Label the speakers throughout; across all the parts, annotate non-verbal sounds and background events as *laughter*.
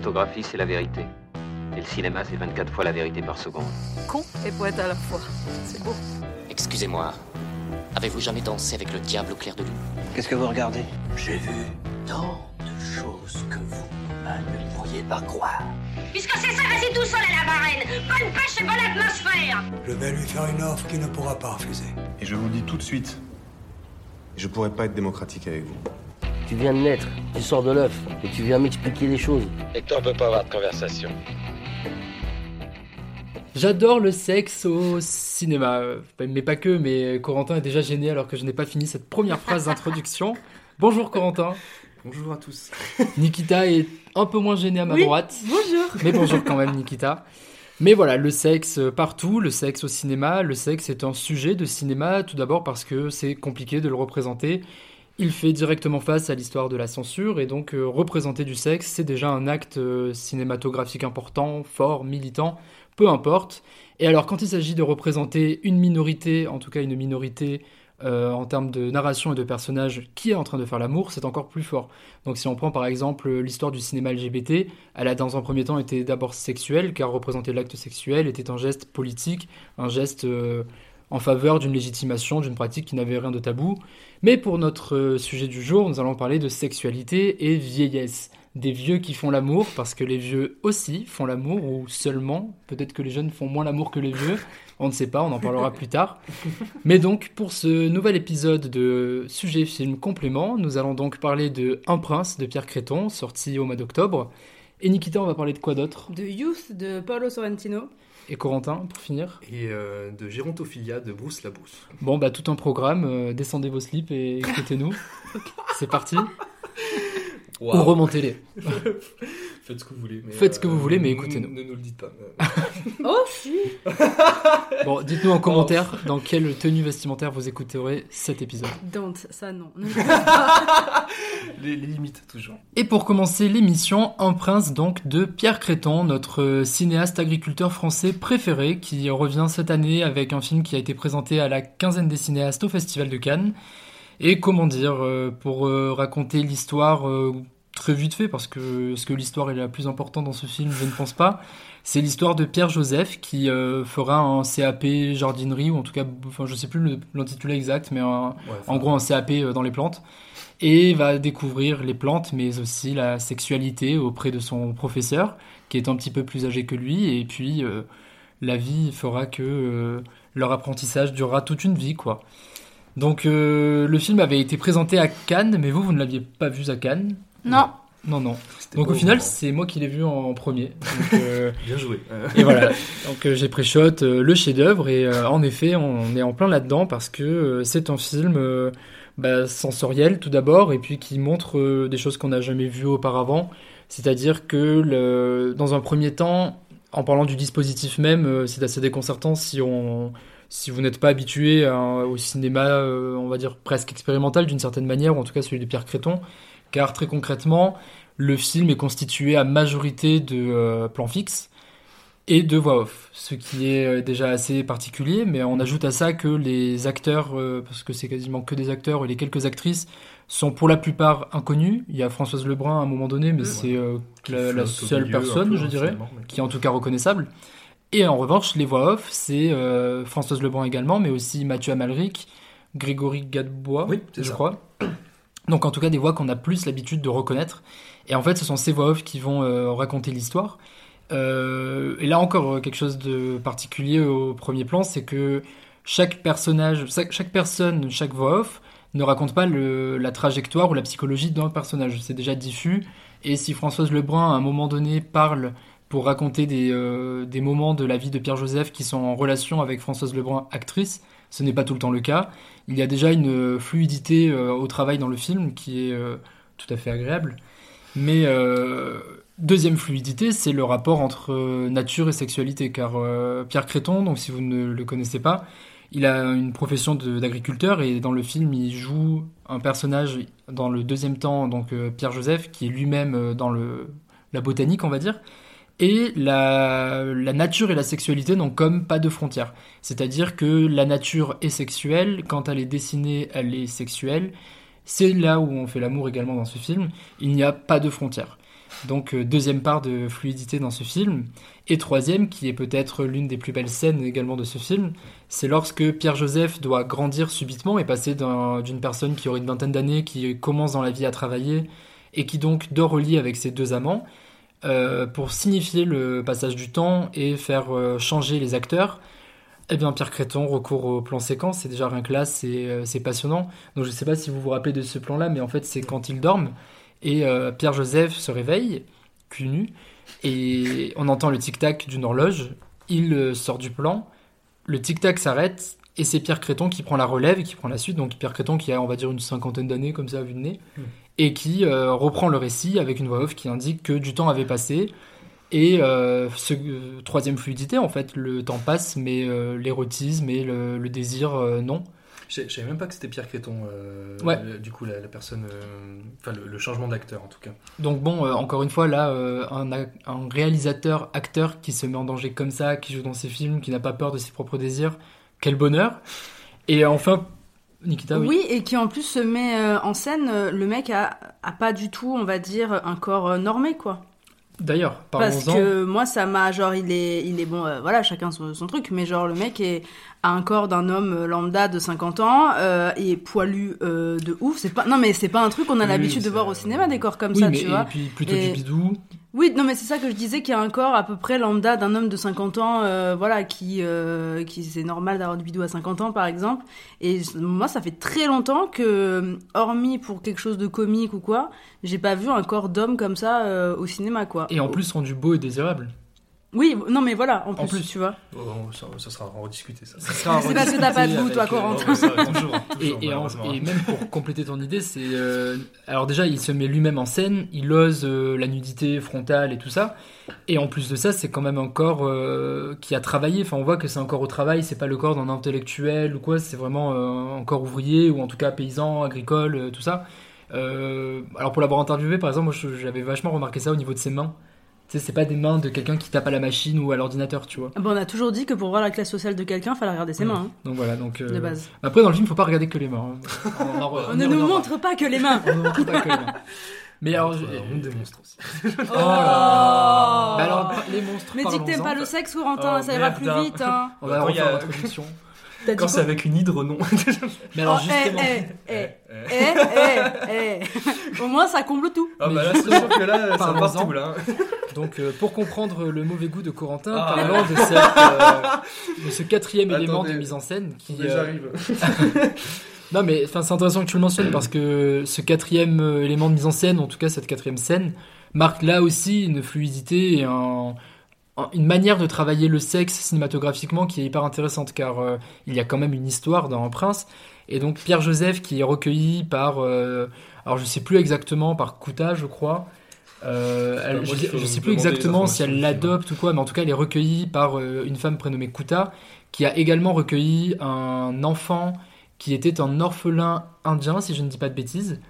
Speaker 1: photographie, c'est la vérité. Et le cinéma, c'est 24 fois la vérité par seconde.
Speaker 2: Con et poète à la fois. C'est beau.
Speaker 3: Excusez-moi, avez-vous jamais dansé avec le diable au clair de lune?
Speaker 4: Qu'est-ce que vous regardez?
Speaker 5: J'ai vu tant de choses que vous ne pourriez pas croire.
Speaker 6: Puisque c'est ça, vas-y tout seul à la marraine. Bonne pêche et bonne atmosphère.
Speaker 7: Je vais lui faire une offre qu'il ne pourra pas refuser.
Speaker 8: Et je vous le dis tout de suite, je pourrais pas être démocratique avec vous.
Speaker 4: Tu viens de naître, tu sors de l'œuf, et tu viens m'expliquer les choses.
Speaker 1: Et toi, on peut pas avoir de conversation.
Speaker 9: J'adore le sexe au cinéma, mais pas que, mais Corentin est déjà gêné alors que je n'ai pas fini cette première phrase d'introduction. *laughs* Bonjour Corentin.
Speaker 8: Bonjour à tous.
Speaker 9: Nikita est un peu moins gêné à ma
Speaker 2: Oui,
Speaker 9: droite.
Speaker 2: Bonjour.
Speaker 9: Mais bonjour quand même Nikita. Mais voilà, le sexe partout, le sexe au cinéma, le sexe est un sujet de cinéma tout d'abord parce que c'est compliqué de le représenter. Il fait directement face à l'histoire de la censure et donc euh, représenter du sexe, c'est déjà un acte euh, cinématographique important, fort, militant, peu importe. Et alors quand il s'agit de représenter une minorité, en tout cas une minorité euh, en termes de narration et de personnages qui est en train de faire l'amour, c'est encore plus fort. Donc si on prend par exemple l'histoire du cinéma LGBT, elle a dans un premier temps été d'abord sexuelle, car représenter l'acte sexuel était un geste politique, un geste en faveur d'une légitimation, d'une pratique qui n'avait rien de tabou. Mais pour notre euh, sujet du jour, nous allons parler de sexualité et vieillesse. Des vieux qui font l'amour, parce que les vieux aussi font l'amour, ou seulement, peut-être que les jeunes font moins l'amour que les vieux, on ne sait pas, on en parlera plus tard. *laughs* Mais donc, pour ce nouvel épisode de Sujet Film Complément, nous allons donc parler de Un Prince de Pierre Créton, sorti au mois d'octobre. Et Nikita, on va parler de quoi d'autre?
Speaker 2: De Youth de Paolo Sorrentino.
Speaker 9: Et Corentin, pour finir
Speaker 8: Et euh, de Gérontophilia de Bruce Labrousse.
Speaker 9: Bon, bah tout un programme, euh, descendez vos slips et écoutez-nous. *laughs* C'est parti. Ou remontez-les. *laughs*
Speaker 8: Faites ce que vous voulez. Mais
Speaker 9: Faites ce que vous voulez, mais
Speaker 8: ne-
Speaker 9: écoutez-nous.
Speaker 8: Ne nous le dites pas. *laughs*
Speaker 2: Oh, si *laughs*
Speaker 9: Bon, dites-nous en commentaire dans quelle tenue vestimentaire vous écouterez cet épisode.
Speaker 2: Don't, ça non.
Speaker 8: les, les limites, toujours.
Speaker 9: Et pour commencer l'émission, Un prince donc de Pierre Créton, notre cinéaste agriculteur français préféré, qui revient cette année avec un film qui a été présenté à la quinzaine des cinéastes au Festival de Cannes. Et comment dire, euh, pour euh, raconter l'histoire euh, très vite fait, parce que est-ce que l'histoire est la plus importante dans ce film Je ne pense pas. C'est l'histoire de Pierre Joseph qui euh, fera un CAP jardinerie, ou en tout cas, enfin je sais plus l'intitulé exact, mais un,
Speaker 8: Ouais,
Speaker 9: en gros un CAP dans les plantes et va découvrir les plantes mais aussi la sexualité auprès de son professeur qui est un petit peu plus âgé que lui et puis euh, la vie fera que euh, leur apprentissage durera toute une vie quoi. Donc euh, le film avait été présenté à Cannes mais vous vous ne l'aviez pas vu à Cannes
Speaker 2: Non.
Speaker 9: Non non. Donc au final c'est moi qui l'ai vu en, premier. Donc, *laughs* euh,
Speaker 8: Bien joué.
Speaker 9: Et voilà, donc euh, j'ai pré-shot euh, le chef-d'œuvre et euh, en effet on est en plein là-dedans parce que euh, c'est un film euh, bah, sensoriel tout d'abord et puis qui montre euh, des choses qu'on n'a jamais vues auparavant. C'est-à-dire que le, dans un premier temps, en parlant du dispositif même, euh, c'est assez déconcertant si on si vous n'êtes pas habitué à- au cinéma, euh, on va dire presque expérimental d'une certaine manière, ou en tout cas celui de Pierre Créton, car très concrètement, le film est constitué à majorité de euh, plans fixes et de voix off, ce qui est euh, déjà assez particulier, mais on ajoute à ça que les acteurs, euh, parce que c'est quasiment que des acteurs, et les quelques actrices sont pour la plupart inconnus. Il y a Françoise Lebrun à un moment donné, mais c'est euh, la, seule personne, je dirais,
Speaker 8: mais-
Speaker 9: qui est en tout cas reconnaissable. Et en revanche, les voix off, c'est euh, Françoise Lebrun également, mais aussi Mathieu Amalric, Grégory Gadebois,
Speaker 8: Oui,
Speaker 9: je
Speaker 8: ça.
Speaker 9: crois. Donc en tout cas des voix qu'on a plus l'habitude de reconnaître. Et en fait, ce sont ces voix off qui vont euh, raconter l'histoire. Euh, et là encore, quelque chose de particulier au premier plan, c'est que chaque personnage, chaque, chaque personne, chaque voix off ne raconte pas le- la trajectoire ou la psychologie d'un personnage. C'est déjà diffus. Et si Françoise Lebrun, à un moment donné, parle pour raconter des, euh, des moments de la vie de Pierre Joseph qui sont en relation avec Françoise Lebrun, actrice, ce n'est pas tout le temps le cas. Il y a déjà une fluidité euh, au travail dans le film qui est euh, tout à fait agréable. Mais deuxième fluidité, c'est le rapport entre nature et sexualité. Car Pierre Créton, donc si vous ne le connaissez pas, il a une profession d'agriculteur et dans le film, il joue un personnage dans le deuxième temps, donc euh, Pierre Joseph, qui est lui-même dans le, la botanique, on va dire. Et la, nature et la sexualité n'ont comme pas de frontières. C'est-à-dire que la nature est sexuelle, quand elle est dessinée, elle est sexuelle. C'est là où on fait l'amour également dans ce film. Il n'y a pas de frontières. Donc euh, deuxième part de fluidité dans ce film. Et troisième, qui est peut-être l'une des plus belles scènes également de ce film, c'est lorsque Pierre-Joseph doit grandir subitement et passer d'un- d'une personne qui aurait une vingtaine d'années, qui commence dans la vie à travailler, et qui donc dort au lit avec ses deux amants, euh, pour signifier le passage du temps et faire euh, changer les acteurs. Eh bien, Pierre Créton recourt au plan séquence, c'est déjà rien que là, c'est euh, passionnant. Donc je ne sais pas si vous vous rappelez de ce plan-là, mais en fait c'est quand ils dorment, et euh, Pierre-Joseph se réveille, cul nu, et on entend le tic-tac d'une horloge, il sort du plan, le tic-tac s'arrête, et c'est Pierre Créton qui prend la relève et qui prend la suite, donc Pierre Créton qui a on va dire une cinquantaine d'années comme ça à vue de nez, et qui euh, reprend le récit avec une voix off qui indique que du temps avait passé, et euh, ce euh, troisième fluidité, en fait, le temps passe, mais l'érotisme et le, le désir, non.
Speaker 10: Je savais même pas que c'était Pierre Créton,
Speaker 9: Ouais.
Speaker 10: le- du coup, la, la personne. Enfin, le, le changement d'acteur en tout cas.
Speaker 9: Donc bon, encore une fois, là, un, ac- un réalisateur, acteur qui se met en danger comme ça, qui joue dans ses films, qui n'a pas peur de ses propres désirs, quel bonheur. Et enfin, Nikita, oui.
Speaker 2: Oui, et qui en plus se met euh, en scène, euh, le mec a, a pas du tout, on va dire, un corps euh, normé, quoi.
Speaker 9: D'ailleurs,
Speaker 2: Parce que moi, ça m'a, genre, il est, il est bon, euh, voilà, chacun son, son truc, mais genre, le mec est, a un corps d'un homme lambda de 50 ans, euh, et poilu euh, de ouf. C'est pas, non, mais c'est pas un truc qu'on a
Speaker 10: Oui,
Speaker 2: l'habitude de voir au cinéma, des corps comme
Speaker 9: Oui,
Speaker 2: ça,
Speaker 9: mais
Speaker 2: tu
Speaker 9: et
Speaker 2: vois.
Speaker 9: puis plutôt
Speaker 2: Et-
Speaker 9: du bidou.
Speaker 2: Oui, non, mais c'est ça que je disais, qu'il y a un corps à peu près lambda d'un homme de 50 ans, euh, voilà, qui, euh, qui c'est normal d'avoir du bidou à 50 ans, par exemple. Et moi, ça fait très longtemps que, hormis pour quelque chose de comique ou quoi, j'ai pas vu un corps d'homme comme ça euh, au cinéma, quoi.
Speaker 9: Et en plus rendu beau et désirable.
Speaker 2: Oui, non, mais voilà, en plus,
Speaker 9: plus.
Speaker 2: tu vois.
Speaker 10: Oh, ça, ça sera à rediscuter ça.
Speaker 9: Ça sera *laughs*
Speaker 2: C'est parce que t'as pas de goût, toi,
Speaker 9: euh,
Speaker 2: Corentin.
Speaker 10: Oh, *laughs*
Speaker 9: Et, et, même pour compléter ton idée, c'est euh, alors déjà il se met lui-même en scène, il ose euh, la nudité frontale et tout ça, et en plus de ça c'est quand même un corps euh, qui a travaillé. Enfin on voit que c'est un corps au travail, c'est pas le corps d'un intellectuel ou quoi, c'est vraiment euh, un corps ouvrier ou en tout cas paysan, agricole, euh, tout ça. Euh, alors pour l'avoir interviewé par exemple, moi j'avais vachement remarqué ça au niveau de ses mains. Tu sais, c'est pas des mains de quelqu'un qui tape à la machine ou à l'ordinateur, tu vois.
Speaker 2: Bon, on a toujours dit que pour voir la classe sociale de quelqu'un, fallait regarder ses mains, hein,
Speaker 9: Donc voilà, donc euh,
Speaker 2: de base.
Speaker 9: après dans le film faut pas regarder que les mains. hein. *laughs* On, en
Speaker 2: ne nous montre pas que les mains. *laughs*
Speaker 9: On ne montre pas que les mains. Mais alors,
Speaker 10: on démonstre aussi. *laughs*
Speaker 2: Oh
Speaker 9: Bah alors, les monstres,
Speaker 2: Mais dis que t'aimes pas le sexe, Corentin,
Speaker 10: Oh,
Speaker 2: ça ira plus vite, hein.
Speaker 9: On va
Speaker 10: il
Speaker 9: refaire
Speaker 10: a-
Speaker 9: l'introduction.
Speaker 10: Quand c'est avec une hydre, non. *laughs*
Speaker 9: Mais alors
Speaker 2: Oh,
Speaker 9: justement,
Speaker 2: eh, eh, eh,
Speaker 10: Eh,
Speaker 2: eh, eh, eh. *laughs* Au moins, ça comble tout.
Speaker 10: Ah
Speaker 9: Mais
Speaker 10: bah là, c'est sûr que là, ça part tout là.
Speaker 9: donc euh, pour comprendre le mauvais goût de Corentin,
Speaker 10: Ah.
Speaker 9: parlons de, cette, euh, de ce quatrième élément de mise en scène qui. Euh,
Speaker 10: J'arrive. *laughs*
Speaker 9: Non mais c'est intéressant que tu le mentionnes parce que ce quatrième élément de mise en scène, en tout cas cette quatrième scène, marque là aussi une fluidité et un- un- une manière de travailler le sexe cinématographiquement qui est hyper intéressante car euh, il y a quand même une histoire dans Un Prince. Et donc Pierre Joseph qui est recueilli par euh, alors je sais plus exactement par Kouta je crois. Euh, elle- je, je sais plus exactement si elle l'adopte ou quoi mais en tout cas elle est recueillie par une femme prénommée Kouta qui a également recueilli un enfant qui était un orphelin indien, si je ne dis pas de bêtises,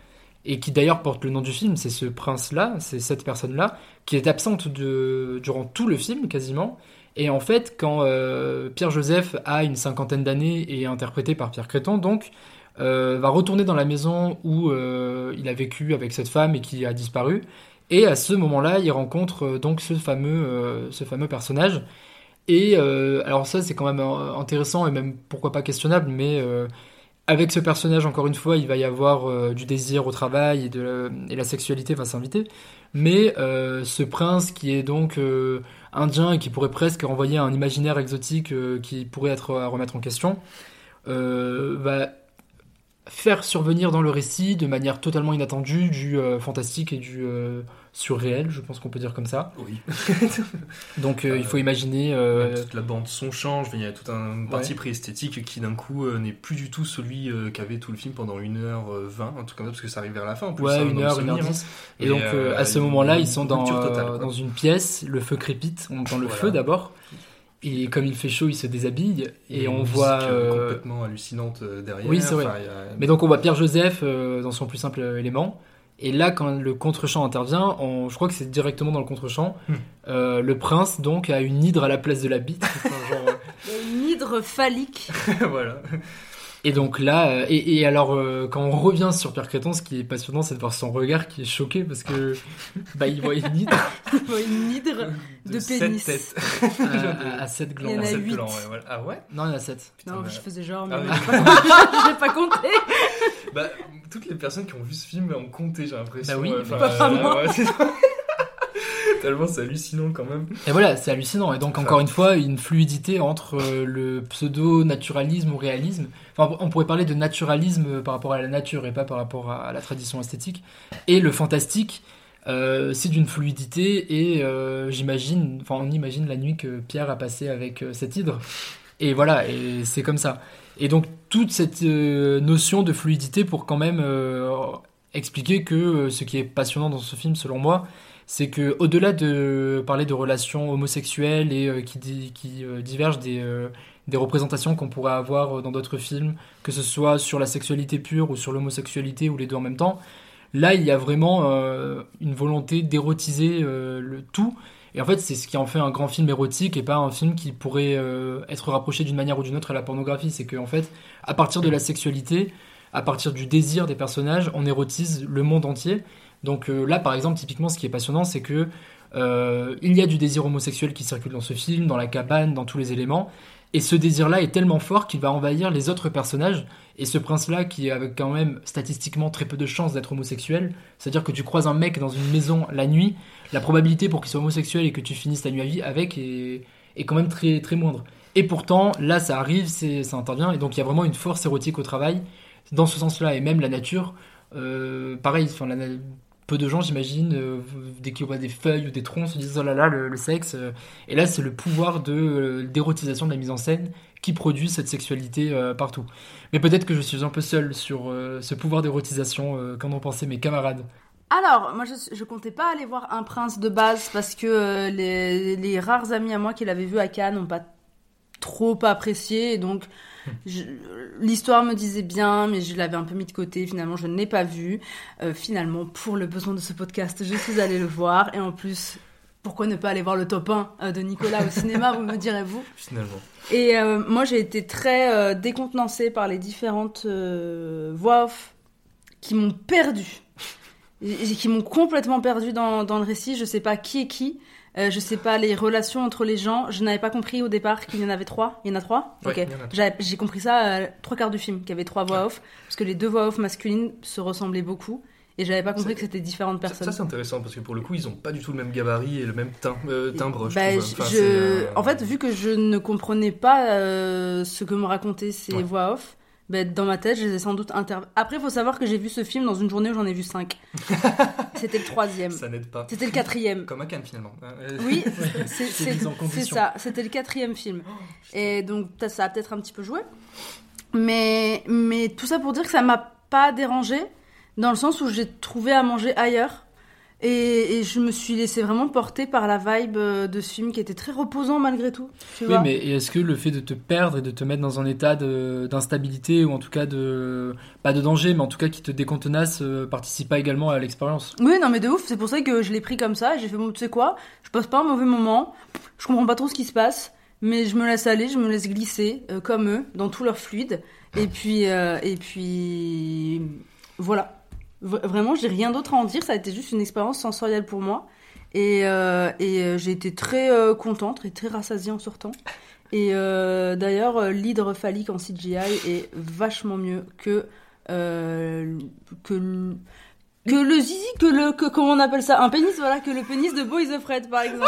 Speaker 9: et qui d'ailleurs porte le nom du film, c'est ce prince-là, c'est cette personne-là, qui est absente durant tout le film quasiment. Et en fait, quand euh, Pierre-Joseph a une cinquantaine d'années et est interprété par Pierre Créton, donc, euh, va retourner dans la maison où euh, il a vécu avec cette femme et qui a disparu. Et à ce moment-là, il rencontre donc ce fameux, ce fameux personnage. Et alors ça, c'est quand même intéressant et même pourquoi pas questionnable, mais avec ce personnage, encore une fois, il va y avoir euh, du désir au travail et, la sexualité va s'inviter. Mais euh, ce prince qui est donc euh, indien et qui pourrait presque renvoyer un imaginaire exotique qui pourrait être à remettre en question, va faire survenir dans le récit de manière totalement inattendue du euh, fantastique et du euh, surréel, je pense qu'on peut dire comme ça.
Speaker 10: Oui. *laughs*
Speaker 9: Donc euh, il faut imaginer...
Speaker 10: Toute la bande son change, il y a tout un parti pris esthétique qui d'un coup n'est plus du tout celui qu'avait tout le film pendant 1h20, en tout cas parce que ça arrive vers la fin en plus.
Speaker 9: Ouais,
Speaker 10: hein,
Speaker 9: une
Speaker 10: dans le
Speaker 9: heure, une heure
Speaker 10: souvenir,
Speaker 9: dix.
Speaker 10: hein.
Speaker 9: Et donc, à ce moment-là, ils sont dans,
Speaker 10: totale,
Speaker 9: dans une pièce, le feu crépite, on entend le
Speaker 10: Voilà.
Speaker 9: feu d'abord, et comme il fait chaud, il se déshabille, et on voit...
Speaker 10: musique,
Speaker 9: euh,
Speaker 10: complètement hallucinante euh, derrière.
Speaker 9: Oui, c'est vrai.
Speaker 10: Enfin, a-
Speaker 9: Mais donc on voit Pierre-Joseph euh, dans son plus simple élément, et là, quand le contre-champ intervient, on- je crois que c'est directement dans le contre-champ,
Speaker 10: Hmm.
Speaker 9: euh, le prince, donc, a une hydre à la place de la bite, *laughs* genre, euh,
Speaker 2: une hydre phallique. *laughs*
Speaker 10: voilà.
Speaker 9: Et donc là, euh, et, et alors euh, quand on revient sur Pierre Créton, ce qui est passionnant, c'est de voir son regard qui est choqué parce que bah il voit une hydre *laughs*
Speaker 2: Il voit une hydre de,
Speaker 10: sept
Speaker 2: pénis.
Speaker 10: têtes. *laughs*
Speaker 9: à, à 7
Speaker 2: Il y
Speaker 9: glands.
Speaker 2: en a
Speaker 10: Sept
Speaker 2: huit.
Speaker 10: glands, ouais, voilà. Ah ouais?
Speaker 9: Non, il y en a 7.
Speaker 2: Non,
Speaker 10: bah-
Speaker 2: je faisais genre, mais
Speaker 10: Ah *laughs*
Speaker 2: j'ai pas compté.
Speaker 10: Bah, toutes les personnes qui ont vu ce film ont compté, j'ai l'impression.
Speaker 9: Bah oui,
Speaker 10: euh,
Speaker 2: pas
Speaker 10: euh,
Speaker 2: moi.
Speaker 10: ouais, c'est- Tellement c'est hallucinant quand même.
Speaker 9: Et voilà, c'est hallucinant. Et donc, encore une fois, une fluidité entre euh, le pseudo-naturalisme ou réalisme. Enfin, on pourrait parler de naturalisme euh, par rapport à la nature et pas par rapport à, la tradition esthétique. Et le fantastique, euh, c'est d'une fluidité. Et euh, j'imagine, enfin, on imagine la nuit que Pierre a passé avec euh, cette hydre. Et voilà, et c'est comme ça. Et donc, toute cette notion de fluidité pour quand même expliquer que ce qui est passionnant dans ce film, selon moi, c'est que au-delà de parler de relations homosexuelles et euh, qui, euh, divergent des, euh, des représentations qu'on pourrait avoir dans d'autres films, que ce soit sur la sexualité pure ou sur l'homosexualité ou les deux en même temps, là il y a vraiment une volonté d'érotiser le tout. Et en fait, c'est ce qui en fait un grand film érotique et pas un film qui pourrait être rapproché d'une manière ou d'une autre à la pornographie. C'est qu'en fait, à partir de la sexualité, à partir du désir des personnages, on érotise le monde entier. Donc euh, là, par exemple, typiquement, ce qui est passionnant, c'est que euh, il y a du désir homosexuel qui circule dans ce film, dans la cabane, dans tous les éléments. Et ce désir-là est tellement fort qu'il va envahir les autres personnages. Et ce prince-là, qui a quand même statistiquement très peu de chances d'être homosexuel, c'est-à-dire que tu croises un mec dans une maison la nuit, la probabilité pour qu'il soit homosexuel et que tu finisses ta nuit à vie avec est, est quand même très, très moindre. Et pourtant, là, ça arrive, ça intervient, et donc il y a vraiment une force érotique au travail, dans ce sens-là, et même la nature. euh, pareil, enfin, la, peu de gens, j'imagine, euh, dès qu'ils voient des feuilles ou des troncs, se disent oh là là, le, sexe. euh. Et là, c'est le pouvoir de euh, d'érotisation de la mise en scène qui produit cette sexualité euh, partout. Mais peut-être que je suis un peu seul sur ce pouvoir d'érotisation, qu'en ont pensé mes camarades.
Speaker 2: Alors, moi, je, comptais pas aller voir Un Prince de base parce que les, les rares amis à moi qui l'avaient vu à Cannes n'ont pas trop apprécié. Et donc, l'histoire me disait bien, mais je l'avais un peu mis de côté. Finalement, je ne l'ai pas vu. Euh, finalement, pour le besoin de ce podcast, je suis allée le voir. Et en plus, pourquoi ne pas aller voir le top 1 euh, de Nicolas au cinéma, vous me direz-vous? *laughs*
Speaker 10: Finalement.
Speaker 2: Et euh, moi, j'ai été très euh, décontenancée par les différentes euh, voix off qui m'ont perdu. Et- et qui m'ont complètement perdu dans, dans le récit. Je sais pas qui est qui. Euh, je sais pas les relations entre les gens. Je n'avais pas compris au départ qu'il y en avait trois. Il y en a trois
Speaker 10: Ouais,
Speaker 2: Ok. J'ai compris ça euh, trois quarts du film, qu'il y avait trois voix off. Parce que les deux voix off masculines se ressemblaient beaucoup. Et j'avais pas compris que c'était différentes personnes.
Speaker 10: ça, c'est intéressant parce que pour le coup, ils ont pas du tout le même gabarit et le même teint, euh, timbre, je
Speaker 2: Bah, je-
Speaker 10: Enfin,
Speaker 2: je-
Speaker 10: euh,
Speaker 2: En fait, vu que je ne comprenais pas euh, ce que me racontaient ces
Speaker 10: Ouais.
Speaker 2: voix off, bah, dans ma tête, je les ai sans doute inter... Après, il faut savoir que j'ai vu ce film dans une journée où j'en ai vu cinq. *laughs* C'était le troisième.
Speaker 10: Ça n'aide pas.
Speaker 2: C'était le quatrième.
Speaker 10: Comme à Cannes finalement.
Speaker 2: Oui, c'est- *laughs* ça. C'était le quatrième film. Et donc, ça a peut-être un petit peu joué. Mais, mais tout ça pour dire que ça m'a pas dérangé, dans le sens où j'ai trouvé à manger ailleurs. Et, et je me suis laissé vraiment porter par la vibe euh, de ce film qui était très reposant malgré tout. Tu
Speaker 9: Oui,
Speaker 2: vois
Speaker 9: mais est-ce que le fait de te perdre et de te mettre dans un état d'instabilité ou en tout cas de. pas de danger, mais en tout cas qui te décontenace, euh, participe pas également à l'expérience?
Speaker 2: Oui, non, mais de ouf, c'est pour ça que je l'ai pris comme ça. J'ai fait, bon, tu sais quoi, je passe pas un mauvais moment, je comprends pas trop ce qui se passe, mais je me laisse aller, je me laisse glisser, euh, comme eux, dans tout leur fluide. Et puis, euh, et puis, voilà. Vraiment, j'ai rien d'autre à en dire, ça a été juste une expérience sensorielle pour moi. Et, euh, euh, j'ai été très euh, contente et très rassasiée en sortant. Et d'ailleurs, euh, l'hydre phallique en CGI est vachement mieux que, que, que le zizi, que le, que, comment on appelle ça? Un pénis, voilà, que le pénis de Boys of Fred, par exemple.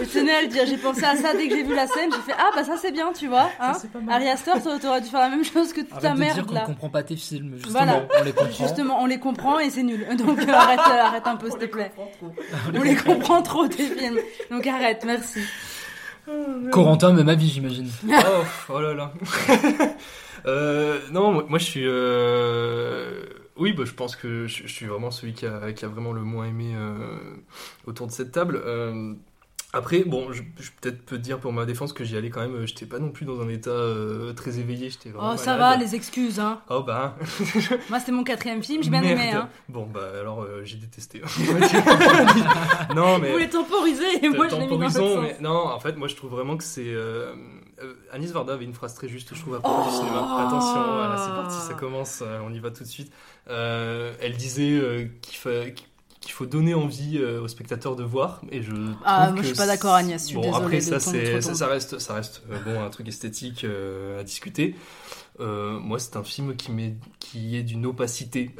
Speaker 2: Je tenais à le dire, j'ai pensé à ça dès que j'ai vu la scène, j'ai fait Ah bah ça c'est bien, tu vois. Hein. Ari Aster, t'a- t'aurais dû faire la même chose que toute
Speaker 9: Arrête
Speaker 2: ta
Speaker 9: de dire
Speaker 2: là.
Speaker 9: comprend pas tes films, justement,
Speaker 2: Voilà.
Speaker 9: on les comprend.
Speaker 2: Justement, on les comprend et c'est nul. Donc euh, arrête, euh, arrête un peu, s'il te plaît. On les comprend trop tes films. Donc arrête, merci.
Speaker 9: Corentin, même avis, j'imagine. *laughs*
Speaker 10: oh, oh là là. *laughs* Euh, non, moi moi, je suis. euh, Oui, bah, je pense que je, je suis vraiment celui qui a, qui a vraiment le moins aimé euh, autour de cette table. Euh, Après, bon, je, je peut-être peux dire pour ma défense que j'y allais quand même. euh, J'étais pas non plus dans un état euh, très éveillé. J'étais vraiment
Speaker 2: Oh, ça va, les excuses, hein.
Speaker 10: Oh bah. *laughs*
Speaker 2: Moi, c'était mon quatrième film, j'ai bien
Speaker 10: merde.
Speaker 2: aimé, hein.
Speaker 10: Bon bah alors euh, j'ai détesté. *laughs* non mais.
Speaker 2: Vous voulez temporiser et moi, je l'ai mis dans sens.
Speaker 10: mais non, en fait, moi je trouve vraiment que c'est. euh, Anis Varda avait une phrase très juste, je trouve, à propos du cinéma. Attention, voilà, c'est parti, ça commence, on y va tout de suite. Elle disait qu'il fa- qu'il faut donner envie euh, aux spectateurs de voir, et je.
Speaker 2: Ah, moi, je suis pas d'accord, Agnès, je suis
Speaker 10: bon,
Speaker 2: désolée
Speaker 10: Après, ça, c'est, ça, reste, ça reste euh, bon, un truc esthétique euh, à discuter. Moi, c'est un film qui, qui est d'une opacité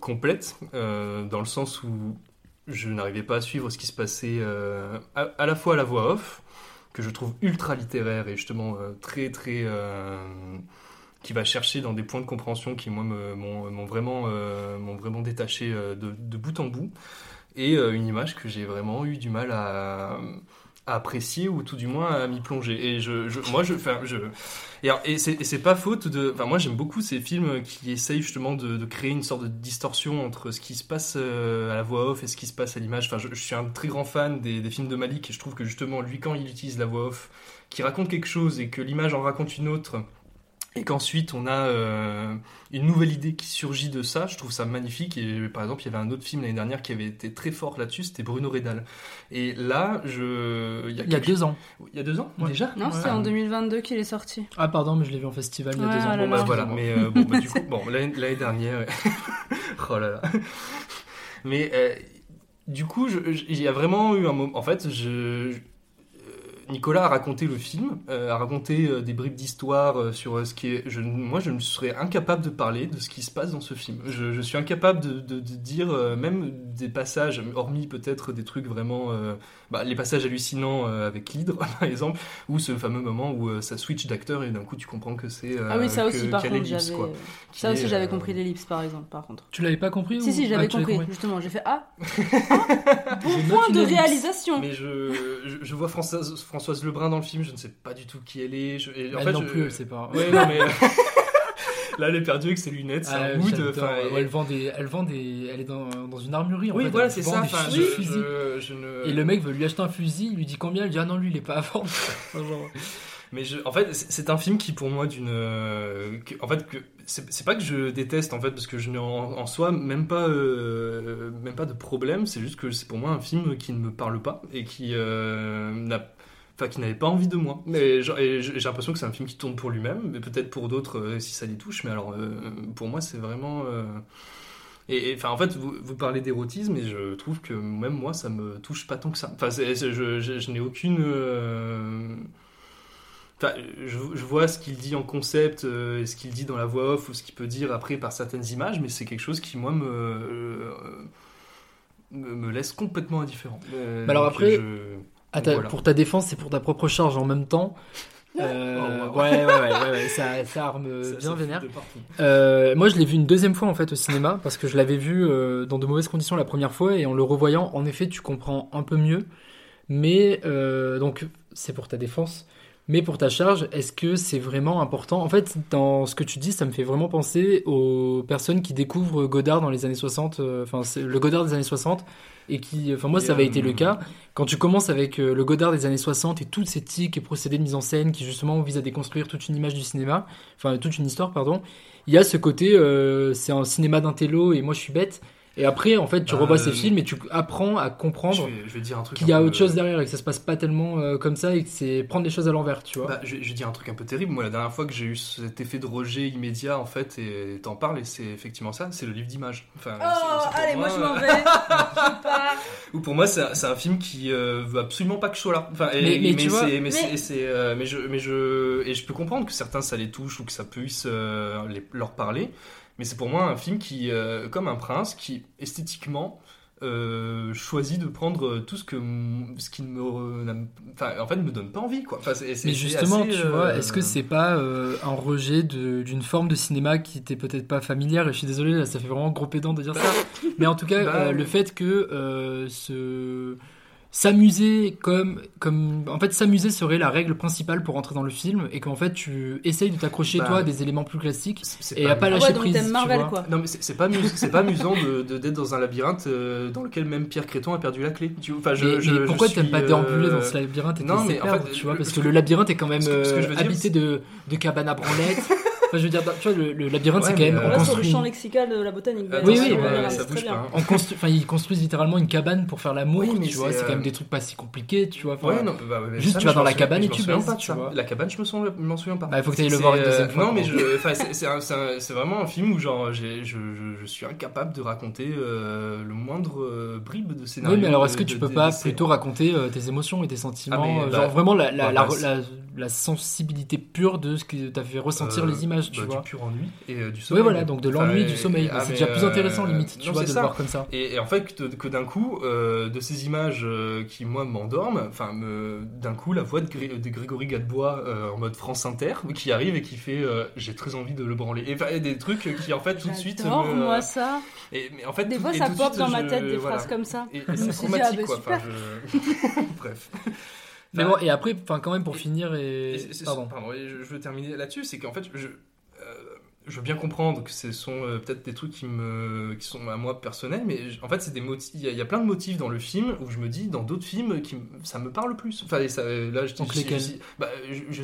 Speaker 10: complète, dans le sens où je n'arrivais pas à suivre ce qui se passait à, à la fois à la voix off, que je trouve ultra littéraire et justement très très qui va chercher dans des points de compréhension qui moi m'ont, vraiment euh, m'ont vraiment détaché euh, de, bout en bout. Et euh, une image que j'ai vraiment eu du mal à, apprécier ou tout du moins à m'y plonger. Et je, moi je enfin je et, et c'est pas faute de enfin moi j'aime beaucoup ces films qui essayent justement de, créer une sorte de distorsion entre ce qui se passe à la voix off et ce qui se passe à l'image. Enfin je, je suis un très grand fan des, des films de Malik et je trouve que justement lui quand il utilise la voix off qui raconte quelque chose et que l'image en raconte une autre et qu'ensuite on a euh, une nouvelle idée qui surgit de ça, je trouve ça magnifique. Et par exemple, il y avait un autre film l'année dernière qui avait été très fort là-dessus, c'était Bruno Redal. Et là, je.
Speaker 9: Il y a deux ans.
Speaker 10: Il y a deux ans?
Speaker 9: Ouais.
Speaker 10: déjà?
Speaker 2: Non,
Speaker 10: Ouais.
Speaker 2: en 2022 qu'il est sorti.
Speaker 9: Ah, pardon, mais je l'ai vu en festival il y a
Speaker 2: Ouais,
Speaker 9: deux ans.
Speaker 2: oh là
Speaker 10: Bon, bah,
Speaker 2: là.
Speaker 10: voilà, mais euh, bon, bah, du *laughs* coup, bon, l'année dernière. *laughs* oh là là. *laughs* Mais euh, du coup, il y a vraiment eu un moment. En fait, je. Nicolas a raconté le film, euh, a raconté euh, des bribes d'histoire euh, sur euh, ce qui est. Je, moi, je me serais incapable de parler de ce qui se passe dans ce film. Je, je suis incapable de, de- de dire euh, même des passages, hormis peut-être des trucs vraiment. euh, bah, les passages hallucinants euh, avec l'hydre, *laughs* par exemple, ou ce fameux moment où euh, ça switch d'acteur et d'un coup tu comprends que c'est. euh,
Speaker 2: Ah oui, ça
Speaker 10: que-
Speaker 2: aussi, par contre, j'avais.
Speaker 10: quoi.
Speaker 2: Ça aussi,
Speaker 10: est,
Speaker 2: j'avais
Speaker 10: euh,
Speaker 2: compris l'ellipse, par exemple, par contre.
Speaker 9: Tu l'avais pas compris
Speaker 2: Si,
Speaker 9: ou-
Speaker 2: si,
Speaker 9: Ah,
Speaker 2: j'avais
Speaker 9: l'avais
Speaker 2: compris, justement. J'ai fait Ah *laughs* Bon point de réalisation
Speaker 10: Mais je, je, je vois Françoise, Françoise Lebrun dans le film, je ne sais pas du tout qui elle est. Je, et en
Speaker 9: Elle
Speaker 10: fait,
Speaker 9: non
Speaker 10: je-
Speaker 9: plus, elle sait pas.
Speaker 10: Ouais, non, mais. *laughs* *laughs* Là, elle est perdue avec ses lunettes, c'est
Speaker 9: Ah,
Speaker 10: un mood.
Speaker 9: j'adore.
Speaker 10: enfin,
Speaker 9: Ouais, elle vend des, elle vend des, elle est dans, dans une armurerie. En
Speaker 10: Oui,
Speaker 9: fait,
Speaker 10: voilà,
Speaker 9: elle
Speaker 10: c'est ça.
Speaker 9: des
Speaker 10: enfin,
Speaker 9: fusils.
Speaker 10: je-
Speaker 9: fusils.
Speaker 10: je- je ne-
Speaker 9: Et le mec veut lui acheter un fusil, il lui dit combien Il dit ah non lui il est pas à vendre. *laughs*
Speaker 10: Mais je, en fait, c'est un film qui, pour moi, d'une. euh, en fait, que c'est c'est pas que je déteste, en fait, parce que je n'ai en, en soi même pas, euh, même pas de problème. C'est juste que c'est pour moi un film qui ne me parle pas et qui euh, n'a. Enfin, qui n'avait pas envie de moi. Mais j'ai l'impression que c'est un film qui tourne pour lui-même, mais peut-être pour d'autres euh, si ça les touche. Mais alors, euh, pour moi, c'est vraiment. euh, Et enfin, en fait, vous, vous parlez d'érotisme, et je trouve que même moi, ça me touche pas tant que ça. Enfin, je, je- je n'ai aucune. Enfin, je, je vois ce qu'il dit en concept, euh, et ce qu'il dit dans la voix off, ou ce qu'il peut dire après par certaines images, mais c'est quelque chose qui, moi, me, euh, me, me laisse complètement indifférent. Euh,
Speaker 9: alors après,
Speaker 10: je-
Speaker 9: à ta-
Speaker 10: voilà.
Speaker 9: pour ta défense et pour ta propre charge en même temps. Euh,
Speaker 10: Oh, wow.
Speaker 9: ouais, ouais, ouais, ouais, ouais, ça, ça arme *laughs*
Speaker 10: Ça-
Speaker 9: bien
Speaker 10: ça
Speaker 9: vénère. Euh, moi, je l'ai vu une deuxième fois en fait au cinéma parce que je l'avais vu euh, dans de mauvaises conditions la première fois et en le revoyant, en effet, tu comprends un peu mieux. Mais euh, donc, c'est pour ta défense. Mais pour ta charge, est-ce que c'est vraiment important? En fait, dans ce que tu dis, ça me fait vraiment penser aux personnes qui découvrent Godard dans les années 60, euh, enfin, c'est le Godard des années 60, et qui, enfin, moi,
Speaker 10: Et,
Speaker 9: ça avait
Speaker 10: euh,
Speaker 9: été le cas. Quand tu commences avec euh, le Godard des années 60 et toutes ces tics et procédés de mise en scène qui, justement, visent à déconstruire toute une image du cinéma, enfin, toute une histoire, pardon, il y a ce côté, euh, c'est un cinéma d'intello et moi, je suis bête. Et après, en fait, tu
Speaker 10: Bah,
Speaker 9: revois ces
Speaker 10: euh,
Speaker 9: films et tu apprends à
Speaker 10: Je
Speaker 9: comprendre qu'il y a
Speaker 10: peu-
Speaker 9: autre chose derrière et que ça se passe pas tellement euh, comme ça et que c'est prendre les choses à l'envers, tu vois.
Speaker 10: Bah, je, je vais dire un truc un peu terrible. Moi, la dernière fois que j'ai eu cet effet de rejet immédiat, en fait, et t'en parles, et c'est effectivement ça, c'est le livre d'images. Enfin,
Speaker 2: Oh, allez, moi je m'en vais Je pars *laughs*
Speaker 10: Ou pour moi, c'est un, film qui euh, veut absolument pas que je sois là. Enfin, et-
Speaker 9: Mais- mais tu vois-
Speaker 10: mais, euh, je, mais je, et je peux comprendre que certains ça les touche ou que ça puisse euh, les- leur parler. Mais c'est pour moi un film qui, euh, comme un prince, qui esthétiquement euh, choisit de prendre tout ce que, ce qui ne me, enfin, en fait, me donne pas envie, quoi. Enfin,
Speaker 9: Mais justement,
Speaker 10: assez,
Speaker 9: tu vois,
Speaker 10: euh,
Speaker 9: est-ce que c'est pas euh, un rejet d'une forme de cinéma qui était peut-être pas familière? Et je suis désolé, là, ça fait vraiment gros pédant de dire ça. Mais en tout cas,
Speaker 10: Bah,
Speaker 9: euh, le fait que euh, ce s'amuser comme comme en fait s'amuser serait la règle principale pour rentrer dans le film et qu'en fait tu essayes de t'accrocher
Speaker 10: Bah,
Speaker 9: toi à des éléments plus classiques et à pas lâcher
Speaker 2: ouais,
Speaker 9: prise tu
Speaker 2: Marvel,
Speaker 9: vois.
Speaker 2: quoi.
Speaker 10: Non mais c'est pas, c'est pas amusant de d'être dans un labyrinthe euh, dans lequel même Pierre Créton a perdu la clé. Tu vois, Enfin, je,
Speaker 9: mais,
Speaker 10: je-
Speaker 9: mais
Speaker 10: je
Speaker 9: pourquoi t'aimes pas
Speaker 10: euh,
Speaker 9: déambuler dans ce labyrinthe et
Speaker 10: non,
Speaker 9: te
Speaker 10: mais en
Speaker 9: perdre,
Speaker 10: fait,
Speaker 9: tu vois
Speaker 10: le-
Speaker 9: parce
Speaker 10: ce
Speaker 9: que
Speaker 10: que-
Speaker 9: le labyrinthe est quand même
Speaker 10: ce que- ce que
Speaker 9: euh,
Speaker 10: je veux dire,
Speaker 9: habité de, de cabanes à branlettes *laughs* enfin je veux dire tu vois le, le labyrinthe c'est quand même
Speaker 10: mais,
Speaker 9: on
Speaker 10: euh,
Speaker 2: Là, sur le
Speaker 9: construit
Speaker 2: champ lexical de la botanique.
Speaker 10: Euh,
Speaker 9: Oui, oui, bah,
Speaker 10: ça
Speaker 2: c'est
Speaker 10: bouge
Speaker 2: très bien.
Speaker 10: pas. hein.
Speaker 9: on construit enfin ils construisent littéralement une cabane pour faire l'amour
Speaker 10: Oui, mais
Speaker 9: tu vois
Speaker 10: c'est,
Speaker 9: quand même
Speaker 10: euh,
Speaker 9: des trucs pas si compliqués tu vois enfin,
Speaker 10: Ouais, non, bah,
Speaker 9: Juste,
Speaker 10: ça,
Speaker 9: tu vas dans la cabane
Speaker 10: je
Speaker 9: et tu
Speaker 10: souviens
Speaker 9: baises,
Speaker 10: pas
Speaker 9: tu
Speaker 10: ça.
Speaker 9: vois.
Speaker 10: La cabane, je me m'en souviens pas.
Speaker 9: Bah, il faut que t'ailles le
Speaker 10: C'est,
Speaker 9: voir une deuxième fois,
Speaker 10: Non, mais c'est- vraiment un film où genre je, suis incapable de raconter le moindre bribe de scénario.
Speaker 9: Oui, mais alors est-ce que tu peux pas plutôt raconter tes émotions et tes sentiments
Speaker 10: Ah, bah,
Speaker 9: Genre vraiment la,
Speaker 10: bah, bah,
Speaker 9: sensibilité pure de ce que t'as fait ressentir les images, tu
Speaker 10: bah,
Speaker 9: vois.
Speaker 10: Du pur ennui et euh, du
Speaker 9: Oui,
Speaker 10: sommeil.
Speaker 9: voilà, donc de l'ennui, du sommeil.
Speaker 10: ah,
Speaker 9: c'est déjà plus intéressant,
Speaker 10: euh,
Speaker 9: limite, tu
Speaker 10: non,
Speaker 9: vois, de
Speaker 10: ça.
Speaker 9: le voir comme ça.
Speaker 10: Et, et en fait, que, que d'un coup, euh, de ces images euh, qui, moi, m'endorment, enfin, me- d'un coup, la voix de, Gré- de Grégory Gadebois euh, en mode France Inter qui arrive et qui fait euh, J'ai très envie de le branler. Et a des trucs qui, en fait, tout de suite.
Speaker 2: J'adore,
Speaker 10: me-
Speaker 2: moi, ça.
Speaker 10: Et, mais en fait,
Speaker 2: Des
Speaker 10: tout-
Speaker 2: fois,
Speaker 10: et
Speaker 2: ça pop
Speaker 10: suite,
Speaker 2: dans ma tête, des
Speaker 10: voilà.
Speaker 2: phrases comme ça.
Speaker 10: Et, et c'est
Speaker 2: dit, ah,
Speaker 10: traumatique,
Speaker 2: bah,
Speaker 10: quoi. *laughs* Bref.
Speaker 9: Mais bon, et après, enfin, quand même, pour finir, et.
Speaker 10: et c'est- c'est-
Speaker 9: Pardon.
Speaker 10: et je, veux terminer là-dessus, c'est qu'en fait, je, je veux bien comprendre que ce sont euh, peut-être des trucs qui me, qui sont à moi personnels, mais je- en fait, c'est des motifs. Il y, a- il y a plein de motifs dans le film où je me dis, dans d'autres films, qui, ça me parle plus. Enfin, ça, là, je,
Speaker 9: Donc
Speaker 10: je- je, bah,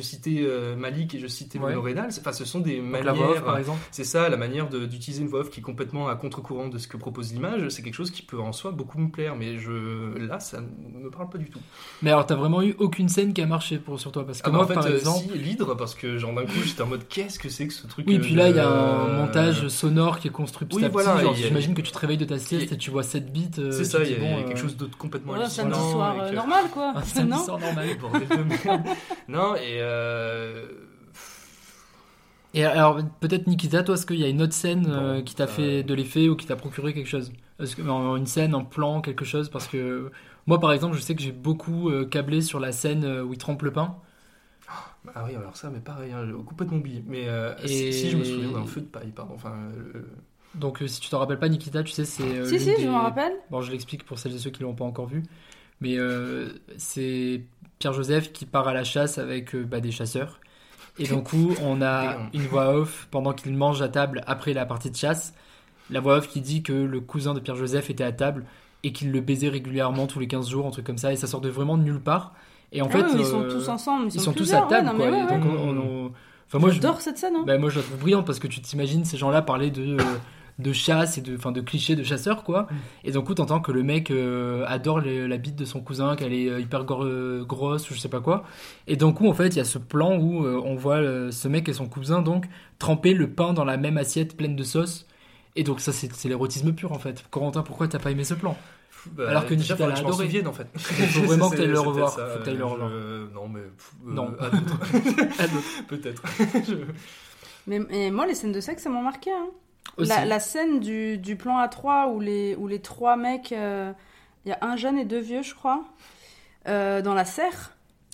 Speaker 10: citais euh, Malik et je citais
Speaker 9: Ouais.
Speaker 10: Rénal. Enfin, ce sont des
Speaker 9: Donc
Speaker 10: manières.
Speaker 9: la voix off, par exemple.
Speaker 10: C'est ça, la manière d'utiliser une voix off qui est complètement à contre-courant de ce que propose l'image. C'est quelque chose qui peut en soi beaucoup me plaire, mais je, là, ça ne me parle pas du tout.
Speaker 9: Mais alors, t'as vraiment eu aucune scène qui a marché pour, sur toi? Parce que
Speaker 10: Ah bah,
Speaker 9: moi,
Speaker 10: en fait,
Speaker 9: par
Speaker 10: euh,
Speaker 9: exemple.
Speaker 10: si, l'hydre, parce que genre d'un coup, j'étais en mode qu'est-ce que c'est que ce truc
Speaker 9: Oui,
Speaker 10: euh,
Speaker 9: puis là, il y a un montage sonore qui est construit petit
Speaker 10: Oui,
Speaker 9: à petit.
Speaker 10: voilà,
Speaker 9: j'imagine que tu te réveilles de ta sieste et tu vois 7 bits. euh,
Speaker 10: C'est ça, il y, a quelque
Speaker 9: euh,
Speaker 10: chose d'autre complètement
Speaker 2: Voilà,
Speaker 10: hallucinant.
Speaker 2: samedi soir euh,
Speaker 10: que-
Speaker 2: normal, quoi. *laughs*
Speaker 9: Un *laughs* samedi
Speaker 2: non
Speaker 9: soir normal. *laughs*
Speaker 10: Non, et euh...
Speaker 9: Et alors, peut-être Nikita, toi, est-ce qu'il y a une autre scène euh, qui t'a fait de l'effet ou qui t'a procuré quelque chose? Est-ce que, en- Une scène, un plan, quelque chose? Parce que moi, par exemple, je sais que j'ai beaucoup euh, câblé sur la scène euh, où il trempe le pain.
Speaker 10: Ah oui, alors ça, mais pareil, hein, complètement oublié. Mais euh,
Speaker 9: Et-
Speaker 10: si, si, je me souviens d'un feu de paille, pardon. Enfin, euh,
Speaker 9: Donc, euh, si tu t'en rappelles pas, Nikita, tu sais, c'est. euh,
Speaker 2: Si, si, je m'en rappelle.
Speaker 9: Bon, je l'explique pour celles et ceux qui l'ont pas encore vu. Mais euh, c'est Pierre-Joseph qui part à la chasse avec euh, bah, des chasseurs. Et d'un coup, on a *laughs* une voix off pendant qu'il mange à table après la partie de chasse. La voix off qui dit que le cousin de Pierre-Joseph était à table et qu'il le baisait régulièrement tous les 15 jours, un truc comme ça. Et ça sort de vraiment de nulle part. Et en
Speaker 2: Ah
Speaker 9: fait,
Speaker 2: oui, ils sont
Speaker 9: euh,
Speaker 2: tous ensemble, ils,
Speaker 9: ils sont tous à table,
Speaker 2: ouais,
Speaker 9: quoi. donc, on- on- Enfin, moi, je,
Speaker 2: J'adore cette scène. Hein.
Speaker 9: bah, moi, je la trouve brillante parce que tu t'imagines ces gens-là parler de, euh, de chasse et de, enfin, de clichés de chasseurs, quoi. Et d'un coup, t'entends que le mec euh, adore la bite de son cousin, qu'elle est hyper grosse ou je sais pas quoi. Et d'un coup, en fait, il y a ce plan où euh, on voit euh, ce mec et son cousin, donc, tremper le pain dans la même assiette pleine de sauce. Et donc, ça, c'est l'érotisme pur, en fait. Corentin, pourquoi t'as pas aimé ce plan?
Speaker 10: Bah,
Speaker 9: Alors que
Speaker 10: déjà,
Speaker 9: Nikita
Speaker 10: faudrait
Speaker 9: l'a
Speaker 10: que
Speaker 9: adoré.
Speaker 10: souvienne, en fait. *laughs*
Speaker 9: Il faut vraiment que t'ailles le revoir.
Speaker 10: peut-être ça,
Speaker 9: Faut que t'ailles le
Speaker 10: euh,
Speaker 9: revoir.
Speaker 10: je- Non, mais. pff, euh,
Speaker 9: Non. *laughs*
Speaker 10: à *laughs* d'autres.
Speaker 9: À d'autres.
Speaker 10: Peut-être. Je-
Speaker 2: Mais, mais moi, les scènes de sexe, ça m'a marqué. Hein. La, la scène du, du plan A3 où les, où les trois mecs, euh, il y a un jeune et deux vieux, je crois, euh, dans la serre,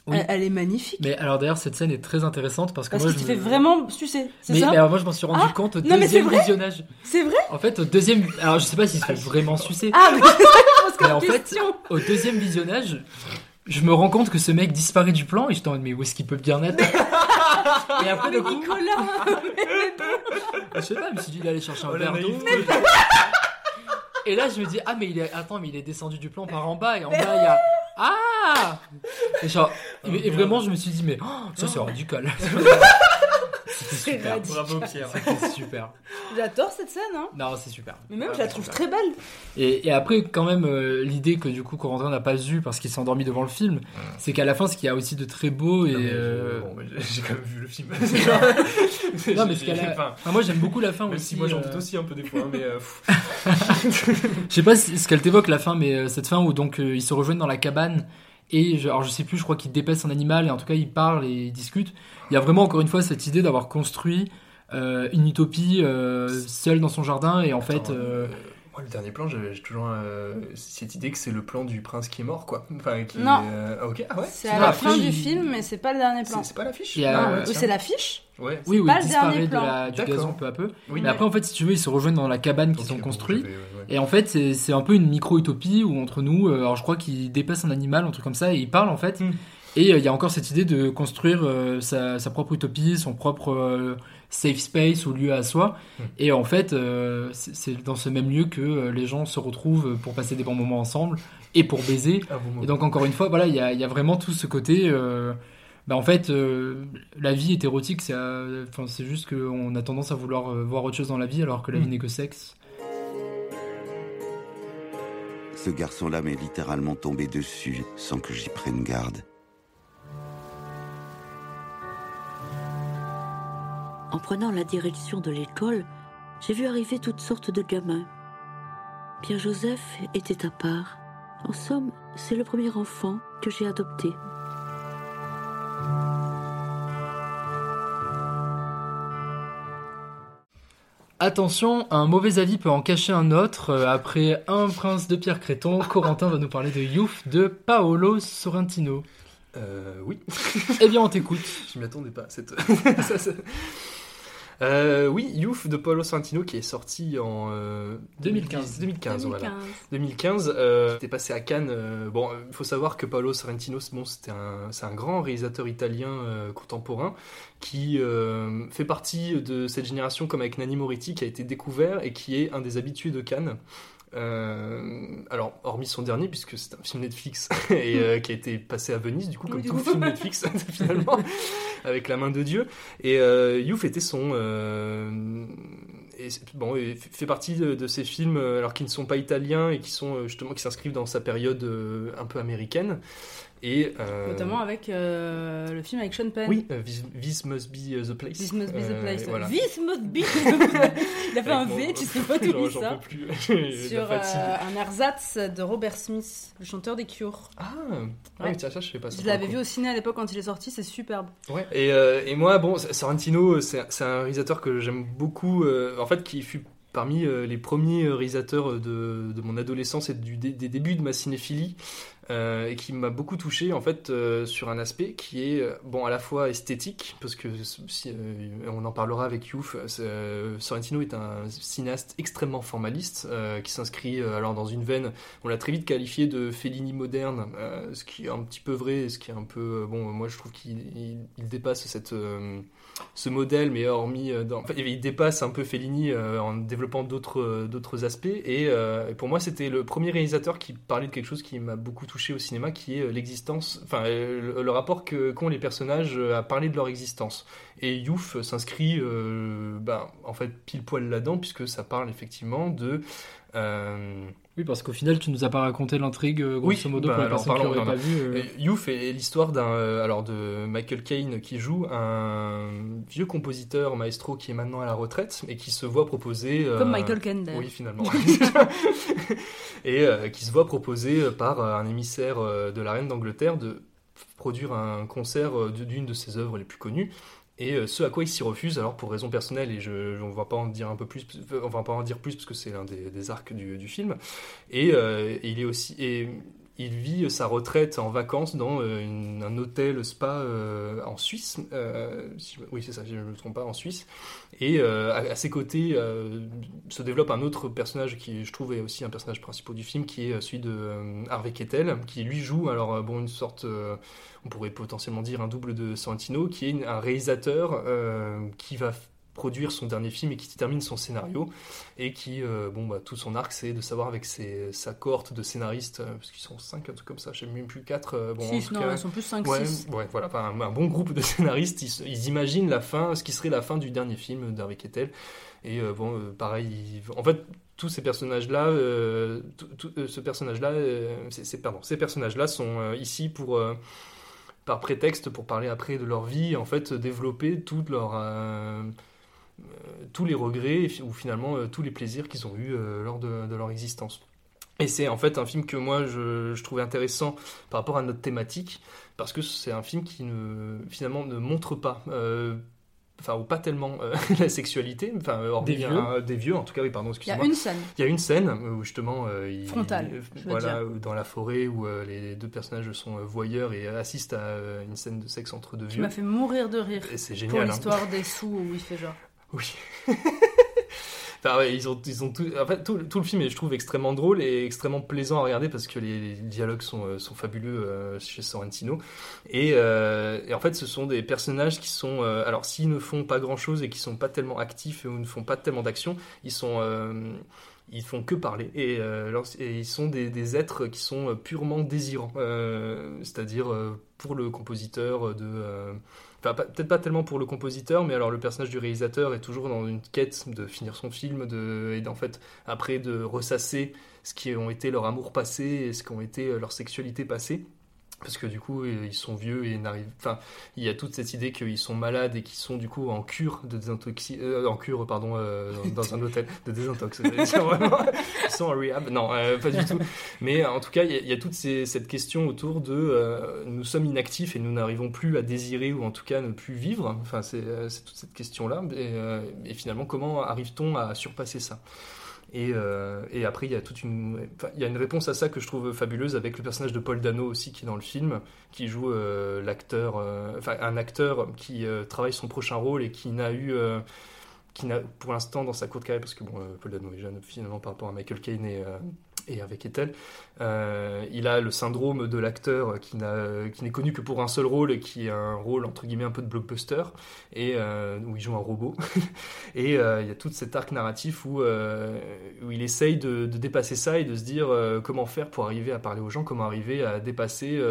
Speaker 9: Oui.
Speaker 2: elle, elle est magnifique.
Speaker 9: Mais alors, d'ailleurs, cette scène est très intéressante parce que
Speaker 2: Parce
Speaker 9: moi,
Speaker 2: qu'il
Speaker 9: je
Speaker 2: te fait
Speaker 9: me-
Speaker 2: vraiment sucer,
Speaker 9: Mais,
Speaker 2: ça?
Speaker 9: mais alors, moi, je m'en suis rendu
Speaker 2: Ah,
Speaker 9: compte au
Speaker 2: non, mais c'est
Speaker 9: deuxième visionnage.
Speaker 2: C'est vrai?
Speaker 9: En fait, au deuxième. Alors, je sais pas s'il se fait vraiment sucer.
Speaker 2: Ah, mais que pose
Speaker 9: Mais
Speaker 2: comme
Speaker 9: en fait, au deuxième visionnage, je me rends compte que ce mec disparaît du plan et je t'en mais où est-ce qu'il peut bien être *laughs* Et après,
Speaker 2: Mais
Speaker 9: du coup,
Speaker 2: Nicolas *laughs*
Speaker 9: je sais pas, je me suis dit, il allait chercher un
Speaker 10: Oh, la
Speaker 9: verre d'eau.
Speaker 10: naïveté. *laughs*
Speaker 9: Et là, je me dis, ah, mais il est. Attends, mais il est descendu du plan par en bas et en bas, il y a. Ah Et, genre, et, et vraiment, je me suis dit, mais oh, ça, c'est radical.
Speaker 2: C'est
Speaker 9: super.
Speaker 2: radical.
Speaker 10: Bravo, Pierre. *laughs*
Speaker 9: C'était super.
Speaker 2: J'adore cette scène, hein.
Speaker 9: Non, c'est super.
Speaker 2: Mais même,
Speaker 10: Ah,
Speaker 2: je la
Speaker 10: c'est
Speaker 2: trouve
Speaker 10: super.
Speaker 2: très belle.
Speaker 9: Et, et après, quand même, euh, l'idée que du coup Corentin n'a pas eu parce qu'il s'est endormi devant le film, c'est qu'à la fin, ce qu'il y a aussi de très beau et.
Speaker 10: Non, mais je-
Speaker 9: euh,
Speaker 10: bon, mais j'ai- quand même vu le film. *laughs* *laughs*
Speaker 9: Non, mais ce qu'elle a-
Speaker 10: Enfin,
Speaker 9: moi j'aime beaucoup la fin
Speaker 10: même
Speaker 9: aussi.
Speaker 10: si moi j'en
Speaker 9: euh,
Speaker 10: doute aussi un peu des fois, hein, mais.
Speaker 9: Je sais pas ce qu'elle t'évoque la fin, mais cette fin où donc ils se rejoignent dans la cabane et je, alors je sais plus, je crois qu'ils dépaissent un animal et en tout cas ils parlent et ils discutent. Il y a vraiment encore une fois cette idée d'avoir construit euh, une utopie euh, seule dans son jardin et en fait.
Speaker 10: Attends,
Speaker 9: euh,
Speaker 10: Moi, le dernier plan, j'ai toujours euh, cette idée que c'est le plan du prince qui est mort, quoi. Enfin, qui,
Speaker 2: Non.
Speaker 10: euh, ah, ok, ah ouais
Speaker 2: C'est à la fin du film, mais c'est pas le dernier plan.
Speaker 10: C'est pas l'affiche Ah, tiens.
Speaker 2: c'est l'affiche.
Speaker 10: Ouais.
Speaker 9: oui, oui,
Speaker 2: pas
Speaker 9: il
Speaker 2: le
Speaker 9: disparaît
Speaker 2: dernier
Speaker 9: de
Speaker 2: plan.
Speaker 9: la- du
Speaker 10: D'accord.
Speaker 9: gazon peu à peu.
Speaker 10: Oui,
Speaker 9: Mais après, en fait, si tu veux, ils se rejoignent dans la cabane qu'ils ont construite. Et en fait, c'est un peu une micro-utopie où entre nous, euh, alors je crois qu'il dépasse un animal, un truc comme ça, et il parle en fait.
Speaker 10: Mm.
Speaker 9: Et euh, il y a encore cette idée de construire euh, sa, sa propre utopie, son propre euh, safe space ou lieu à soi.
Speaker 10: Mm.
Speaker 9: Et en fait, euh, c'est dans ce même lieu que euh, les gens se retrouvent pour passer des bons moments ensemble et pour baiser.
Speaker 10: Ah, bon,
Speaker 9: Et donc encore une fois, voilà, il y a, il y a vraiment tout ce côté. euh, bah, en fait, euh, la vie est érotique. C'est, euh, enfin, c'est juste qu'on a tendance à vouloir euh, voir autre chose dans la vie, alors que la
Speaker 10: Mm.
Speaker 9: vie n'est que sexe.
Speaker 11: Ce garçon-là m'est littéralement tombé dessus sans que j'y prenne garde.
Speaker 12: En prenant la direction de l'école, j'ai vu arriver toutes sortes de gamins. Pierre-Joseph était à part. En somme, c'est le premier enfant que j'ai adopté.
Speaker 9: Attention, un mauvais avis peut en cacher un autre. Euh, Après Un prince de Pierre Créton, *laughs* Corentin va nous parler de Youth de Paolo Sorrentino.
Speaker 10: Euh, oui.
Speaker 9: Eh bien, on t'écoute. *laughs*
Speaker 10: Je m'y attendais pas cette. ça, *laughs* ça- Euh, oui, Youth de Paolo Sorrentino qui est sorti en euh,
Speaker 9: 2015.
Speaker 10: 2015, voilà. 2015, euh, c'était passé à Cannes. euh, bon, il faut savoir que Paolo Sorrentino, c'est bon, c'était un, c'est un grand réalisateur italien euh, contemporain qui euh, fait partie de cette génération comme avec Nanni Moretti qui a été découvert et qui est un des habitués de Cannes. Euh, alors, hormis son dernier, puisque c'est un film Netflix *laughs* et euh, qui a été passé à Venise, du coup, comme
Speaker 2: Oui,
Speaker 10: tout film Netflix, *laughs* finalement, *laughs* avec la main de Dieu. Et euh, Youf était son. euh, et bon, f- fait partie de, de ces films, alors qui ne sont pas italiens et qui sont justement qui s'inscrivent dans sa période un peu américaine. Et, euh,
Speaker 2: Notamment avec euh, le film avec Sean Penn.
Speaker 10: Oui, euh, This, This Must Be the Place.
Speaker 2: This must be the place.
Speaker 10: voilà.
Speaker 2: This must be. *laughs* Il a fait un V, tu sais pas *laughs*
Speaker 10: plus. *laughs* J'ai de
Speaker 2: Sur un ersatz de Robert Smith, le chanteur des Cure.
Speaker 10: Ah,
Speaker 2: Ouais.
Speaker 10: oui, tiens, ça, je sais pas. ça
Speaker 2: Je l'avais vu au ciné à l'époque quand il est sorti, c'est superbe.
Speaker 10: Ouais. Et, et moi, bon, Sorrentino, c'est c'est un réalisateur que j'aime beaucoup, en fait, qui fut parmi euh, les premiers euh, réalisateurs de, de mon adolescence et des, débuts de ma cinéphilie, euh, et qui m'a beaucoup touché, en fait, euh, sur un aspect qui est, euh, bon, à la fois esthétique, parce que euh, on en parlera avec Youf, euh, Sorrentino est un cinéaste extrêmement formaliste, euh, qui s'inscrit euh, alors dans une veine, on l'a très vite qualifié de Fellini moderne, euh, ce qui est un petit peu vrai, ce qui est un peu, euh, bon, moi je trouve qu'il il, il dépasse cette, euh, ce modèle, mais hormis, euh, dans, il dépasse un peu Fellini euh, en développant d'autres euh, d'autres aspects. Et, pour moi, c'était le premier réalisateur qui parlait de quelque chose qui m'a beaucoup touché au cinéma, qui est l'existence, enfin le, rapport qu'ont les personnages à parler de leur existence. Et Youf s'inscrit, ben, en fait, pile poil là-dedans, puisque ça parle effectivement de euh,
Speaker 9: Oui, parce qu'au final, tu nous as pas raconté l'intrigue, euh, grosso modo,
Speaker 10: bah,
Speaker 9: pour les
Speaker 10: alors, parlons, non,
Speaker 9: pas vu. euh.
Speaker 10: Youth est l'histoire d'un euh, alors de Michael Caine qui joue un vieux compositeur maestro qui est maintenant à la retraite et qui se voit proposer euh,
Speaker 2: Comme Michael Caine, d'ailleurs.
Speaker 10: oui finalement *laughs* *laughs* et euh, qui se voit proposer par un émissaire de la reine d'Angleterre de produire un concert d'une de ses œuvres les plus connues et euh, ce à quoi il s'y refuse, alors pour raison personnelle, et je, on va pas en dire un peu plus, on pas en dire plus parce que c'est l'un des, arcs du, du film. Et, euh, il est aussi, il vit sa retraite en vacances dans euh, un hôtel spa euh, en Suisse. euh, oui, c'est ça, si je ne me trompe pas, en Suisse. Et à, ses côtés se développe un autre personnage qui, je trouve, est aussi un personnage principal du film, qui est celui de Harvey Keitel, qui lui joue, alors bon, une sorte, on pourrait potentiellement dire un double de Santino, qui est un réalisateur qui va produire son dernier film et qui termine son scénario et qui euh, bon bah tout son arc c'est de savoir avec ses, sa cohorte de scénaristes euh, parce qu'ils sont cinq un truc comme ça je sais même plus quatre euh, bon en
Speaker 2: Six,
Speaker 10: tout
Speaker 2: non,
Speaker 10: cas,
Speaker 2: ils sont plus cinq,
Speaker 10: ouais,
Speaker 2: six.
Speaker 10: ouais voilà un, un bon groupe de scénaristes ils, imaginent la fin ce qui serait la fin du dernier film d'Harvey Keitel et bon pareil ils- en fait tous ces personnages là ce personnage là c'est pardon ces personnages là sont ici pour par prétexte pour parler après de leur vie, en fait, développer toute leur, tous les regrets ou finalement euh, tous les plaisirs qu'ils ont eus euh, lors de, de leur existence. Et c'est en fait un film que moi je, je trouvais intéressant par rapport à notre thématique, parce que c'est un film qui ne, finalement ne montre pas, euh, enfin ou pas tellement euh, *laughs* la sexualité, enfin euh, hormis
Speaker 9: Des vieux.
Speaker 10: un- des vieux en tout cas, oui pardon,
Speaker 2: Il y
Speaker 10: excusez-moi.
Speaker 2: a une scène.
Speaker 10: Il y a une scène où justement euh, il,
Speaker 2: Frontale,
Speaker 10: il-
Speaker 2: je veux
Speaker 10: voilà, dans la forêt où euh, les deux personnages sont euh, voyeurs et assistent à euh, une scène de sexe entre deux
Speaker 2: Tu
Speaker 10: vieux.
Speaker 2: m'as fait mourir de rire.
Speaker 10: Et c'est
Speaker 2: Pour
Speaker 10: génial. hein.
Speaker 2: l'histoire des sous où il fait genre.
Speaker 10: Oui. *laughs* Enfin, ouais, ils ont, ils ont tout, en fait, tout, le film est, je trouve, extrêmement drôle et extrêmement plaisant à regarder parce que les, dialogues sont, euh, fabuleux euh, chez Sorrentino. Et, euh, et en fait, ce sont des personnages qui sont, alors s'ils ne font pas grand chose et qui sont pas tellement actifs ou ne font pas tellement d'action, ils sont, ils font que parler et, ils sont des, êtres qui sont purement désirants, c'est-à-dire pour le compositeur de Peut-être pas tellement pour le compositeur, mais alors le personnage du réalisateur est toujours dans une quête de finir son film, de, et d'en fait, après de ressasser ce qui ont été leur amour passé et ce qui ont été euh, leur sexualité passée. Parce que du coup, euh, ils sont vieux et n'arrivent. Enfin, il y a toute cette idée qu'ils sont malades et qu'ils sont du coup en cure de désintoxi... euh, en cure, pardon, euh, dans, un *laughs* hôtel de désintox. vraiment. Ils sont en rehab. Non, euh, pas du tout. Mais en tout cas, il y a, il y a toute ces- cette question autour de nous sommes inactifs et nous n'arrivons plus à désirer ou en tout cas ne plus vivre. Enfin, c'est toute cette question-là. Et, euh, et finalement, comment arrive-t-on à surpasser ça? Et, euh, et après, il y a toute une, il y a une réponse à ça que je trouve fabuleuse avec le personnage de Paul Dano aussi qui est dans le film, qui joue euh, l'acteur, euh, un acteur qui travaille son prochain rôle et qui n'a eu, qui n'a pour l'instant dans sa courte carrière, parce que bon, euh, Paul Dano est jeune finalement par rapport à Michael Caine et, euh, et avec Ethel, euh, il a le syndrome de l'acteur qui n'est connu que pour un seul rôle et qui est un rôle entre guillemets un peu de blockbuster et où il joue un robot. *laughs* et il y a tout cet arc narratif où, où il essaye de, dépasser ça et de se dire comment faire pour arriver à parler aux gens, comment arriver à dépasser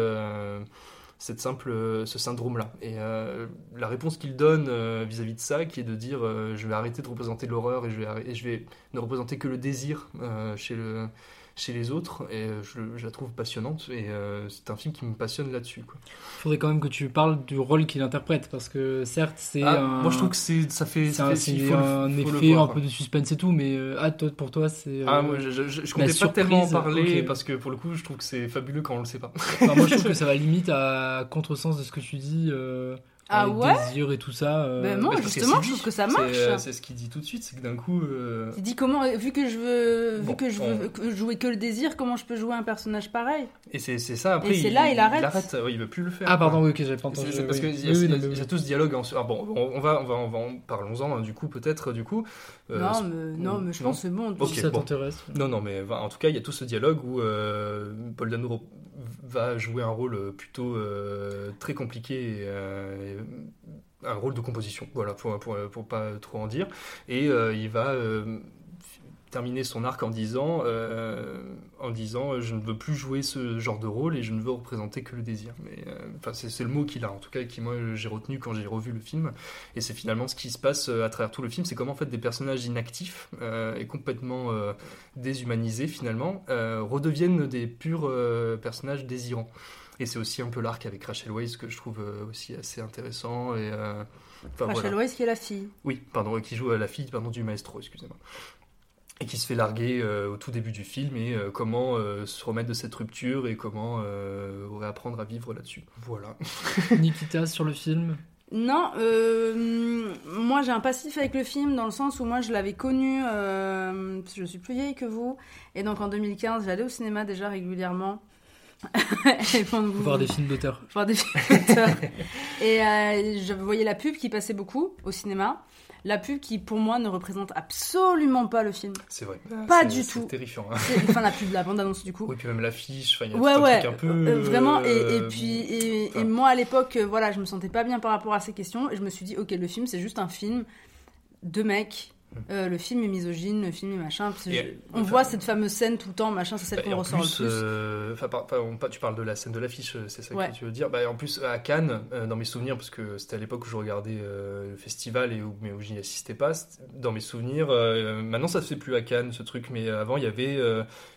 Speaker 10: cette simple, ce syndrome-là. Et euh, la réponse qu'il donne euh, vis-à-vis de ça, qui est de dire euh, je vais arrêter de représenter l'horreur et je vais, arrêter- et je vais ne représenter que le désir euh, chez le chez les autres et euh, je, je la trouve passionnante et euh, c'est un film qui me passionne là-dessus quoi.
Speaker 9: Faudrait quand même que tu parles du rôle qu'il interprète parce que certes c'est
Speaker 10: Ah,
Speaker 9: un...
Speaker 10: moi je trouve que c'est ça fait
Speaker 9: c'est un, c'est
Speaker 10: il le-
Speaker 9: un
Speaker 10: faut
Speaker 9: effet
Speaker 10: voir,
Speaker 9: un
Speaker 10: quoi.
Speaker 9: peu de suspense et tout mais euh, ah toi pour toi c'est
Speaker 10: Ah,
Speaker 9: euh,
Speaker 10: moi, je, je, je comptais pas tellement en parler parce que pour le coup, je trouve que c'est fabuleux quand on le sait pas.
Speaker 9: Enfin, moi je trouve *laughs* que ça va limite à contresens de ce que tu dis
Speaker 2: Ah
Speaker 9: avec
Speaker 2: ouais
Speaker 9: désir et tout ça euh,
Speaker 2: Ben,
Speaker 10: parce que
Speaker 2: justement, je trouve que ça marche.
Speaker 10: euh, C'est ce qu'il dit tout de suite, c'est que d'un coup. euh,
Speaker 2: Il dit comment, vu que je veux, vu que je veux que- jouer que le désir, comment je peux jouer un personnage pareil?
Speaker 10: Et c'est c'est ça, après.
Speaker 2: Et c'est là, il arrête.
Speaker 10: Il arrête, ouais, il veut plus le faire.
Speaker 9: ah pardon
Speaker 10: quoi.
Speaker 9: oui ok j'avais pas entendu
Speaker 10: c'est parce
Speaker 9: oui.
Speaker 10: qu'il y, a-
Speaker 9: Oui, oui,
Speaker 10: y
Speaker 9: non,
Speaker 10: tout ce dialogue. En... Ah bon, on, on va, on va, on va en parlons-en hein, du coup peut-être du coup. Euh,
Speaker 2: Non, mais non, mais je
Speaker 10: non
Speaker 2: pense que c'est bon.
Speaker 10: Ok,
Speaker 9: si ça
Speaker 10: bon.
Speaker 9: t'intéresse
Speaker 10: Non, non, mais en tout cas, il y a tout ce dialogue où euh, Paul Dano va jouer un rôle euh, plutôt euh, très compliqué, euh, un rôle de composition, voilà, pour, pour, pour pas trop en dire. Et il va terminer son arc en disant, euh, en disant euh, je ne veux plus jouer ce genre de rôle et je ne veux représenter que le désir. Mais euh, enfin, c'est c'est le mot qu'il a, en tout cas, et qui moi j'ai retenu quand j'ai revu le film. Et c'est finalement ce qui se passe à travers tout le film, c'est comment en fait des personnages inactifs euh, et complètement déshumanisés finalement redeviennent des purs personnages désirants. Et c'est aussi un peu l'arc avec Rachel Weisz que je trouve aussi assez intéressant. Et,
Speaker 2: Rachel
Speaker 10: voilà.
Speaker 2: Weisz qui est la fille.
Speaker 10: Oui, pardon, qui joue à la fille pardon, du maestro, excusez-moi. Et qui se fait larguer euh, au tout début du film et euh, comment euh, se remettre de cette rupture et comment euh, réapprendre à vivre là-dessus. Voilà. *laughs*
Speaker 9: Nikita sur le film?
Speaker 2: Non, euh, moi j'ai un passif avec le film dans le sens où moi je l'avais connu, euh, parce que je suis plus vieille que vous, et donc en 2015 j'allais au cinéma déjà régulièrement. *laughs* et vous-
Speaker 9: voir des films d'auteur
Speaker 2: voir des films d'auteur. et euh, je voyais la pub qui passait beaucoup au cinéma. La pub qui pour moi ne représente absolument pas le film.
Speaker 10: C'est vrai.
Speaker 2: Pas du
Speaker 10: c'est
Speaker 2: tout.
Speaker 10: terrifiant. hein.
Speaker 2: C'est- Enfin la pub, la bande annonce du coup.
Speaker 10: Oui, puis même l'affiche, enfin, il y a
Speaker 2: Ouais,
Speaker 10: tout un
Speaker 2: ouais,
Speaker 10: truc un peu.
Speaker 2: euh, vraiment. Et, et
Speaker 10: euh,
Speaker 2: puis, et, et moi à l'époque, euh, voilà, je me sentais pas bien par rapport à ces questions, et je me suis dit, ok, le film, c'est juste un film de mecs. Euh, le film est misogyne, le film est machin. parce que
Speaker 10: Et,
Speaker 2: je-
Speaker 10: euh,
Speaker 2: on
Speaker 10: enfin,
Speaker 2: voit cette fameuse scène tout le temps, machin, c'est celle
Speaker 10: Bah,
Speaker 2: qu'on
Speaker 10: en
Speaker 2: ressort
Speaker 10: plus,
Speaker 2: le plus.
Speaker 10: euh, on- tu parles de la scène de l'affiche, c'est ça
Speaker 2: Ouais.
Speaker 10: que tu veux dire. Bah, en plus, à Cannes, euh, dans mes souvenirs, parce que c'était à l'époque où je regardais le festival et où, mais où j'y assistais pas, dans mes souvenirs, maintenant ça se fait plus à Cannes ce truc, mais avant il y avait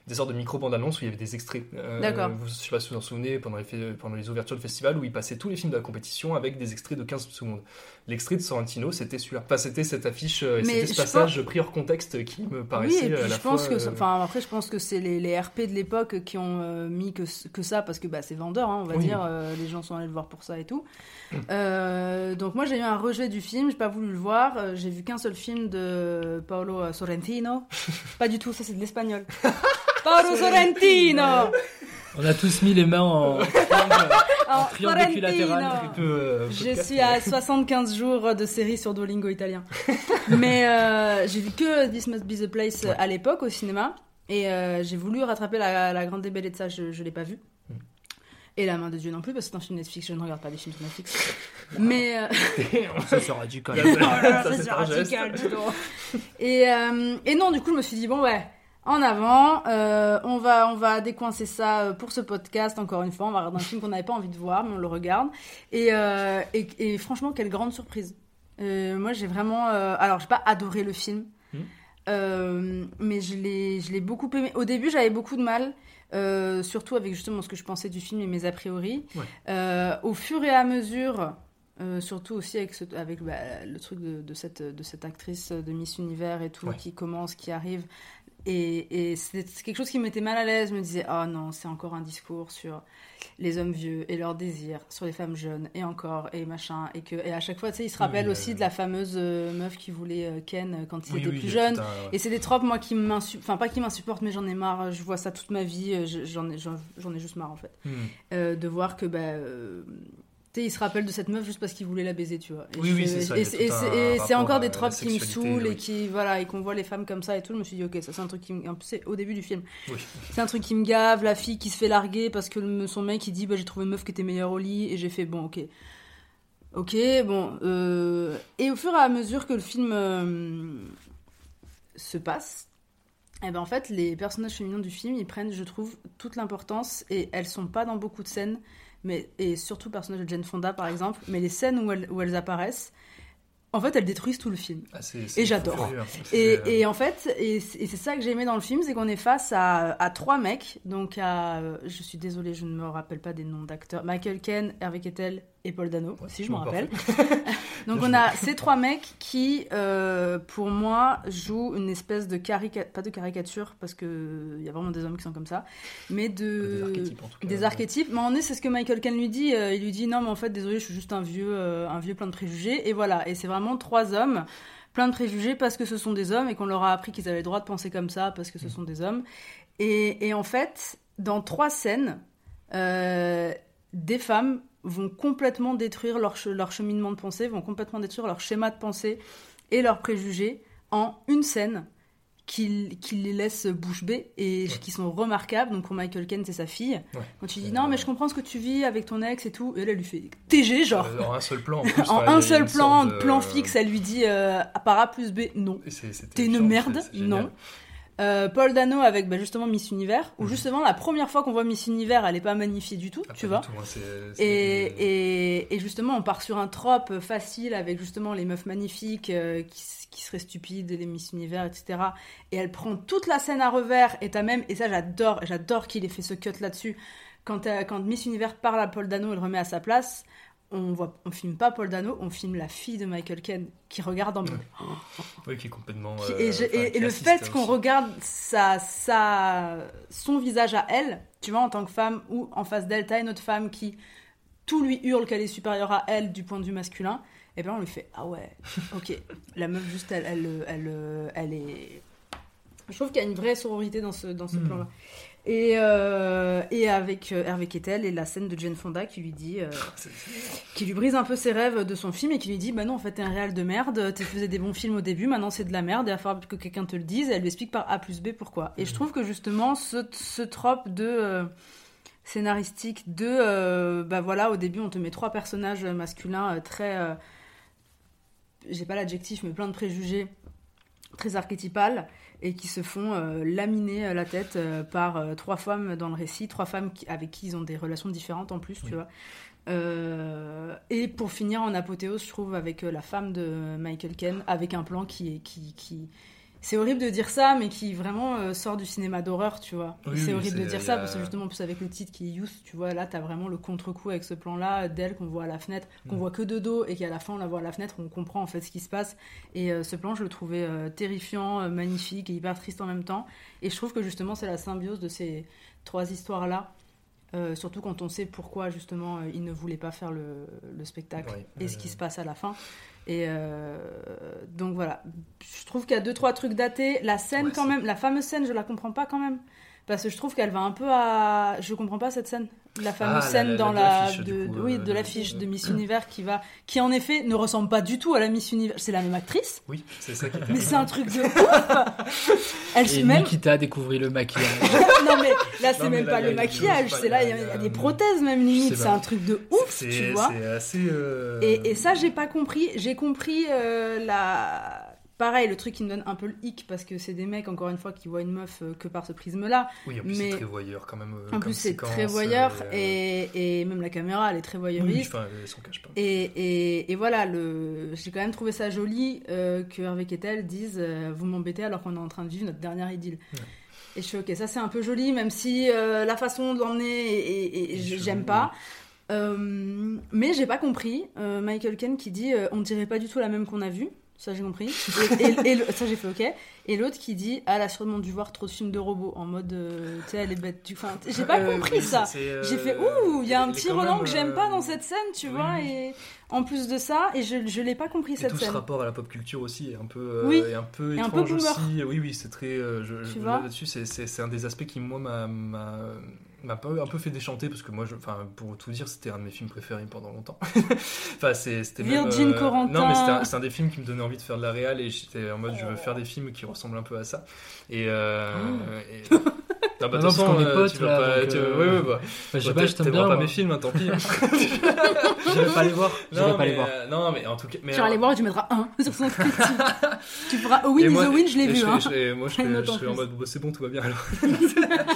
Speaker 10: des sortes de micro-bandes annonces où il y avait des extraits. Euh,
Speaker 2: D'accord.
Speaker 10: Je sais pas si vous en souvenez, pendant les, fait- pendant les ouvertures de festival, où ils passaient tous les films de la compétition avec des extraits de 15 secondes. L'extrait de Sorrentino, c'était celui-là. Enfin, c'était cette affiche, euh, et c'était ce passage pris hors contexte qui me
Speaker 2: Oui,
Speaker 10: paraissait
Speaker 2: et puis
Speaker 10: à la
Speaker 2: je pense
Speaker 10: fois,
Speaker 2: que,
Speaker 10: euh,
Speaker 2: enfin après je pense que c'est les, les RP de l'époque qui ont euh, mis que, que ça parce que bah, c'est vendeur, hein, on va
Speaker 10: Oui.
Speaker 2: dire, euh, les gens sont allés le voir pour ça et tout. Euh, donc moi j'ai eu un rejet du film, j'ai pas voulu le voir, Euh, j'ai vu qu'un seul film de Paolo Sorrentino, *laughs* pas du tout, ça c'est de l'espagnol. *laughs* Paolo Sorrentino.
Speaker 9: on a tous mis les mains en
Speaker 2: Alors,
Speaker 9: Triangle équilatéral, euh,
Speaker 2: Je suis à
Speaker 9: mais-
Speaker 2: 75 jours de série sur Duolingo italien. Mais euh, j'ai vu que This Must Be the Place à l'époque au cinéma. Et euh, j'ai voulu rattraper la, la Grande Bellezza, je, je l'ai pas vu.
Speaker 9: Mm.
Speaker 2: Et La Main de Dieu non plus, parce que c'est un film Netflix, je ne regarde pas des films Netflix. Mais. euh, *laughs*
Speaker 9: Ça, c'est radical. *laughs*
Speaker 2: Ça,
Speaker 9: Ça,
Speaker 2: c'est radical, dis donc. Et, euh, et non, du coup, je me suis dit, bon, ouais, en avant, euh, on, va, on va décoincer ça euh, pour ce podcast, encore une fois. On va regarder un film qu'on n'avait pas envie de voir, mais on le regarde. Et, euh, et, et franchement, quelle grande surprise. Euh, moi, j'ai vraiment. alors, j'ai pas adoré le film.
Speaker 9: Hmm.
Speaker 2: Mais je l'ai je l'ai beaucoup aimé. Au début, j'avais beaucoup de mal, surtout avec justement ce que je pensais du film et mes a priori.
Speaker 9: Ouais.
Speaker 2: Au fur et à mesure, euh, surtout aussi avec, ce- avec bah, le truc de, de cette, de cette actrice de Miss Univers et tout
Speaker 9: Ouais.
Speaker 2: qui commence, qui arrive. Et, et c'est c'est quelque chose qui me mettait mal à l'aise. Je me disais, oh non, c'est encore un discours sur les hommes vieux et leurs désirs, sur les femmes jeunes, et encore, et machin. Et, que, et à chaque fois, tu sais, il se rappelle
Speaker 9: oui,
Speaker 2: aussi
Speaker 9: euh,
Speaker 2: de la fameuse euh, meuf qui voulait euh, Ken euh, quand il
Speaker 9: Oui,
Speaker 2: était
Speaker 9: oui,
Speaker 2: plus jeune.
Speaker 9: tout un- ouais.
Speaker 2: Et c'est des tropes, moi, qui m'insupportent. Enfin, pas qui m'insupportent, mais j'en ai marre. Je vois ça toute ma vie. je- J'en ai, j'en ai juste marre, en fait.
Speaker 9: Hmm.
Speaker 2: De voir que, bah. Il se rappelle de cette meuf juste parce qu'il voulait la baiser, tu vois. Et
Speaker 9: Oui, oui, c'est ça,
Speaker 2: Et c'est- encore des tropes qui me saoulent et qui, voilà, et qu'on voit les femmes comme ça et tout. Je me suis dit, ok, ça c'est un truc qui me. En plus, c'est au début du film.
Speaker 9: Oui.
Speaker 2: C'est un truc qui me gave, la fille qui se fait larguer parce que son mec il dit, bah j'ai trouvé une meuf qui était meilleure au lit et j'ai fait, bon, ok. Ok, bon. euh, Et au fur et à mesure que le film euh, se passe, eh ben en fait, les personnages féminins du film, ils prennent, je trouve, toute l'importance et elles sont pas dans beaucoup de scènes, mais et surtout le personnage de Jane Fonda par exemple, mais les scènes où elles, où elles apparaissent, en fait, elles détruisent tout le film.
Speaker 9: Ah,
Speaker 2: Et j'adore.
Speaker 9: hein.
Speaker 2: Et,
Speaker 9: C'est, euh,
Speaker 2: et en fait, et c'est ça que j'ai aimé dans le film, c'est qu'on est face à, à trois mecs. Donc, à, je suis désolée, je ne me rappelle pas des noms d'acteurs. Michael Ken, Hervé Kettel et Paul Dano, si je me
Speaker 9: bon,
Speaker 2: rappelle. *laughs* Donc, on a ces trois mecs qui, euh, pour moi, jouent une espèce de caricature, pas de caricature, parce qu'il y a vraiment des hommes qui sont comme ça, mais de.
Speaker 9: Des archétypes, en tout cas.
Speaker 2: Des archétypes. Mais en est, c'est ce que Michael Ken lui dit. euh, il lui dit non, mais en fait, désolé, je suis juste un vieux, euh, un vieux plein de préjugés. Et voilà. Et c'est vraiment trois hommes plein de préjugés parce que ce sont des hommes et qu'on leur a appris qu'ils avaient le droit de penser comme ça parce que ce sont des hommes. Et, et en fait, dans trois scènes, euh, des femmes vont complètement détruire leur, che- leur cheminement de pensée, vont complètement détruire leur schéma de pensée et leurs préjugés en une scène qui, qui les laisse bouche bée et qui sont remarquables. Donc pour Michael Ken, c'est sa fille.
Speaker 9: Ouais.
Speaker 2: Quand tu dis non, mais je comprends ce que tu vis avec ton ex et tout, et là, elle lui fait TG, genre.
Speaker 9: Euh, en un seul plan. En, *laughs* plus,
Speaker 2: en un seul plan,
Speaker 9: de-
Speaker 2: plan fixe, elle lui dit euh, par A plus B, non. T'es une merde, non. Euh, Paul Dano avec bah, justement Miss Univers,
Speaker 9: Mhm.
Speaker 2: où justement la première fois qu'on voit Miss Univers, elle est pas magnifiée du tout,
Speaker 9: Ah,
Speaker 2: tu vois.
Speaker 9: tout, hein,
Speaker 2: Et, et, et justement, on part sur un trope facile avec justement les meufs magnifiques euh, qui, seraient stupides, les Miss Univers, etc. Et elle prend toute la scène à revers, et t'as même, et ça j'adore, j'adore qu'il ait fait ce cut là-dessus. Quand, euh, quand Miss Univers parle à Paul Dano et le remet à sa place, on voit, on filme pas Paul Dano, on filme la fille de Michael Ken qui regarde en mode.
Speaker 9: Oui, qui est complètement.
Speaker 2: Qui-
Speaker 9: euh,
Speaker 2: et, je-
Speaker 9: enfin,
Speaker 2: et-
Speaker 9: qui
Speaker 2: et le fait qu'on regarde sa, sa, son visage à elle, tu vois, en tant que femme, ou en face d'elle, t'as une autre femme qui tout lui hurle qu'elle est supérieure à elle du point de vue masculin, et bien on lui fait Ah ouais, ok. *laughs* La meuf, juste, elle, elle, elle, elle est. Je trouve qu'il y a une vraie sororité dans ce, dans ce
Speaker 9: Hmm.
Speaker 2: plan-là. Et, euh, et avec euh, Hervé Kettel et la scène de Jane Fonda qui lui dit. euh, *laughs* qui lui brise un peu ses rêves de son film et qui lui dit bah non en fait t'es un réal de merde tu faisais des bons films au début maintenant c'est de la merde et il va falloir que quelqu'un te le dise et elle lui explique par A plus B pourquoi et je trouve que justement ce, ce trope de euh, scénaristique de bah voilà au début on te met trois personnages masculins très j'ai pas l'adjectif mais plein de préjugés très archétypales et qui se font euh, laminer euh, la tête euh, par euh, trois femmes dans le récit, trois femmes qui- avec qui ils ont des relations différentes en plus, tu vois. Et pour finir en apothéose, je trouve, avec la femme de Michael Ken, avec un plan qui est. Qui, qui... C'est horrible de dire ça, mais qui vraiment euh, sort du cinéma d'horreur, tu vois.
Speaker 9: Oui,
Speaker 2: c'est horrible de dire ça,
Speaker 9: a-
Speaker 2: parce que justement, en plus avec le titre qui est Youth, tu vois, là, t'as vraiment le contre-coup avec ce plan-là d'elle qu'on voit à la fenêtre, qu'on
Speaker 9: Mm.
Speaker 2: voit que de dos, et qu'à la fin, on la voit à la fenêtre, on comprend en fait ce qui se passe. Et euh, ce plan, je le trouvais euh, terrifiant, magnifique et hyper triste en même temps. Et je trouve que justement, c'est la symbiose de ces trois histoires-là. Euh, surtout quand on sait pourquoi justement euh, il ne voulait pas faire le, le spectacle
Speaker 9: Ouais,
Speaker 2: et ce qui se passe à la fin. Et euh, donc voilà, je trouve qu'il y a deux trois trucs datés. La scène
Speaker 9: Ouais,
Speaker 2: quand même, la fameuse scène, je la comprends pas quand même parce que je trouve qu'elle va un peu à. Je comprends pas cette scène. La fameuse
Speaker 10: Ah, la-
Speaker 2: scène
Speaker 10: la-
Speaker 2: dans
Speaker 10: la-
Speaker 2: la,
Speaker 10: l'affiche, du
Speaker 2: de,
Speaker 10: coup,
Speaker 2: oui,
Speaker 10: euh,
Speaker 2: de l'affiche de Miss Univers qui va, qui en effet ne ressemble pas du tout à la Miss Univers. C'est la même actrice,
Speaker 10: Oui, c'est ça qui
Speaker 2: mais c'est un truc de ouf. *laughs* Elle se
Speaker 9: Et
Speaker 2: même.
Speaker 9: Nikita découvrit le maquillage. *laughs*
Speaker 2: non mais là c'est même pas le maquillage, c'est là
Speaker 10: il y a-
Speaker 2: y des prothèses même limite. C'est un truc de ouf, tu vois.
Speaker 10: assez. euh,
Speaker 2: Et, et ça, j'ai pas compris. J'ai compris euh, la. Pareil, le truc qui me donne un peu le hic parce que c'est des mecs, encore une fois, qui voient une meuf euh, que par ce prisme-là.
Speaker 10: Oui, en plus,
Speaker 2: mais-
Speaker 10: c'est très voyeur quand même. euh,
Speaker 2: En
Speaker 10: comme
Speaker 2: plus, c'est très voyeur
Speaker 10: euh,
Speaker 2: et, et même la caméra, elle est très
Speaker 10: oui,
Speaker 2: voyeuriste.
Speaker 10: enfin, elle s'en cache pas.
Speaker 2: Et, et, et voilà, le... j'ai quand même trouvé ça joli euh, que Hervé Kettel dise euh, Vous m'embêtez alors qu'on est en train de vivre notre dernière idylle.
Speaker 10: Ouais.
Speaker 2: Et je suis ok, ça c'est un peu joli, même si la façon de l'emmener, j'aime pas. Mais j'ai pas compris. Michael Ken qui dit On dirait pas du tout la même qu'on a vue. Ça j'ai compris. *laughs* Et, et- et le- ça j'ai fait ok. Et l'autre qui dit Ah, elle a sûrement dû voir trop de films de robots en mode euh, Tu sais, elle est bête. Du... Enfin, j'ai pas
Speaker 10: Euh,
Speaker 2: compris
Speaker 10: oui,
Speaker 2: ça.
Speaker 10: euh,
Speaker 2: J'ai fait ouh, il y a un petit Roland que j'aime
Speaker 10: euh,
Speaker 2: pas dans cette scène, tu
Speaker 10: oui,
Speaker 2: vois, et en plus de ça, et je, je l'ai pas compris
Speaker 10: Et
Speaker 2: cette
Speaker 10: tout
Speaker 2: scène.
Speaker 10: ce rapport à la pop culture aussi est un peu, euh,
Speaker 2: Oui.
Speaker 10: est un peu
Speaker 2: Et un peu
Speaker 10: étrange aussi. Oui, oui, c'est très. euh, je, je- là-dessus, c'est un des aspects qui moi m'a, m'a, un peu fait déchanter parce que moi, je, pour tout dire, c'était un de mes films préférés pendant longtemps. *laughs* enfin, c'était
Speaker 2: Virgin
Speaker 10: euh,
Speaker 2: Corentin.
Speaker 10: Non, mais c'était un, c'est un des films qui me donnait envie de faire de la réal et j'étais en mode, je veux faire des films qui ressemblent un peu à ça. Et. Euh, et- *laughs* Non, bah, de
Speaker 9: Non,
Speaker 10: toute
Speaker 9: parce
Speaker 10: façon,
Speaker 9: qu'on est potes,
Speaker 10: tu vas
Speaker 9: là,
Speaker 10: pas.
Speaker 9: donc,
Speaker 10: tu-
Speaker 9: euh,
Speaker 10: ouais, ouais, bah.
Speaker 9: Bah, je sais
Speaker 10: Bah,
Speaker 9: pas, je t'aime bien.
Speaker 10: pas
Speaker 9: moi.
Speaker 10: mes films, hein, tant pis. *laughs*
Speaker 9: J'irai pas les voir. J'irai
Speaker 10: Non,
Speaker 9: pas les
Speaker 10: mais,
Speaker 9: voir.
Speaker 10: euh, non, mais en tout cas.
Speaker 2: Tu vas aller
Speaker 10: alors-
Speaker 2: voir et tu mettras un *laughs* sur son critique. *laughs* tu feras Win is Win, je l'ai vu.
Speaker 10: je
Speaker 2: hein.
Speaker 10: moi, je je
Speaker 2: note en
Speaker 10: mode, bah, c'est bon, tout va bien alors.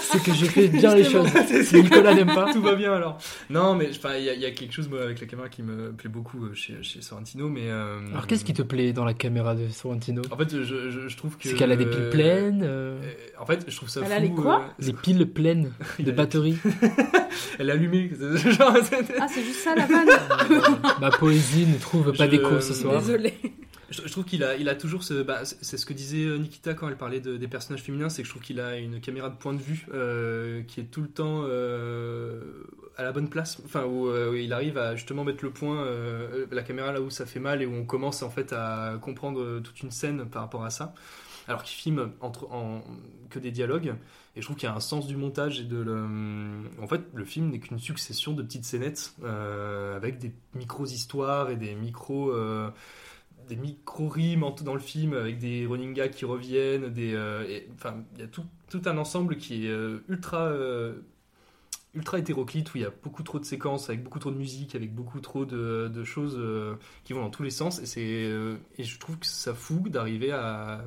Speaker 9: C'est que je fais bien les choses. Nicolas n'aime pas.
Speaker 10: tout va bien alors. Non, mais enfin, il y, a- il y a quelque chose moi, avec la caméra qui me plaît beaucoup euh, chez, chez Sorrentino, mais. euh,
Speaker 9: Alors qu'est-ce qui te plaît dans la caméra de Sorrentino?
Speaker 10: En fait, je, je, je trouve que.
Speaker 9: C'est qu'elle a des piles pleines, euh,
Speaker 10: En fait, je trouve ça
Speaker 2: Elle
Speaker 10: fou.
Speaker 2: a les quoi
Speaker 9: des piles pleines *laughs* de *laughs*
Speaker 10: a les-
Speaker 9: batteries.
Speaker 10: Elle est allumée. Genre,
Speaker 2: Ah, c'est juste ça la vanne.
Speaker 9: Ma *laughs* poésie ne trouve pas
Speaker 10: Je-
Speaker 9: d'écho ce soir.
Speaker 2: Désolé.
Speaker 10: Je, je trouve qu'il a, il a toujours ce. bah, c'est ce que disait euh, Nikita quand elle parlait de- des personnages féminins, c'est que je trouve qu'il a une caméra de point de vue euh, qui est tout le temps euh, à la bonne place. Enfin, où, euh, où il arrive à justement mettre le point, euh, la caméra là où ça fait mal et où on commence en fait à comprendre toute une scène par rapport à ça. Alors qu'il filme que des dialogues. Et je trouve qu'il y a un sens du montage et de le... En fait, le film n'est qu'une succession de petites scénettes euh, avec des micros-histoires et des euh, micro-rimes dans le film avec des running gags qui reviennent. Euh, enfin, il y a tout, un ensemble qui est ultra, ultra hétéroclite où il y a beaucoup trop de séquences avec beaucoup trop de musique, avec beaucoup trop de, choses qui vont dans tous les sens. Et, et je trouve que ça fout d'arriver à,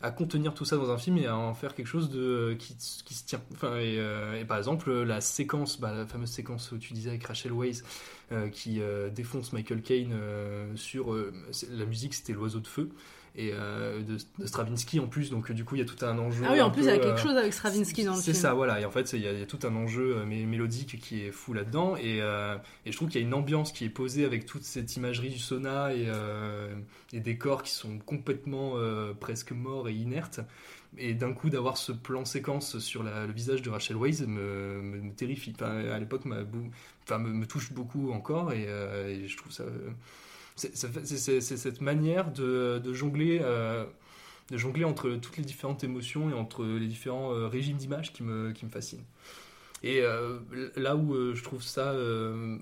Speaker 10: à contenir tout ça dans un film et à en faire quelque chose de, qui, se tient. Euh, et par exemple, la séquence, bah, la fameuse séquence où tu disais avec Rachel Weisz euh, qui euh, défonce Michael Caine sur la musique, c'était l'oiseau de feu et euh, de, de Stravinsky en plus. Donc euh, du coup, il y a tout un enjeu.
Speaker 2: Ah oui, en plus,
Speaker 10: peu,
Speaker 2: il y a
Speaker 10: euh,
Speaker 2: quelque chose avec Stravinsky dans le
Speaker 10: c'est
Speaker 2: film.
Speaker 10: ça, voilà. Et en fait, c'est- il y, a- il y a tout un enjeu euh, mé- mélodique qui est fou là-dedans. Et, euh, et je trouve qu'il y a une ambiance qui est posée avec toute cette imagerie du sauna et, euh, et des corps qui sont complètement euh, presque morts et inertes. Et d'un coup, d'avoir ce plan séquence sur la- le visage de Rachel Weisz me, me- me terrifie. Enfin, à l'époque, me, me touche beaucoup encore. Et, euh, et je trouve ça. euh, c'est cette manière de, jongler. euh, de jongler entre toutes les différentes émotions et entre les différents euh, régimes d'image qui me, qui me fascinent. Et euh, là où je trouve ça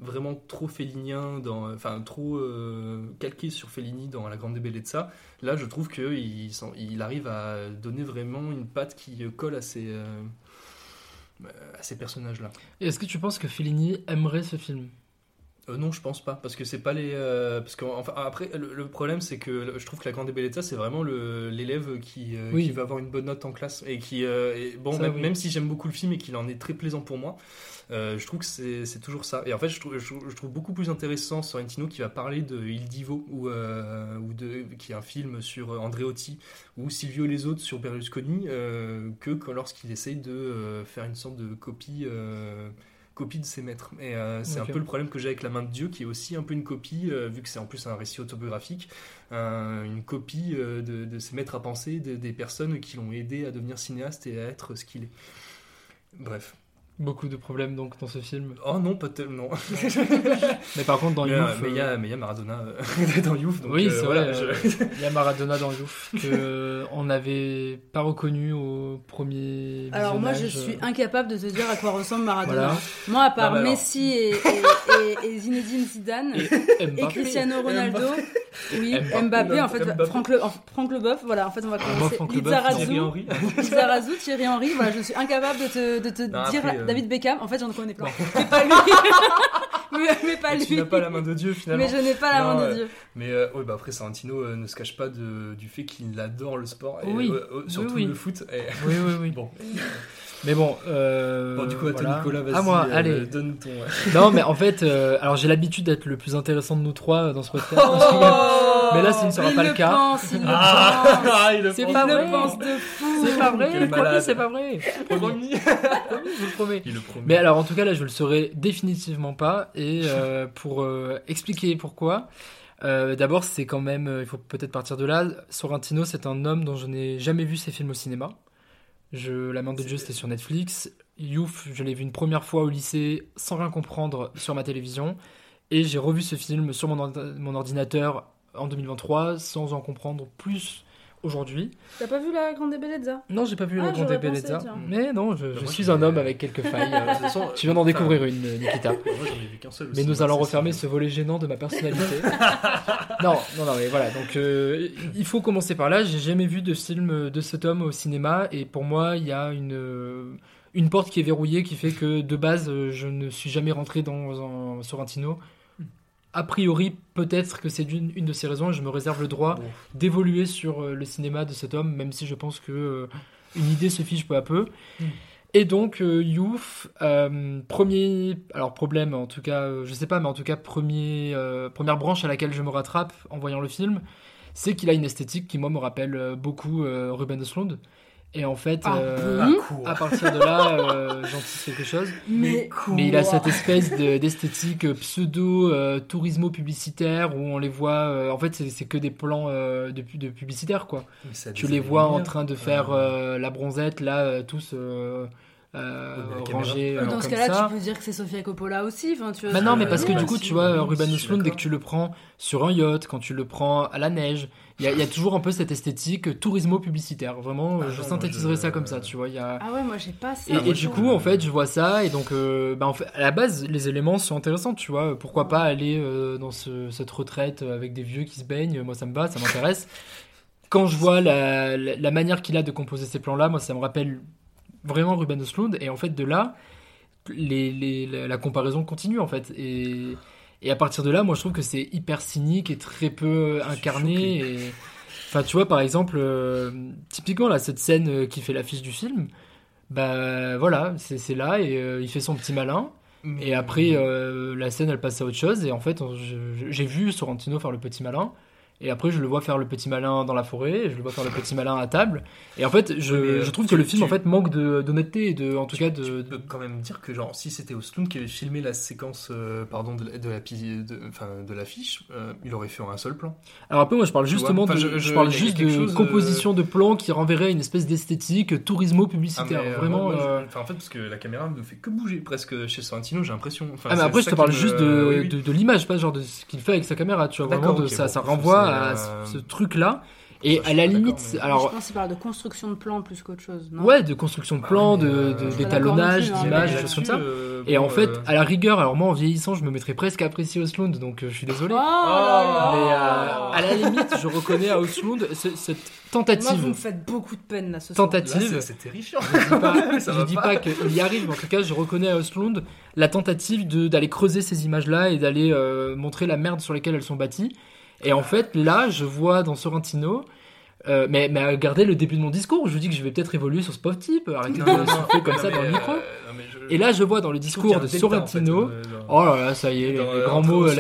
Speaker 10: vraiment trop félinien, enfin trop calqué sur Fellini dans La Grande Bellezza, là je trouve qu'il il arrive à donner vraiment une patte qui colle à à ces personnages-là.
Speaker 9: Est-ce que tu penses que Fellini aimerait ce film?
Speaker 10: Euh, non, je pense pas, parce que c'est pas les. euh, parce que enfin, après, le, le problème c'est que je trouve que la Grande Bellezza c'est vraiment le- l'élève qui, euh,
Speaker 9: Oui.
Speaker 10: qui va avoir une bonne note en classe et qui euh, et bon
Speaker 9: Ça,
Speaker 10: même,
Speaker 9: oui.
Speaker 10: même si j'aime beaucoup le film et qu'il en est très plaisant pour moi, je trouve que c'est c'est toujours ça. Et en fait, je trouve, je, trouve- je trouve beaucoup plus intéressant Sorrentino qui va parler de Il Divo ou ou de qui est un film sur Andreotti ou Silvio et les autres sur Berlusconi que quand- lorsqu'il essaye de faire une sorte de copie. Euh, copie de ses maîtres. Et euh, c'est un peu le problème que j'ai avec La main de Dieu, qui est aussi un peu une copie, euh, vu que c'est en plus un récit autobiographique, un- une copie euh, de, de ses maîtres à penser, de- des personnes qui l'ont aidé à devenir cinéaste et à être ce qu'il est. Bref.
Speaker 9: Beaucoup de problèmes donc dans ce film.
Speaker 10: Oh non, pas tellement. *laughs*
Speaker 9: Mais par contre, dans
Speaker 10: mais, euh, mais il y a, mais il y a Maradona euh, *laughs* dans. Donc,
Speaker 9: oui,
Speaker 10: euh,
Speaker 9: c'est
Speaker 10: voilà,
Speaker 9: vrai.
Speaker 10: je-
Speaker 9: euh, Il y a Maradona dans Youth *laughs* que euh, on n'avait pas reconnu au premier.
Speaker 2: Alors moi, je suis incapable de te dire à quoi ressemble Maradona.
Speaker 9: Voilà.
Speaker 2: Moi, à part
Speaker 10: Non, mais alors-
Speaker 2: Messi et, et, et- et Zinedine Zidane et. Cristiano Ronaldo, oui,
Speaker 10: Mbappé.
Speaker 2: Mbappé, en fait,
Speaker 10: Mbappé.
Speaker 2: Franck, le, Franck Leboeuf, voilà, en fait, on va commencer.
Speaker 9: Franck Leboeuf,
Speaker 2: Lizarazu,
Speaker 10: Thierry Henry.
Speaker 2: Lizarazu, Thierry Henry, voilà, je suis incapable de te, de te
Speaker 10: Non,
Speaker 2: dire
Speaker 10: après, euh,
Speaker 2: David Beckham. En fait, j'en connais plein. *laughs* Mais pas lui. *laughs* mais, mais pas
Speaker 10: Mais
Speaker 2: lui.
Speaker 10: tu n'as pas la main de Dieu finalement.
Speaker 2: Mais je n'ai pas la
Speaker 10: Non,
Speaker 2: main de. Dieu.
Speaker 10: Mais euh, ouais, bah après, Sorrentino euh, ne se cache pas de, du fait qu'il adore le sport, et,
Speaker 9: Oui.
Speaker 10: euh, euh, surtout
Speaker 9: Oui, oui.
Speaker 10: le foot. Et...
Speaker 9: Oui, oui, oui. *laughs*
Speaker 10: Bon.
Speaker 9: Mais bon. Euh,
Speaker 10: Bon, du coup, à toi,
Speaker 9: voilà.
Speaker 10: Nicolas, vas-y.
Speaker 9: À moi,
Speaker 10: euh,
Speaker 9: allez.
Speaker 10: Donne ton.
Speaker 9: Non, mais en fait, euh, alors j'ai l'habitude d'être le plus intéressant de nous trois dans ce podcast.
Speaker 2: Oh,
Speaker 9: Mais là, ce ne sera
Speaker 2: il
Speaker 9: pas le cas.
Speaker 2: Pense, il le pense.
Speaker 10: Ah, il le
Speaker 9: C'est
Speaker 10: pense.
Speaker 9: pas vrai.
Speaker 2: le pense de fou.
Speaker 9: C'est pas vrai, promis, c'est pas vrai.
Speaker 10: Promis.
Speaker 9: Promis, je le promets.
Speaker 10: Il le promet.
Speaker 9: Mais alors, en tout cas, là, je le saurai définitivement pas. Et euh, pour euh, expliquer pourquoi, euh, d'abord, c'est quand même, il faut peut-être partir de là. Sorrentino, c'est un homme dont je n'ai jamais vu ses films au cinéma. Je, La main de Dieu, c'était sur Netflix. Youf, je l'ai vu une première fois au lycée sans rien comprendre sur ma télévision. Et j'ai revu ce film sur mon, mon ordinateur en 2023 sans en comprendre plus aujourd'hui.
Speaker 2: T'as pas vu la Grande Bellezza
Speaker 9: Non, j'ai pas vu
Speaker 2: Ah,
Speaker 9: la Grande
Speaker 2: j'aurais pensé,
Speaker 9: Bellezza. Mais non, je, je
Speaker 10: moi,
Speaker 9: suis un homme avec quelques *laughs* failles. euh,
Speaker 10: De toute façon,
Speaker 9: tu viens d'en
Speaker 10: enfin,
Speaker 9: découvrir une, Nikita.
Speaker 10: Moi, j'en ai vu qu'un seul. au
Speaker 9: Mais nous allons refermer ce volet gênant de ma personnalité. *laughs* non, non, non, mais voilà. Donc, euh, il faut commencer par là. J'ai jamais vu de film de cet homme au cinéma, et pour moi, il y a une euh, une porte qui est verrouillée, qui fait que de base, euh, je ne suis jamais rentré dans un Sorrentino. A priori, peut-être que c'est une, une de ces raisons, et je me réserve le droit
Speaker 10: Bon.
Speaker 9: d'évoluer sur euh, le cinéma de cet homme, même si je pense que euh, une idée se fiche peu à peu. Et donc, euh, Youf, euh, premier, alors problème, en tout cas, je sais pas, mais en tout cas, premier, première branche à laquelle je me rattrape en voyant le film, c'est qu'il a une esthétique qui, moi, me rappelle beaucoup Ruben Östlund. Et en fait,
Speaker 2: Ah
Speaker 9: euh,
Speaker 2: bon
Speaker 9: à partir de là, euh, j'en tisse quelque chose.
Speaker 2: Mais,
Speaker 9: Mais il a cette espèce de- d'esthétique pseudo euh, tourismo publicitaire où on les voit. euh, en fait, c'est que des plans euh, de, de publicitaires quoi. Tu les vois en train de faire
Speaker 10: Euh,
Speaker 9: euh, la bronzette là, tous euh, euh, euh,
Speaker 2: Dans ce cas-là, tu peux dire que c'est Sofia Coppola aussi. Enfin, tu vois,
Speaker 9: Bah non, mais parce que
Speaker 10: bah
Speaker 9: du coup,
Speaker 10: si,
Speaker 9: tu vois,
Speaker 10: oui,
Speaker 9: Ruben Östlund, dès que tu le prends sur un yacht, quand tu le prends à la neige, il y, a- il y a toujours un peu cette esthétique tourismo publicitaire. Vraiment,
Speaker 10: Ah
Speaker 9: je
Speaker 10: non,
Speaker 9: synthétiserais
Speaker 10: je-
Speaker 9: ça comme ça, tu vois. Il y a...
Speaker 2: Ah ouais, moi j'ai pas ça.
Speaker 9: Et, du coup, en fait, je vois ça, et donc, euh, bah, en fait, à la base, les éléments sont intéressants, tu vois. Pourquoi pas aller euh, dans ce- cette retraite avec des vieux qui se baignent? Moi, ça me va, ça m'intéresse. *laughs* Quand je vois la, la, la manière qu'il a de composer ces plans-là, moi, ça me rappelle vraiment Ruben Östlund, et en fait, de là, les, les- la, la comparaison continue, en fait. Et, et à partir de là, moi, je trouve que c'est hyper cynique et très peu incarné. Et... Enfin, tu vois, par exemple, euh, typiquement, là, cette scène euh, qui fait l'affiche du film, bah voilà, c'est là et euh, il fait son petit malin. Et après, euh, la scène, elle passe à autre chose. Et en fait, j'ai vu Sorrentino faire le petit malin. Et après, je le vois faire le petit malin dans la forêt. Je le vois faire le petit malin à table. Et en fait, je,
Speaker 10: Mais, euh,
Speaker 9: je trouve
Speaker 10: tu-
Speaker 9: que le film,
Speaker 10: tu-
Speaker 9: en fait, manque d'honnêteté et de, en tout cas, de.
Speaker 10: Tu peux quand même dire que genre si c'était Ostlund qui avait filmé la séquence euh, pardon de, de la de, enfin, de l'affiche, euh, il aurait fait en un seul plan.
Speaker 9: Alors après, moi, je parle
Speaker 10: Tu
Speaker 9: justement
Speaker 10: vois,
Speaker 9: de,
Speaker 10: je-
Speaker 9: je,
Speaker 10: je-
Speaker 9: parle juste de
Speaker 10: chose, euh,
Speaker 9: composition de plans qui renverrait une espèce d'esthétique tourismo publicitaire.
Speaker 10: Ah,
Speaker 9: Vraiment.
Speaker 10: enfin, en fait parce que la caméra ne fait que bouger presque chez Sorrentino, j'ai l'impression. Enfin,
Speaker 9: Ah mais après je te parle
Speaker 10: me-
Speaker 9: juste de,
Speaker 10: oui, oui.
Speaker 9: de, de l'image, pas genre de ce qu'il fait avec sa caméra, tu vois, vraiment de ça,
Speaker 10: c'est,
Speaker 9: renvoie à
Speaker 10: euh,
Speaker 9: ce, truc-là. Et
Speaker 10: je
Speaker 9: à la limite,
Speaker 10: mais-
Speaker 2: je
Speaker 9: alors
Speaker 2: pense qu'il parle de construction de plan plus qu'autre chose. Non?
Speaker 9: Ouais, de construction de
Speaker 10: mais,
Speaker 9: de,
Speaker 10: euh,
Speaker 9: de- d'étalonnage,
Speaker 2: hein,
Speaker 9: d'images, des choses comme ça.
Speaker 10: Euh,
Speaker 9: Et
Speaker 10: bon,
Speaker 9: en fait,
Speaker 10: euh,
Speaker 9: à la rigueur, alors moi en vieillissant, je me mettrais presque à apprécier Oslund, donc euh, je suis désolé.
Speaker 2: Oh
Speaker 9: Mais euh, à la limite, je reconnais à Oslund ce- cette
Speaker 2: Moi, vous
Speaker 9: tentative.
Speaker 2: me faites beaucoup de peine là ce soir.
Speaker 10: là,
Speaker 9: Tentative.
Speaker 10: c'est- terrifiant.
Speaker 9: Je dis pas, *laughs* je dis
Speaker 10: pas.
Speaker 9: pas qu'il y arrive, mais en tout cas, je reconnais à Oslund la tentative de- d'aller creuser ces images-là et d'aller euh, montrer la merde sur laquelle elles sont bâties. Et en fait, là, je vois dans Sorrentino, euh, mais, mais regardez le début de mon discours, je vous dis que je vais peut-être évoluer sur ce pauvre type, arrêtez de souffler comme
Speaker 10: Non,
Speaker 9: ça dans le
Speaker 10: euh,
Speaker 9: micro.
Speaker 10: non, je-
Speaker 9: Et là, je vois dans le discours de Sorrentino,
Speaker 10: en fait, euh,
Speaker 9: oh là là, ça y est, les, les grands mots,
Speaker 2: quoi,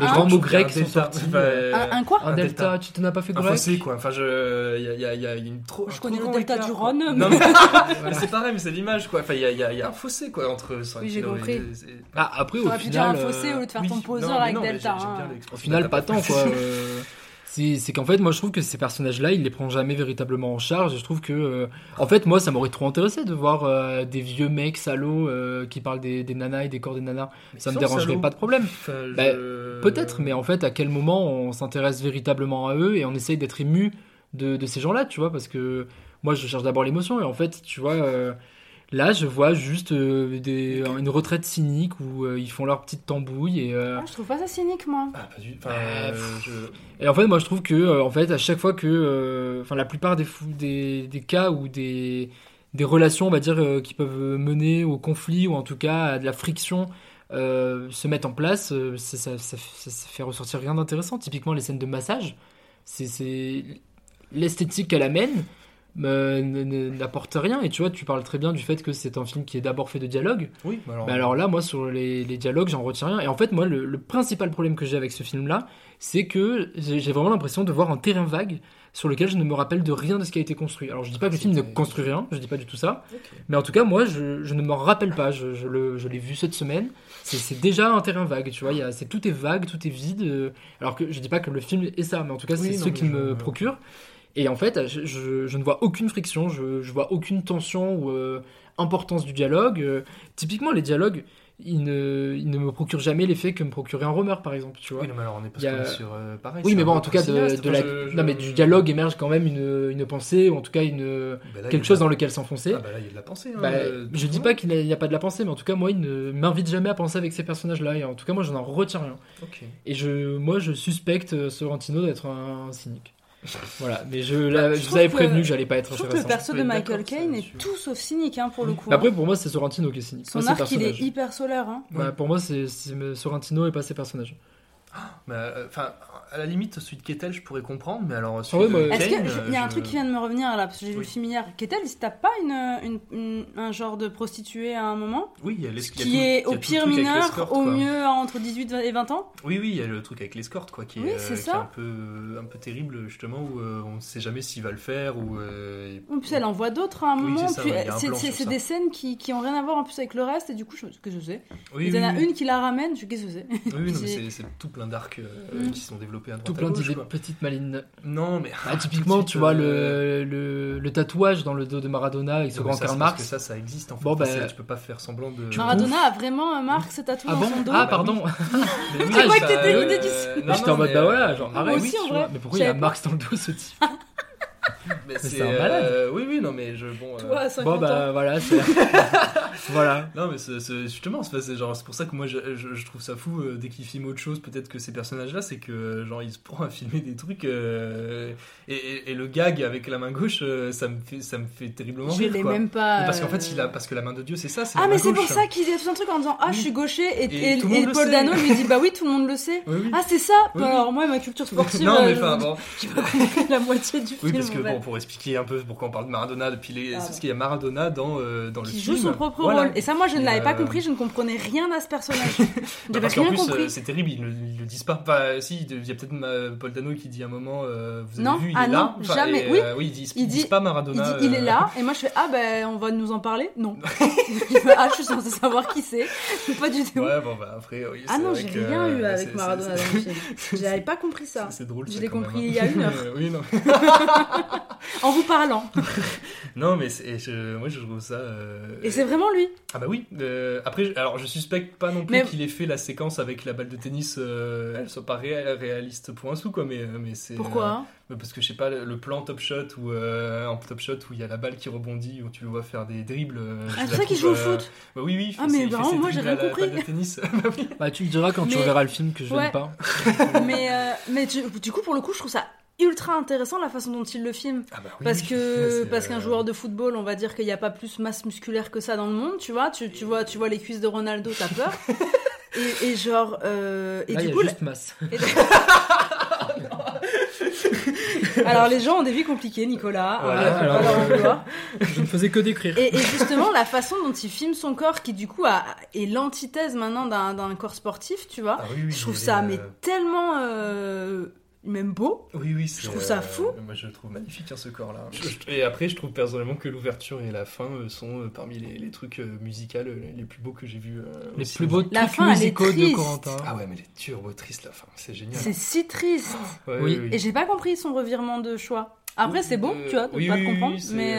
Speaker 9: les grands mots grecs sont sortis.
Speaker 2: Un, un quoi
Speaker 9: Un delta,
Speaker 10: delta.
Speaker 9: tu t'en as pas fait
Speaker 10: Un
Speaker 9: grec
Speaker 10: fossé quoi. Enfin, je, il y a, y une trop.
Speaker 2: Je
Speaker 10: un
Speaker 2: connais
Speaker 10: trop
Speaker 2: le delta du. Rhône,
Speaker 10: Non,
Speaker 2: mais-
Speaker 10: mais, *laughs*
Speaker 9: Voilà.
Speaker 10: mais c'est pareil, mais c'est l'image quoi. Enfin, il y a, un fossé quoi entre. Sorrentino
Speaker 2: j'ai compris.
Speaker 10: c'est-
Speaker 9: Ah, après, au
Speaker 2: T'aurais pu dire un
Speaker 9: final,
Speaker 2: fossé au lieu de faire ton
Speaker 10: non,
Speaker 2: poseur avec
Speaker 10: non,
Speaker 2: Delta. hein.
Speaker 9: au final, pas tant, quoi. *laughs* C'est qu'en fait, moi, je trouve que ces personnages-là, il les prend jamais véritablement en charge. Je trouve que, euh, en fait, moi, ça m'aurait trop intéressé de voir euh, des vieux mecs salauds euh, qui parlent des, des nanas et des corps des nanas. ça me dérangerait pas de problème.
Speaker 10: Enfin, je-
Speaker 9: Bah, Peut-être, mais en fait, à quel moment on s'intéresse véritablement à eux et on essaye d'être ému de, de ces gens-là, tu vois, parce que moi, je cherche d'abord l'émotion et en fait, tu vois, là, je vois juste euh, des, une retraite cynique où euh, ils font leur petite tambouille et. euh,
Speaker 2: Ah, je trouve pas ça cynique, moi.
Speaker 10: Ah, pas du. Enfin, euh,
Speaker 9: pff.
Speaker 10: je-
Speaker 9: Et en fait, moi, je trouve que, euh, en fait, à chaque fois que, euh, enfin, la plupart des, fou- des, des cas où des, des relations, on va dire, euh, qui peuvent mener au conflit ou en tout cas à de la friction euh, se mettent en place, euh, ça, ça, ça- ça- ça fait ressortir rien d'intéressant. Typiquement, les scènes de massage, c'est- c'est l'esthétique qu'elle amène. N'apporte rien. Et tu vois tu parles très bien du fait que c'est un film qui est d'abord fait de dialogue.
Speaker 10: Oui, mais alors-
Speaker 9: bah alors là moi sur les, les dialogues j'en retiens rien. Et en fait moi le, le principal problème que j'ai avec ce film là c'est que j'ai vraiment l'impression de voir un terrain vague sur lequel je ne me rappelle de rien de ce qui a été construit. Alors je dis pas que le film ne construit rien je dis pas du tout ça. Mais en tout cas moi je, je ne m'en rappelle pas. Je, je le- je l'ai vu cette semaine. C'est déjà un terrain vague tu vois. Y a, tout est vague tout est vide. Euh, alors que je dis pas que le film est ça mais en tout cas c'est ce qui me procure et en fait, je, je- je ne vois aucune friction, je, je vois aucune tension ou euh, importance du dialogue. Euh, typiquement, les dialogues, ils ne, ils ne me procurent jamais l'effet que me procurait un Romer, par exemple. Tu vois.
Speaker 10: Oui, non, mais alors on est
Speaker 9: a-
Speaker 10: est sur, euh, pareil,
Speaker 9: oui, mais bon, en tout cas, de,
Speaker 10: cinéaste,
Speaker 9: de
Speaker 10: enfin,
Speaker 9: la...
Speaker 10: je- je-
Speaker 9: Non, mais du dialogue émerge quand même une, une pensée, ou en tout cas une,
Speaker 10: là, a
Speaker 9: quelque chose
Speaker 10: la-
Speaker 9: dans lequel s'enfoncer.
Speaker 10: Ah, bah là, il y a de la pensée, hein,
Speaker 9: Bah,
Speaker 10: euh,
Speaker 9: je dis pas qu'il n'y a, pas de la pensée, mais en tout cas, moi, il ne m'invite jamais à penser avec ces personnages-là. Et en tout cas, moi, je n'en retiens rien. Et je, moi, je suspecte Sorrentino d'être un, cynique. Voilà, mais je, la- je vous
Speaker 2: trouve
Speaker 9: avais
Speaker 2: que-
Speaker 9: prévenu que j'allais pas être
Speaker 2: Je trouve que le perso de Michael Caine est tout sauf cynique, hein, pour le coup.
Speaker 9: Mais Après, pour moi, c'est Sorrentino qui est cynique.
Speaker 2: Son arc, il est hyper solaire. Hein.
Speaker 9: Bah, Pour moi, c'est Sorrentino et pas ses personnages.
Speaker 10: Bah, euh, Enfin, à la limite, celui de Kettel, je pourrais comprendre, mais alors.
Speaker 9: Ah
Speaker 10: celui
Speaker 9: ouais,
Speaker 10: de
Speaker 9: bah,
Speaker 2: Est-ce qu'il y a un
Speaker 10: je-
Speaker 2: truc qui vient de me revenir là, parce que j'ai vu
Speaker 10: Oui.
Speaker 2: le film hier. Kettel, il se tape pas une, une- une- un genre de prostituée à un moment?
Speaker 10: Oui, il y a les- il y a
Speaker 2: Qui est au pire mineur,
Speaker 10: l'escorte,
Speaker 2: au mieux entre 18 et 20 ans?
Speaker 10: Oui, oui, il y a le truc avec l'escorte, quoi, qui est,
Speaker 2: Oui,
Speaker 10: euh,
Speaker 2: c'est
Speaker 10: qui est
Speaker 2: ça.
Speaker 10: un peu, un peu terrible, justement, où euh, on ne sait jamais s'il va le faire, ou. euh, et-
Speaker 2: En plus, elle en voit d'autres à un moment.
Speaker 10: c'est
Speaker 2: puis des scènes qui, qui ont rien à voir en plus avec le reste, et du coup, je que je sais.
Speaker 10: Oui,
Speaker 2: il y en a une qui la ramène, je qu'est-ce que c'est?
Speaker 10: Oui, oui, non, *laughs* mais
Speaker 2: J'ai-
Speaker 10: c'est- c'est tout plein d'arcs euh,
Speaker 2: Mm.
Speaker 10: qui sont développés à droite
Speaker 9: Tout plein d'idées petites malines.
Speaker 10: Non, mais.
Speaker 9: Bah, typiquement, tu vois,
Speaker 10: euh,
Speaker 9: le, le, le tatouage dans le dos de Maradona avec ce grand Karl
Speaker 10: c'est parce
Speaker 9: Marx.
Speaker 10: que ça, ça existe, en fait.
Speaker 9: Bon, bah,
Speaker 10: tu peux pas faire semblant de.
Speaker 2: Maradona a vraiment un marque ce tatou
Speaker 9: Ah
Speaker 2: dans
Speaker 9: bon
Speaker 2: son dos?
Speaker 9: Ah, pardon. *laughs*
Speaker 10: Mais oui,
Speaker 2: C'est quoi
Speaker 10: ça-
Speaker 2: que t'étais
Speaker 10: euh,
Speaker 2: l'idée du
Speaker 9: J'étais en mode,
Speaker 10: mais,
Speaker 9: bah
Speaker 10: euh,
Speaker 9: voilà, genre,
Speaker 2: moi
Speaker 9: arrête,
Speaker 2: aussi, en
Speaker 9: tu
Speaker 2: vrai.
Speaker 9: vois. Mais pourquoi il y a Marx dans le dos, ce type?
Speaker 10: Mais c'est
Speaker 9: c'est un malade.
Speaker 10: euh, oui, oui, non, mais je. Bon, euh,
Speaker 2: Toi, à 50
Speaker 9: Bon, bah
Speaker 2: ans.
Speaker 9: voilà, c'est. *laughs* voilà.
Speaker 10: Non, mais justement, c'est c'est genre c'est pour ça que moi je, je- je trouve ça fou euh, dès qu'il filme autre chose, peut-être que ces personnages-là, c'est que euh, genre il se prend à filmer des trucs euh, et, et- et le gag avec la main gauche, ça me fait ça me fait terriblement
Speaker 2: Je
Speaker 10: rire.
Speaker 2: l'ai
Speaker 10: quoi.
Speaker 2: même pas,
Speaker 10: Mais Parce qu'en fait, il a parce que la main de Dieu, c'est ça.
Speaker 2: Ah, mais c'est pour ça qu'il a tout un truc en disant Ah, je suis gaucher, et,
Speaker 10: Et
Speaker 2: Paul. Dano lui dit *laughs* Bah oui, tout le monde le sait.
Speaker 10: Oui, oui.
Speaker 2: Ah, c'est ça
Speaker 10: Oui, oui.
Speaker 2: Alors, moi, ma culture *laughs* sportive,
Speaker 10: Non, mais enfin, bon.
Speaker 2: j'ai pas compris la moitié du
Speaker 10: Oui,
Speaker 2: film.
Speaker 10: parce que
Speaker 2: en
Speaker 10: pour expliquer un peu pourquoi on parle de Maradona depuis les,
Speaker 2: Ah,
Speaker 10: parce qu'il y a Maradona dans euh, dans le
Speaker 2: qui
Speaker 10: film.
Speaker 2: joue son propre
Speaker 10: Voilà.
Speaker 2: rôle. Et ça, moi, je ne l'avais pas
Speaker 10: euh,
Speaker 2: compris, je ne comprenais rien à ce personnage.
Speaker 10: Bah, *laughs*
Speaker 2: J'avais
Speaker 10: plus,
Speaker 2: compris.
Speaker 10: euh, c'est terrible, ils ne le disent pas. Enfin, si, il y a peut-être Paul Dano qui dit à un moment, euh, vous avez
Speaker 2: Non,
Speaker 10: vu, il
Speaker 2: ah
Speaker 10: est
Speaker 2: non,
Speaker 10: là. Enfin,
Speaker 2: jamais.
Speaker 10: et,
Speaker 2: Oui.
Speaker 10: euh, ils disent,
Speaker 2: Il dit-
Speaker 10: pas Maradona.
Speaker 2: Il dit, il est là, et moi je fais Ah ben on va nous en parler Non. *laughs* Ah, je suis censée savoir qui c'est. Pas du tout.
Speaker 10: Ouais, bon, bah après, oui.
Speaker 2: ah non, j'ai rien eu avec Maradona dans le film. *laughs* J'avais pas compris ça.
Speaker 10: C'est drôle.
Speaker 2: Je l'ai compris
Speaker 10: hein.
Speaker 2: il y a une heure.
Speaker 10: oui, non. *laughs*
Speaker 2: En vous parlant. *laughs*
Speaker 10: non, mais c'est- je- moi je trouve ça. euh,
Speaker 2: Et c'est vraiment lui.
Speaker 10: Ah bah oui. euh, après, alors je suspecte pas non plus
Speaker 2: Mais-
Speaker 10: qu'il ait fait la séquence avec la balle de tennis. euh, elle soit pas ré- réaliste pour un sou quoi, mais mais c'est.
Speaker 2: Pourquoi
Speaker 10: euh, Parce que je sais pas le, plan top shot ou euh, en top shot où il y a la balle qui rebondit où tu le vois faire des dribbles. euh,
Speaker 2: Ah, c'est ça qu'il joue au
Speaker 10: euh,
Speaker 2: foot
Speaker 10: Bah oui oui.
Speaker 2: Ah, mais vraiment, moi, j'ai rien
Speaker 10: la balle
Speaker 2: compris.
Speaker 10: de tennis. *laughs* Bah oui.
Speaker 9: Bah, tu me diras quand tu reverras le film que je
Speaker 2: Ouais.
Speaker 9: n'aime pas.
Speaker 2: mais euh, mais du coup, pour le coup, je trouve ça ultra intéressant la façon dont il le filme.
Speaker 10: Ah bah oui,
Speaker 2: parce que parce qu'un
Speaker 10: euh,
Speaker 2: joueur de football, on va dire qu'il n'y a pas plus masse musculaire que ça dans le monde, tu vois. Tu, tu vois, tu vois les cuisses de Ronaldo, t'as peur. *laughs* et, et genre euh, et
Speaker 9: Là,
Speaker 2: du
Speaker 9: a
Speaker 2: coup,
Speaker 9: juste masse. *laughs*
Speaker 2: Et- Alors les gens ont des vies compliquées, Nicolas.
Speaker 9: Voilà,
Speaker 2: euh,
Speaker 9: alors,
Speaker 2: vouloir. *laughs*
Speaker 9: Je ne faisais que décrire.
Speaker 2: Et, et justement, la façon dont il filme son corps, qui du coup a- est l'antithèse maintenant d'un corps sportif, tu vois,
Speaker 10: Ah oui, oui,
Speaker 2: je trouve ça
Speaker 10: euh,
Speaker 2: mais tellement euh, même beau.
Speaker 10: Oui, oui,
Speaker 2: Je trouve ça fou.
Speaker 10: Moi, je le trouve magnifique, hein, ce corps-là. Et après, je trouve personnellement que l'ouverture et la fin euh, sont euh, parmi les, les trucs euh, musicaux euh, les, les plus beaux que j'ai vus. euh,
Speaker 9: Les plus beaux
Speaker 2: La
Speaker 9: trucs
Speaker 2: fin, elle est
Speaker 9: musicaux de
Speaker 2: triste.
Speaker 9: Corentin.
Speaker 10: Ah ouais, mais elle est turbo triste, la fin. C'est génial.
Speaker 2: C'est si triste.
Speaker 10: Ouais,
Speaker 9: Oui.
Speaker 10: oui, oui.
Speaker 2: Et j'ai pas compris son revirement de choix. Après, c'est beau, tu vois, de
Speaker 10: oui,
Speaker 2: pas
Speaker 10: oui,
Speaker 2: comprendre,
Speaker 10: c'est,
Speaker 2: mais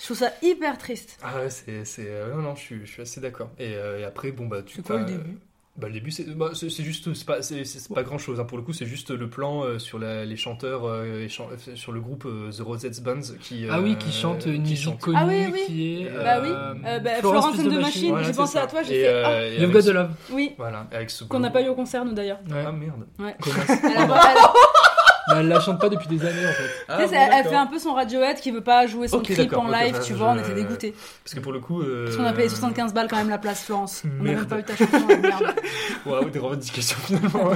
Speaker 2: je trouve ça hyper triste.
Speaker 10: Ah ouais, c'est. c'est- Non, non, je suis, je suis assez d'accord. Et, euh, et après, bon, bah, tu
Speaker 2: C'est quoi le début?
Speaker 10: Bah, le début, c'est bah, juste, c'est pas, c'est- c'est pas grand chose. Pour le coup, c'est juste le plan euh, sur la- les chanteurs, euh, chan- euh, sur le groupe euh, The Rosettes Bands qui.
Speaker 9: Ah oui, qui chante une
Speaker 10: qui
Speaker 9: musique
Speaker 10: chante.
Speaker 9: connue
Speaker 2: Ah oui, oui.
Speaker 9: qui est.
Speaker 2: Bah oui, bah,
Speaker 9: Florence
Speaker 2: Florence and the Machine,
Speaker 10: Voilà,
Speaker 2: j'ai pensé
Speaker 10: ça.
Speaker 2: à toi, j'ai fait
Speaker 10: et
Speaker 9: You've Got
Speaker 10: ce-
Speaker 9: the Love.
Speaker 2: oui,
Speaker 10: Voilà, avec ce
Speaker 2: qu'on n'a pas eu au concert nous d'ailleurs.
Speaker 9: Ouais.
Speaker 10: Ah merde.
Speaker 2: Ouais. *laughs*
Speaker 9: Comment
Speaker 2: Elle,
Speaker 9: Bah, la chante pas depuis des années en fait.
Speaker 10: Ah,
Speaker 2: tu sais,
Speaker 10: bon,
Speaker 2: elle, fait un peu son Radiohead qui veut pas jouer son
Speaker 10: Ok,
Speaker 2: clip en live, tu
Speaker 10: je-
Speaker 2: vois, on était dégoûtés.
Speaker 10: Parce que pour le coup. euh,
Speaker 2: Parce qu'on a payé 75 balles quand même la place Florence. On n'a
Speaker 10: Merde.
Speaker 2: même pas eu ta chanson, merde. *laughs*
Speaker 10: Waouh, des revendications finalement.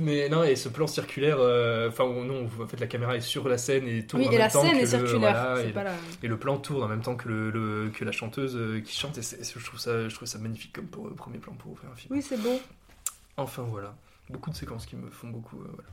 Speaker 10: Mais non, et ce plan circulaire, euh, enfin où non, en fait la caméra est sur la scène et tourne
Speaker 2: Oui,
Speaker 10: en
Speaker 2: et
Speaker 10: même
Speaker 2: la
Speaker 10: temps
Speaker 2: scène
Speaker 10: que
Speaker 2: est
Speaker 10: le-
Speaker 2: circulaire.
Speaker 10: voilà, et,
Speaker 2: pas la...
Speaker 10: et le plan tourne en même temps que, le, le- que la chanteuse euh, qui chante. Et je trouve ça, je trouve ça magnifique comme pour, euh, premier plan pour faire un film.
Speaker 2: Oui, c'est beau.
Speaker 10: Enfin voilà, beaucoup de séquences qui me font beaucoup. euh, voilà.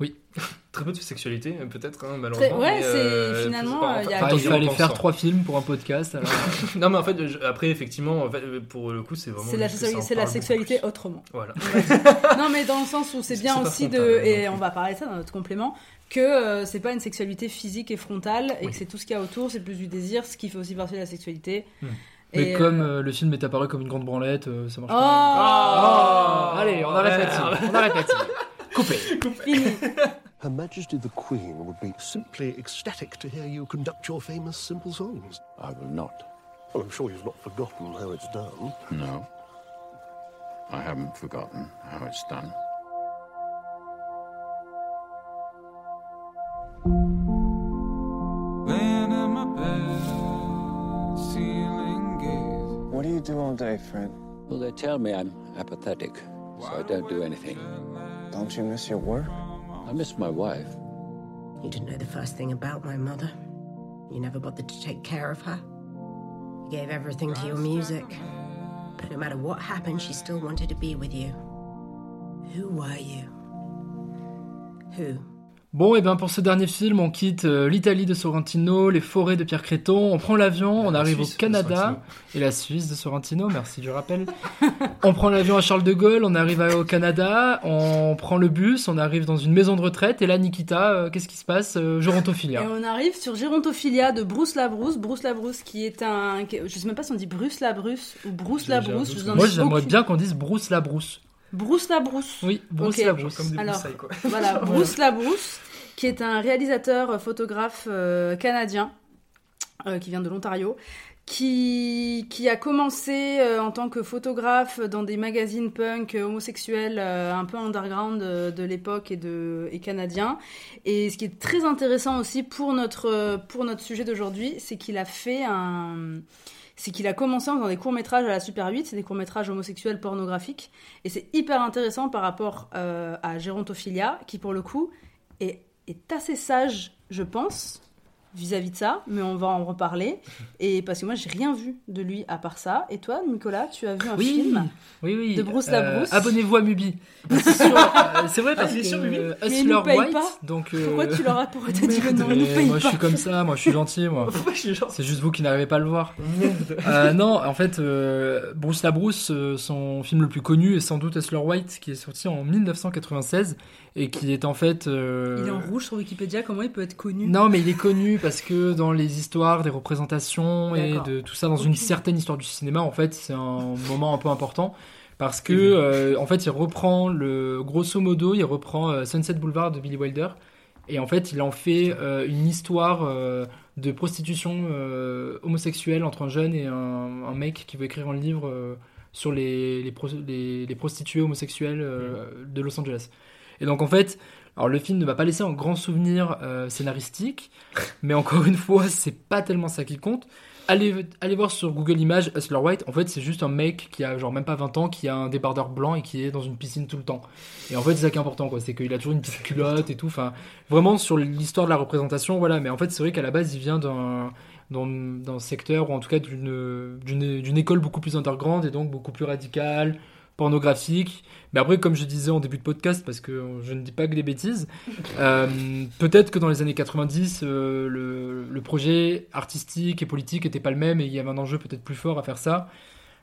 Speaker 9: Oui. *laughs*
Speaker 10: Très peu de sexualité, euh, peut-être, hein,
Speaker 2: Très-
Speaker 10: malheureusement.
Speaker 2: Ouais,
Speaker 10: mais,
Speaker 2: c'est
Speaker 10: euh,
Speaker 2: finalement. euh, il
Speaker 9: Enfin, fallait faire
Speaker 10: hein.
Speaker 9: trois films pour un podcast. Alors... *laughs*
Speaker 10: non, mais en fait, je- après, effectivement, en fait, euh, pour le coup, c'est vraiment.
Speaker 2: C'est la, c'est sexualité autrement.
Speaker 10: Voilà. *laughs*
Speaker 2: non, mais dans le sens où c'est bien aussi de.
Speaker 10: frontal, non
Speaker 2: Et on va parler de ça dans notre complément. Que euh, c'est pas une sexualité physique et frontale et
Speaker 10: Oui.
Speaker 2: que c'est tout ce qu'il y a autour, c'est plus du désir, ce qui fait aussi partie de la sexualité.
Speaker 10: Hmm.
Speaker 9: Mais
Speaker 2: Et,
Speaker 9: comme
Speaker 2: euh,
Speaker 9: euh, le film est apparu comme une grande branlette, euh, ça marche
Speaker 2: Oh,
Speaker 9: pas. Oh Allez, on arrête là-dessus. On arrête là-dessus. Coupé.
Speaker 2: Fini.
Speaker 13: Her Majesty the Queen would be simply ecstatic to hear you conduct your famous simple songs.
Speaker 11: I will not.
Speaker 13: Well, I'm sure you've not forgotten how it's done.
Speaker 11: No. I haven't forgotten how it's done.
Speaker 14: What do you do all day, Fred?
Speaker 15: Well, they tell me I'm apathetic, so I don't do anything.
Speaker 14: Don't you miss your work?
Speaker 15: I miss my wife.
Speaker 16: You didn't know the first thing about my mother. You never bothered to take care of her. You gave everything to your music. But no matter what happened, she still wanted to be with you. Who were you? Who?
Speaker 9: Bon, et bien pour ce dernier film, on quitte euh, l'Italie de Sorrentino, les forêts de Pierre Créton, on prend l'avion, on
Speaker 10: La
Speaker 9: arrive
Speaker 10: Suisse
Speaker 9: au Canada et la Suisse de Sorrentino, merci du rappel. on prend l'avion à Charles de Gaulle, on arrive au Canada, on prend le bus, on arrive dans une maison de retraite et là, Nikita, euh, qu'est-ce qui se passe Euh,
Speaker 2: Et
Speaker 9: Gerontophilia.
Speaker 2: on arrive sur Gérontophilia de Bruce Labrousse. Bruce Labrousse qui est un. Je sais même pas si on dit Bruce Labrousse ou Bruce Labrousse.
Speaker 10: doute,
Speaker 2: je vous en
Speaker 9: Moi,
Speaker 2: ai
Speaker 9: j'aimerais
Speaker 2: aucune-
Speaker 9: bien qu'on dise Bruce la Brousse.
Speaker 2: Bruce Labrousse.
Speaker 9: Oui, Bruce
Speaker 2: Ok.
Speaker 9: la Brousse.
Speaker 10: Comme des
Speaker 2: Alors,
Speaker 10: broussailles, quoi. *laughs*
Speaker 2: Voilà, Bruce Labrousse, qui est un réalisateur euh, photographe euh, canadien, euh, qui vient de l'Ontario, qui, qui a commencé euh, en tant que photographe dans des magazines punk homosexuels euh, un peu underground euh, de l'époque et, de, et canadien. Et ce qui est très intéressant aussi pour notre, pour notre sujet d'aujourd'hui, c'est qu'il a fait un c'est qu'il a commencé en faisant des courts-métrages à la Super 8, c'est des courts-métrages homosexuels pornographiques, et c'est hyper intéressant par rapport euh, à Gérontophilia, qui pour le coup est, est assez sage, je pense, vis-à-vis de ça, mais on va en reparler, et parce que moi j'ai rien vu de lui à part ça, et toi Nicolas, tu as vu un
Speaker 9: Oui,
Speaker 2: film
Speaker 9: oui, oui.
Speaker 2: de Bruce
Speaker 9: Euh,
Speaker 2: Labrousse.
Speaker 9: Abonnez-vous à Mubi. *laughs* C'est euh, c'est vrai
Speaker 10: Ah,
Speaker 9: parce
Speaker 10: est
Speaker 9: que euh, Hustler
Speaker 2: nous paye
Speaker 9: White,
Speaker 2: pas.
Speaker 9: donc. euh,
Speaker 2: Pourquoi tu leur as t'as dit le nom Il nous
Speaker 9: Et
Speaker 2: paye
Speaker 9: moi je suis comme ça, moi je suis gentil, moi. *laughs* C'est juste vous qui n'arrivez pas à le voir. Euh, non, en fait, euh, Bruce Labrousse, euh, son film le plus connu est sans doute Hustler White, qui est sorti en 1996 et qui est en fait. euh,
Speaker 2: Il est en rouge sur Wikipédia, comment il peut être connu?
Speaker 9: Non, mais il est connu parce que dans les histoires des représentations et de tout ça, dans une certaine histoire du cinéma, en fait, c'est un moment un peu important. Parce que, euh, en fait, il reprend le. Grosso modo, il reprend euh, Sunset Boulevard de Billy Wilder. Et en fait, il en fait euh, une histoire de prostitution homosexuelle entre un jeune et un, un mec qui veut écrire un livre sur les, les, pro- les- les prostituées homosexuelles de Los Angeles. Et donc, en fait, alors le film ne m'a pas laissé un grand souvenir euh, scénaristique, mais encore une fois, c'est pas tellement ça qui compte. Allez, allez voir sur Google Images Hustler White. En fait, c'est juste un mec qui a genre même pas 20 ans, qui a un débardeur blanc et qui est dans une piscine tout le temps. Et en fait, c'est ça qui est important, quoi. C'est qu'il a toujours une petite culotte et tout. Enfin, vraiment sur l'histoire de la représentation, voilà. Mais en fait, c'est vrai qu'à la base, il vient d'un d'un secteur ou en tout cas d'une école beaucoup plus underground et donc beaucoup plus radicale pornographique. Mais après, comme je disais en début de podcast, parce que je ne dis pas que des bêtises, *laughs* euh, peut-être que dans les années 90, euh, le, le projet artistique et politique n'était pas le même et il y avait un enjeu peut-être plus fort à faire ça.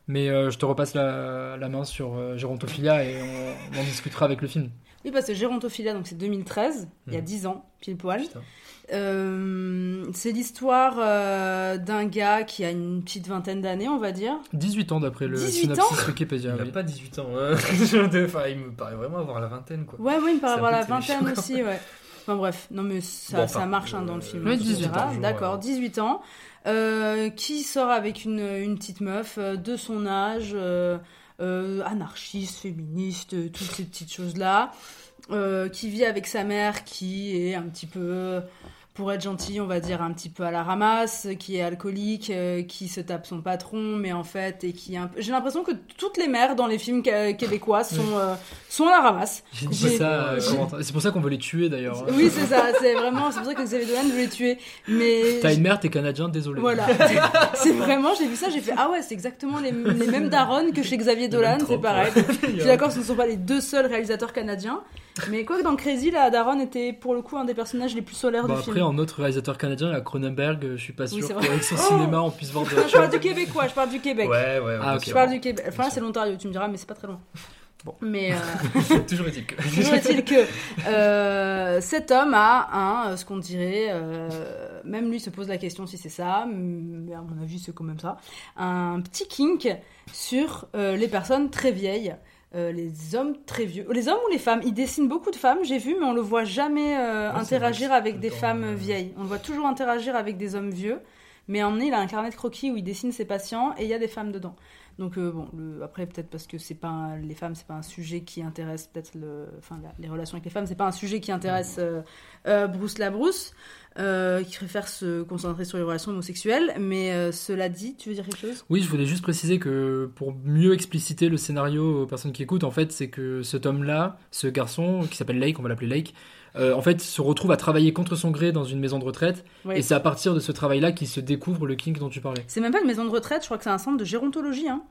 Speaker 9: Mais euh, je te repasse la, la main sur Gérontophilia et on, on en discutera avec le film.
Speaker 2: Oui, parce que Gérontophilia, donc c'est 2013, il y a
Speaker 9: Mhm.
Speaker 2: 10 ans, pile poil. Euh, c'est l'histoire euh, d'un gars qui a une petite vingtaine d'années, on va dire.
Speaker 9: 18 ans d'après le
Speaker 2: 18
Speaker 9: synopsis
Speaker 2: ans
Speaker 9: Wikipédia.
Speaker 10: Il a
Speaker 9: oui.
Speaker 10: pas 18 ans. hein. *laughs* enfin, il me paraît vraiment avoir la vingtaine, quoi.
Speaker 2: Ouais, ouais, il me paraît avoir la vingtaine aussi, ouais. Enfin bref, non mais ça,
Speaker 10: Bon, enfin,
Speaker 2: ça marche hein,
Speaker 10: euh,
Speaker 2: dans le film.
Speaker 9: ouais,
Speaker 2: on
Speaker 9: 18
Speaker 2: verra.
Speaker 10: ans.
Speaker 2: D'accord,
Speaker 10: Ouais.
Speaker 2: 18 ans. euh, qui sort avec une, une petite meuf euh, de son âge, euh, euh, anarchiste, féministe, euh, toutes ces petites choses-là, euh, qui vit avec sa mère qui est un petit peu, pour être gentil, on va dire un petit peu à la ramasse, qui est alcoolique, euh, qui se tape son patron, mais en fait, et qui. J'ai l'impression que toutes les mères dans les films québécois sont, euh, sont à la ramasse.
Speaker 9: Euh. C'est pour ça qu'on veut les tuer d'ailleurs.
Speaker 2: oui, c'est ça, c'est vraiment, c'est pour ça que Xavier Dolan veut les tuer. Mais.
Speaker 9: T'as une mère, t'es canadien, désolé.
Speaker 2: Voilà. *laughs* c'est vraiment, j'ai vu ça, j'ai fait, ah ouais, c'est exactement les, les mêmes darons que chez Xavier Dolan, c'est pareil.
Speaker 10: ouais. *laughs*
Speaker 2: Je suis d'accord, ce ne sont pas les deux seuls réalisateurs canadiens. Mais quoi que dans Crazy, la daronne était pour le coup un des personnages les plus solaires
Speaker 9: Bon,
Speaker 2: du
Speaker 9: après,
Speaker 2: film.
Speaker 9: en autre réalisateur canadien, la Cronenberg, euh, je suis pas
Speaker 2: Oui,
Speaker 9: sûr
Speaker 2: c'est vrai.
Speaker 9: qu'avec son
Speaker 2: Oh
Speaker 9: cinéma, on puisse
Speaker 2: Non, *laughs* je parle du québécois, je parle du Québec.
Speaker 10: Ouais, ouais,
Speaker 9: Ah, ok.
Speaker 2: Je parle du Québec. Enfin, c'est l'Ontario, tu me diras, mais c'est pas très loin. *laughs*
Speaker 9: Bon.
Speaker 2: Mais. euh, *laughs*
Speaker 10: Toujours est-il que.
Speaker 2: Toujours est-il que euh, cet homme a un, ce qu'on dirait, euh, même lui se pose la question si c'est ça, mais à mon avis c'est quand même ça, un petit kink sur les personnes très vieilles. Euh, les hommes très vieux, les hommes ou les femmes, il dessine beaucoup de femmes, j'ai vu, mais on le voit jamais euh,
Speaker 10: Ouais,
Speaker 2: interagir
Speaker 10: vrai,
Speaker 2: avec des femmes
Speaker 10: euh,
Speaker 2: vieilles. On le voit toujours interagir avec des hommes vieux, mais en il a un carnet de croquis où il dessine ses patients et il y a des femmes dedans. Donc euh, bon, le- après peut-être parce que c'est pas un- les femmes, c'est pas un sujet qui intéresse peut-être le, enfin la- les relations avec les femmes, c'est pas un sujet qui intéresse euh, euh, Bruce Labrousse, euh, qui préfère se concentrer sur les relations homosexuelles. Mais euh, cela dit, tu veux dire quelque chose?
Speaker 9: Oui, je voulais juste préciser que pour mieux expliciter le scénario aux personnes qui écoutent, en fait, c'est que cet homme-là, ce garçon qui s'appelle Lake, on va l'appeler Lake, euh, en fait, se retrouve à travailler contre son gré dans une maison de retraite. Et c'est à partir de ce travail-là qu'il se découvre le kink dont tu parlais.
Speaker 2: C'est même pas une maison de retraite, je crois que c'est un centre de gérontologie. Hein.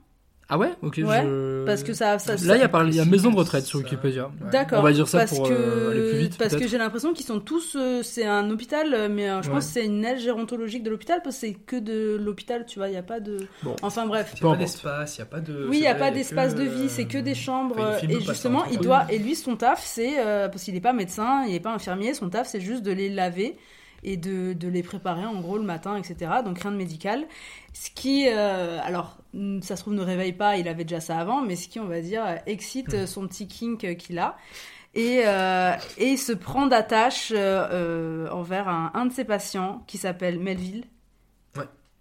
Speaker 9: Ah ouais Ok.
Speaker 2: Ouais,
Speaker 9: je-
Speaker 2: parce que ça- ça-
Speaker 9: Là, il y a, parlé- y a maison de retraite sur Wikipédia.
Speaker 2: D'accord.
Speaker 9: On va dire ça
Speaker 2: parce
Speaker 9: pour
Speaker 2: que,
Speaker 9: euh, aller plus vite.
Speaker 2: Parce que j'ai l'impression qu'ils sont tous. euh, c'est un hôpital, mais euh, je
Speaker 9: Ouais.
Speaker 2: pense que c'est une aile gérontologique de l'hôpital parce que c'est que de l'hôpital, tu vois. Il n'y a pas de.
Speaker 9: Bon.
Speaker 2: Enfin bref.
Speaker 10: Il n'y a pas d'espace, il n'y a pas de.
Speaker 2: Oui, il n'y a pas d'espace de vie, c'est que des chambres.
Speaker 10: enfin,
Speaker 2: et justement, il doit. Et lui, son taf, c'est. euh, parce qu'il n'est pas médecin, il n'est pas infirmier, son taf, c'est juste de les laver et de, les préparer en gros le matin, etc. Donc rien de médical. Ce qui, euh, alors, mm, ça se trouve, ne réveille pas, il avait déjà ça avant, mais ce qui, on va dire, euh, excite euh, son petit kink qu'il a. Et, se prend d'attache envers un de ses patients qui s'appelle Melville.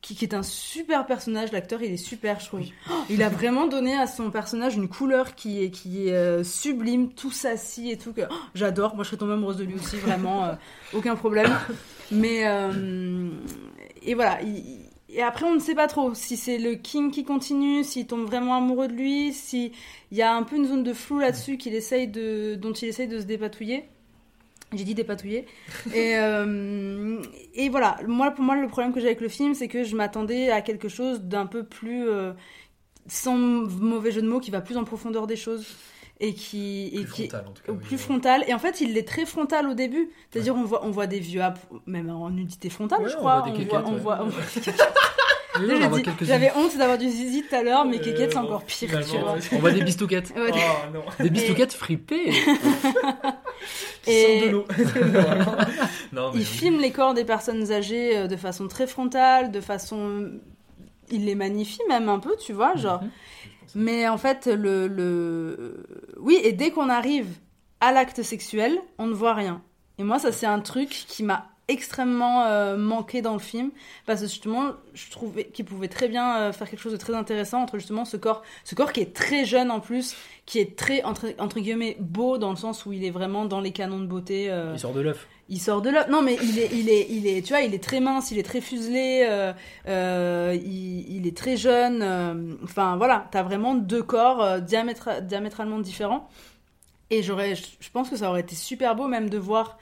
Speaker 2: Qui, qui est un super personnage, l'acteur il est super, je trouve. Oh, il a *laughs* vraiment donné à son personnage une couleur qui est, qui est euh, sublime, tout s'assis et tout. Que, oh, J'adore, moi je serais tombée amoureuse de lui aussi, *laughs* vraiment, euh, aucun problème. Mais, euh, et voilà, il- et après on ne sait pas trop si c'est le King qui continue, s'il tombe vraiment amoureux de lui, s'il y a un peu une zone de flou là-dessus qu'il essaye de, dont il essaye de se dépatouiller. J'ai dit dépatouiller. et, euh, et voilà, moi, pour moi, le problème que j'ai avec le film, c'est que je m'attendais à quelque chose d'un peu plus. euh, sans mauvais jeu de mots, qui va plus en profondeur des choses. Et qui. Et
Speaker 10: Plus
Speaker 2: qui
Speaker 10: frontal, en tout cas, oui,
Speaker 2: plus frontal. Et en fait, il est très frontal au début. C'est-à-dire, on, voit, on voit des vieux, même en nudité frontale,
Speaker 9: Ouais,
Speaker 2: je crois.
Speaker 9: des
Speaker 2: On voit,
Speaker 9: kékettes,
Speaker 2: on voit- on voit des
Speaker 9: on. *laughs*
Speaker 2: J'avais honte d'avoir du zizi tout à l'heure, mais kékettes, c'est
Speaker 10: Euh,
Speaker 2: encore pire, tu vois.
Speaker 9: On voit des bistouquettes. *laughs*
Speaker 2: Ouais, des-
Speaker 10: Oh non.
Speaker 9: Des bistouquettes fripées. *laughs*
Speaker 2: Et-
Speaker 10: de l'eau. Vraiment. *laughs* non, mais
Speaker 2: Il filme les corps des personnes âgées euh, de façon très frontale, de façon. Il les magnifie même un peu, tu vois, genre. Mais en fait, le, le. Oui, et dès qu'on arrive à l'acte sexuel, on ne voit rien. Et moi, ça, c'est un truc qui m'a extrêmement euh, manqué dans le film parce que justement je trouvais qu'il pouvait très bien euh, faire quelque chose de très intéressant entre justement ce corps ce corps qui est très jeune en plus qui est très entre, entre guillemets beau dans le sens où il est vraiment dans les canons de beauté euh,
Speaker 9: Il sort de l'œuf.
Speaker 2: il sort de là. Non, mais il est, il est, il est, tu vois, il est très mince, il est très fuselé, il, il est très jeune. Enfin, voilà, t'as vraiment deux corps diamétra- diamétralement différents. Et j'aurais, je pense que ça aurait été super beau même de voir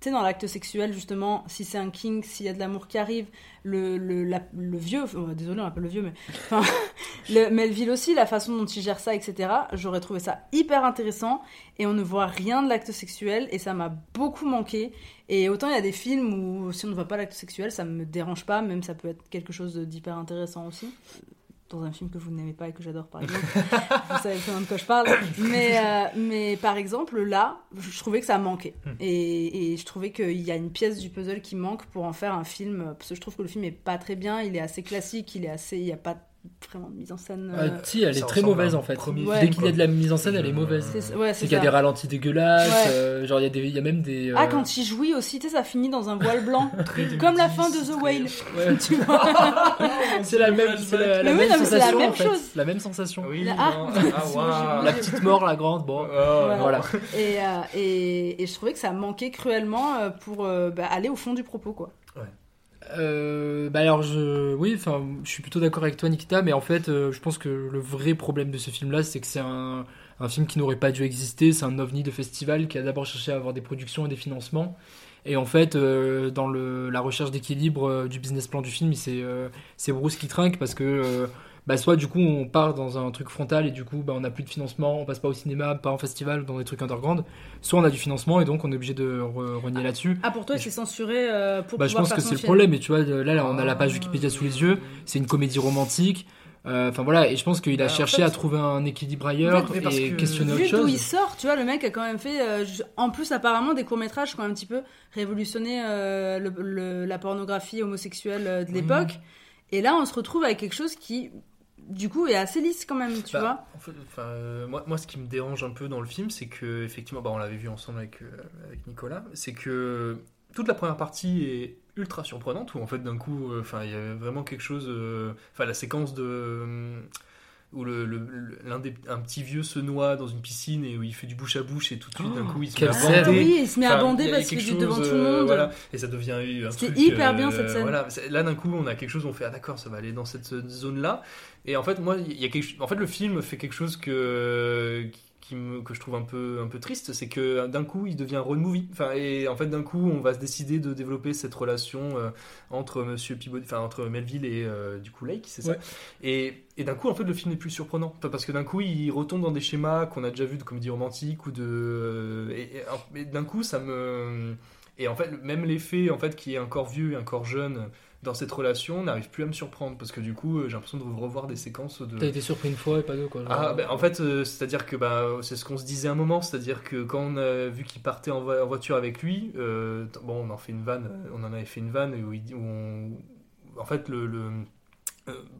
Speaker 2: tu sais, dans l'acte sexuel, justement, si c'est un king, s'il y a de l'amour qui arrive, le, le, le vieux, enfin, désolé, on appelle le vieux, mais *laughs* le Melville aussi, la façon dont il gère ça, etc., j'aurais trouvé ça hyper intéressant, et on ne voit rien de l'acte sexuel, et ça m'a beaucoup manqué. Et autant il y a des films où si on ne voit pas l'acte sexuel, ça me dérange pas, même ça peut être quelque chose d'hyper intéressant aussi. Dans un film que vous n'aimez pas et que j'adore, par *laughs* exemple. vous savez bien de quoi je parle. *coughs* Mais, euh, mais par exemple, là, je trouvais que ça manquait. Et, et je trouvais qu'il y a une pièce du puzzle qui manque pour en faire un film. Parce que je trouve que le film est pas très bien, il est assez classique, il est assez. Il n'y a pas vraiment de mise en scène.
Speaker 9: Ah,
Speaker 2: euh,
Speaker 9: si, elle est
Speaker 10: ça
Speaker 9: très mauvaise en fait.
Speaker 10: premier
Speaker 2: Ouais.
Speaker 9: Dès qu'il y a de la mise en scène, elle est mauvaise.
Speaker 2: C'est- ouais,
Speaker 9: qu'il y a des ralentis dégueulasses,
Speaker 2: Ouais.
Speaker 9: euh, genre il y, a des- il y a même des.
Speaker 2: Ah,
Speaker 9: euh,
Speaker 2: quand il jouit aussi, tu sais, ça finit dans un voile blanc. *laughs* comme la fin de The Whale.
Speaker 9: Ouais. *laughs*
Speaker 2: tu vois *laughs*
Speaker 9: c'est la même, c'est la, la
Speaker 2: Mais oui,
Speaker 9: même
Speaker 2: non, mais c'est la
Speaker 9: sensation
Speaker 2: même
Speaker 9: en fait.
Speaker 2: chose.
Speaker 9: La même sensation.
Speaker 10: Oui,
Speaker 2: La-
Speaker 10: non.
Speaker 2: Ah.
Speaker 10: Ah.
Speaker 9: La petite mort, la grande, bon.
Speaker 10: Ah,
Speaker 9: Voilà.
Speaker 2: Et, euh, et, et je trouvais que ça manquait cruellement euh, pour euh, bah, aller au fond du propos, quoi.
Speaker 9: Euh, bah alors je oui enfin je suis plutôt d'accord avec toi Nikita mais en fait euh, je pense que le vrai problème de ce film là c'est que c'est un, un film qui n'aurait pas dû exister. C'est un ovni de festival qui a d'abord cherché à avoir des productions et des financements. Et en fait euh, dans le, la recherche d'équilibre euh, du business plan du film c'est Bruce qui trinque parce que bah soit du coup on part dans un truc frontal et du coup bah, on n'a plus de financement on passe pas au cinéma pas en festival dans des trucs underground soit on a du financement et donc on est obligé de re- renier là-dessus
Speaker 2: Ah, pour toi, c'est censuré euh, pour
Speaker 9: bah, je pense que c'est le problème. Et tu vois, là, là, on a la page Wikipédia sous les yeux. C'est une comédie romantique. Euh, Enfin voilà, et je pense qu'il a
Speaker 10: Bah, en
Speaker 9: cherché
Speaker 10: fait-
Speaker 9: à trouver un équilibre ailleurs
Speaker 10: mais parce
Speaker 9: et
Speaker 10: que-
Speaker 9: questionner autre
Speaker 2: Vu d'où
Speaker 9: chose.
Speaker 2: il sort, tu vois, le mec a quand même fait, euh, en plus apparemment, des courts-métrages qui ont un petit peu révolutionné euh, le- le- la pornographie homosexuelle euh, de l'époque. Et là, on se retrouve avec quelque chose qui, du coup, est assez lisse quand même, tu
Speaker 10: Bah,
Speaker 2: vois.
Speaker 10: en fait, enfin, euh, moi, moi, ce qui me dérange un peu dans le film, c'est que, effectivement, bah, on l'avait vu ensemble avec, euh, avec Nicolas, c'est que toute la première partie est ultra surprenante, où en fait, d'un coup, euh, enfin, il y avait vraiment quelque chose. Enfin, la séquence de. Euh, où le, le- le- l'un des, un petit vieux se noie dans une piscine et où il fait du bouche à bouche et tout de suite d'un coup il se met à bander.
Speaker 2: Ah oui, il se met à bander parce qu'il est devant tout le
Speaker 10: euh,
Speaker 2: monde.
Speaker 10: voilà, et ça devient un
Speaker 2: C'était
Speaker 10: truc,
Speaker 2: hyper
Speaker 10: euh,
Speaker 2: bien, cette scène.
Speaker 10: Voilà, c'est- là d'un coup on a quelque chose, on fait ah d'accord, ça va aller dans cette zone là. Et en fait moi il y a quelque, en fait le film fait quelque chose que qui me, que je trouve un peu un peu triste, c'est que d'un coup il devient road movie. Enfin et en fait d'un coup on va se décider de développer cette relation euh, entre Monsieur Peabody, enfin entre Melville et euh, du coup Lake, c'est ça.
Speaker 9: Ouais.
Speaker 10: Et, et d'un coup en fait le film est plus surprenant Enfin, parce que d'un coup il retombe dans des schémas qu'on a déjà vu de comédie romantique ou de euh, et, et- et d'un coup ça me et en fait même l'effet en fait qui est encore vieux et encore jeune dans cette relation n'arrive plus à me surprendre parce que du coup euh, j'ai l'impression de revoir des séquences de
Speaker 9: T'as été surpris une fois et pas deux quoi. genre.
Speaker 10: ah, ben, en fait, euh, c'est-à-dire que bah, c'est ce qu'on se disait un moment, c'est-à-dire que quand on a vu qu'il partait en, vo- en voiture avec lui, euh, bon, on en fait une vanne, on en avait fait une vanne où, il où on, en fait, le, le-